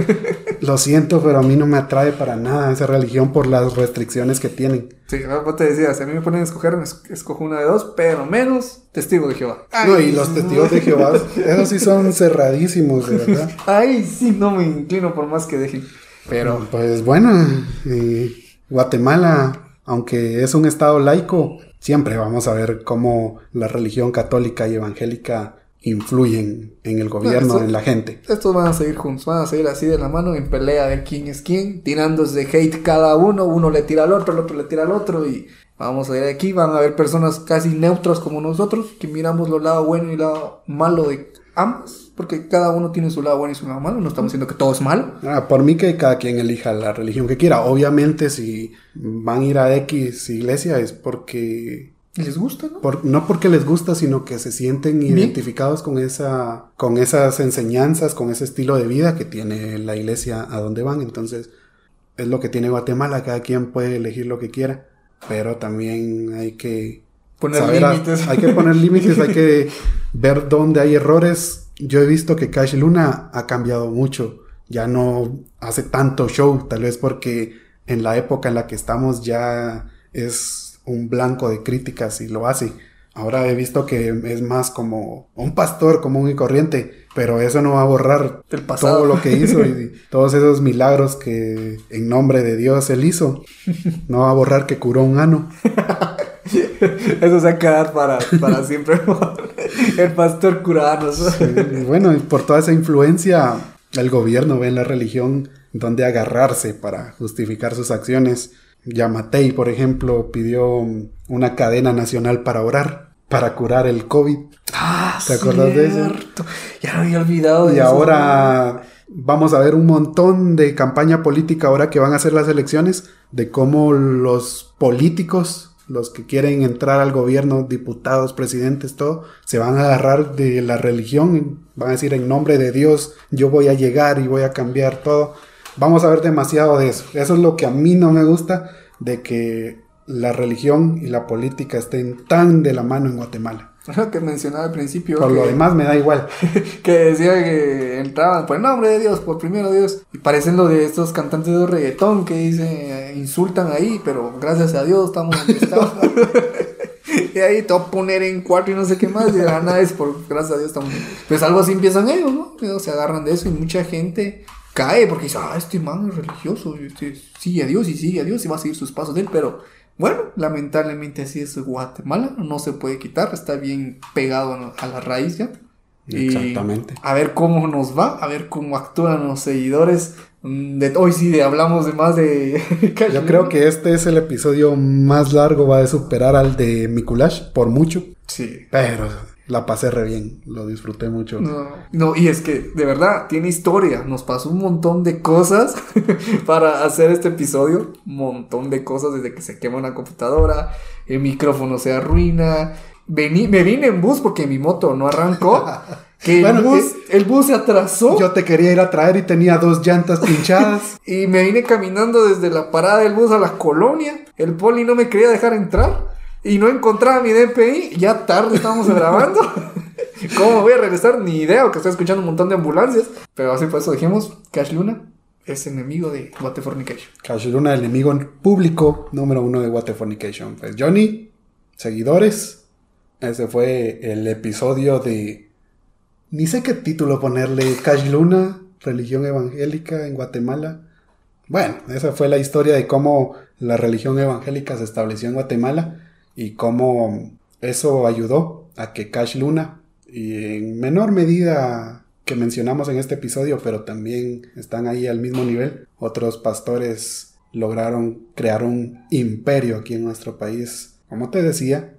lo siento, pero a mí no me atrae para nada esa religión por las restricciones que tienen. Sí, vos te decías, si a mí me ponen a escoger, me es- escojo una de dos, pero menos testigo de Jehová. No, y los testigos de Jehová, esos sí son cerradísimos, de verdad. Ay, sí, no me inclino por más que dejen. Pero, Pues bueno, eh, Guatemala, aunque es un estado laico, siempre vamos a ver cómo la religión católica y evangélica influyen en el gobierno, eso- en la gente. estos van a seguir juntos, van a seguir así de la mano en pelea de quién es quién, tirándose hate cada uno, uno le tira al otro, el otro le tira al otro y vamos a ir aquí, van a haber personas casi neutras como nosotros, que miramos lo lado bueno y el lado malo de ambos, porque cada uno tiene su lado bueno y su lado malo, no estamos diciendo que todo es malo. Ah, por mí que cada quien elija la religión que quiera. Obviamente si van a ir a X iglesia es porque ¿Les gusta, no? por- no porque les gusta, sino que se sienten Bien. identificados con esa, con esas enseñanzas, con ese estilo de vida que tiene la iglesia a donde van. Entonces, es lo que tiene Guatemala, cada quien puede elegir lo que quiera, pero también hay que Poner límites. hay que poner límites, hay que ver dónde hay errores. Yo he visto que Cash Luna ha cambiado mucho, ya no hace tanto show, tal vez porque en la época en la que estamos ya es un blanco de críticas y lo hace. Ahora he visto que es más como un pastor común y corriente, pero eso no va a borrar El pasado. todo lo que hizo y todos esos milagros que en nombre de Dios él hizo. No va a borrar que curó un ano. Eso se va a quedar para, para siempre. el pastor curanos. Y bueno, y por toda esa influencia, el gobierno ve en la religión donde agarrarse para justificar sus acciones. Yamatei, por ejemplo, pidió una cadena nacional para orar, para curar el COVID. Ah, ¿Te acuerdas de eso? Ya me había olvidado de Y eso. ahora vamos a ver un montón de campaña política ahora que van a hacer las elecciones, de cómo los políticos, los que quieren entrar al gobierno, diputados, presidentes, todo, se van a agarrar de la religión, van a decir en nombre de Dios, yo voy a llegar y voy a cambiar todo. Vamos a ver demasiado de eso. Eso es lo que a mí no me gusta, de que la religión y la política estén tan de la mano en Guatemala. Lo que mencionaba al principio. Por que, lo demás me da igual. que decía que entraban por el nombre de Dios, por primero Dios. Y parecen lo de estos cantantes de reggaetón que dicen, eh, insultan ahí, pero gracias a Dios estamos donde estamos. y ahí a poner en cuatro y no sé qué más. Y de la nada es por gracias a Dios estamos. Pues algo así empiezan ellos, ¿no? Ellos se agarran de eso y mucha gente cae porque dice, ah, este man es religioso, este sigue a Dios y sigue a Dios y va a seguir sus pasos de él, pero bueno, lamentablemente así es Guatemala, no se puede quitar, está bien pegado a la raíz ya. Y Exactamente. a ver cómo nos va, a ver cómo actúan los seguidores. mm, De, hoy sí de, hablamos de más de... Yo creo que este es el episodio más largo, va a superar al de Mikulash por mucho. Sí. Pero la pasé re bien, lo disfruté mucho. No, no, y es que de verdad tiene historia. Nos pasó un montón de cosas para hacer este episodio. Un montón de cosas desde que se quema una computadora, el micrófono se arruina. Vení, me vine en bus porque mi moto no arrancó. Que Bueno, el, bus, eh, el bus se atrasó. Yo te quería ir a traer y tenía dos llantas pinchadas. Y me vine caminando desde la parada del bus a la colonia. El poli no me quería dejar entrar. Y no encontraba mi DPI. Ya tarde estábamos grabando. ¿Cómo voy a regresar? Ni idea, que estoy escuchando un montón de ambulancias. Pero así por eso dijimos, Cash Luna es enemigo de Fornication. Cash Luna, el enemigo público número uno de What the Fornication. Pues Johnny, seguidores, ese fue el episodio de... Ni sé qué título ponerle. Cash Luna, religión evangélica en Guatemala. Bueno, esa fue la historia de cómo la religión evangélica se estableció en Guatemala y cómo eso ayudó a que Cash Luna, y en menor medida que mencionamos en este episodio, pero también están ahí al mismo nivel, otros pastores lograron crear un imperio aquí en nuestro país. Como te decía,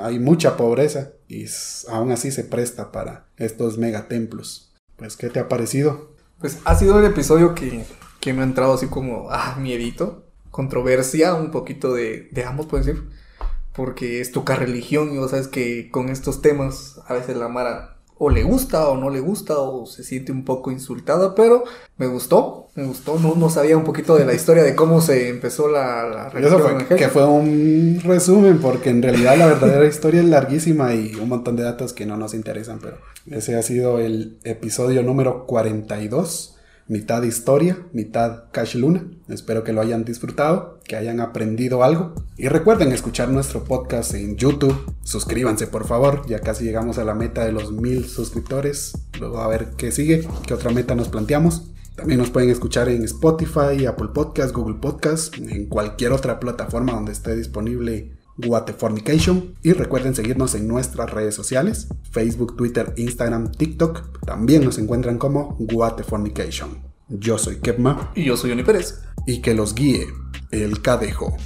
hay mucha pobreza y aún así se presta para estos megatemplos. Pues, ¿qué te ha parecido? Pues ha sido el episodio que, que me ha entrado así como, ah, miedito. Controversia, un poquito de, de ambos, puedo decir. Porque es tocar religión y vos sabes que con estos temas a veces la Mara o le gusta o no le gusta o se siente un poco insultada, pero me gustó, me gustó. No, no sabía un poquito de la historia de cómo se empezó la, la Eso religión fue, evangélica. que fue un resumen, porque en realidad la verdadera historia es larguísima y un montón de datos que no nos interesan, pero ese ha sido el episodio número 42, mitad historia, mitad Cash Luna. Espero que lo hayan disfrutado, que hayan aprendido algo. Y recuerden escuchar nuestro podcast en YouTube. Suscríbanse, por favor, ya casi llegamos a la meta de los mil suscriptores. Luego a ver qué sigue, qué otra meta nos planteamos. También nos pueden escuchar en Spotify, Apple Podcast, Google Podcast, en cualquier otra plataforma donde esté disponible Guatefornication. Y recuerden seguirnos en nuestras redes sociales, Facebook, Twitter, Instagram, TikTok. También nos encuentran como Guatefornication. Yo soy Kepma Y yo soy Johnny Pérez. y que los guíe el cadejo.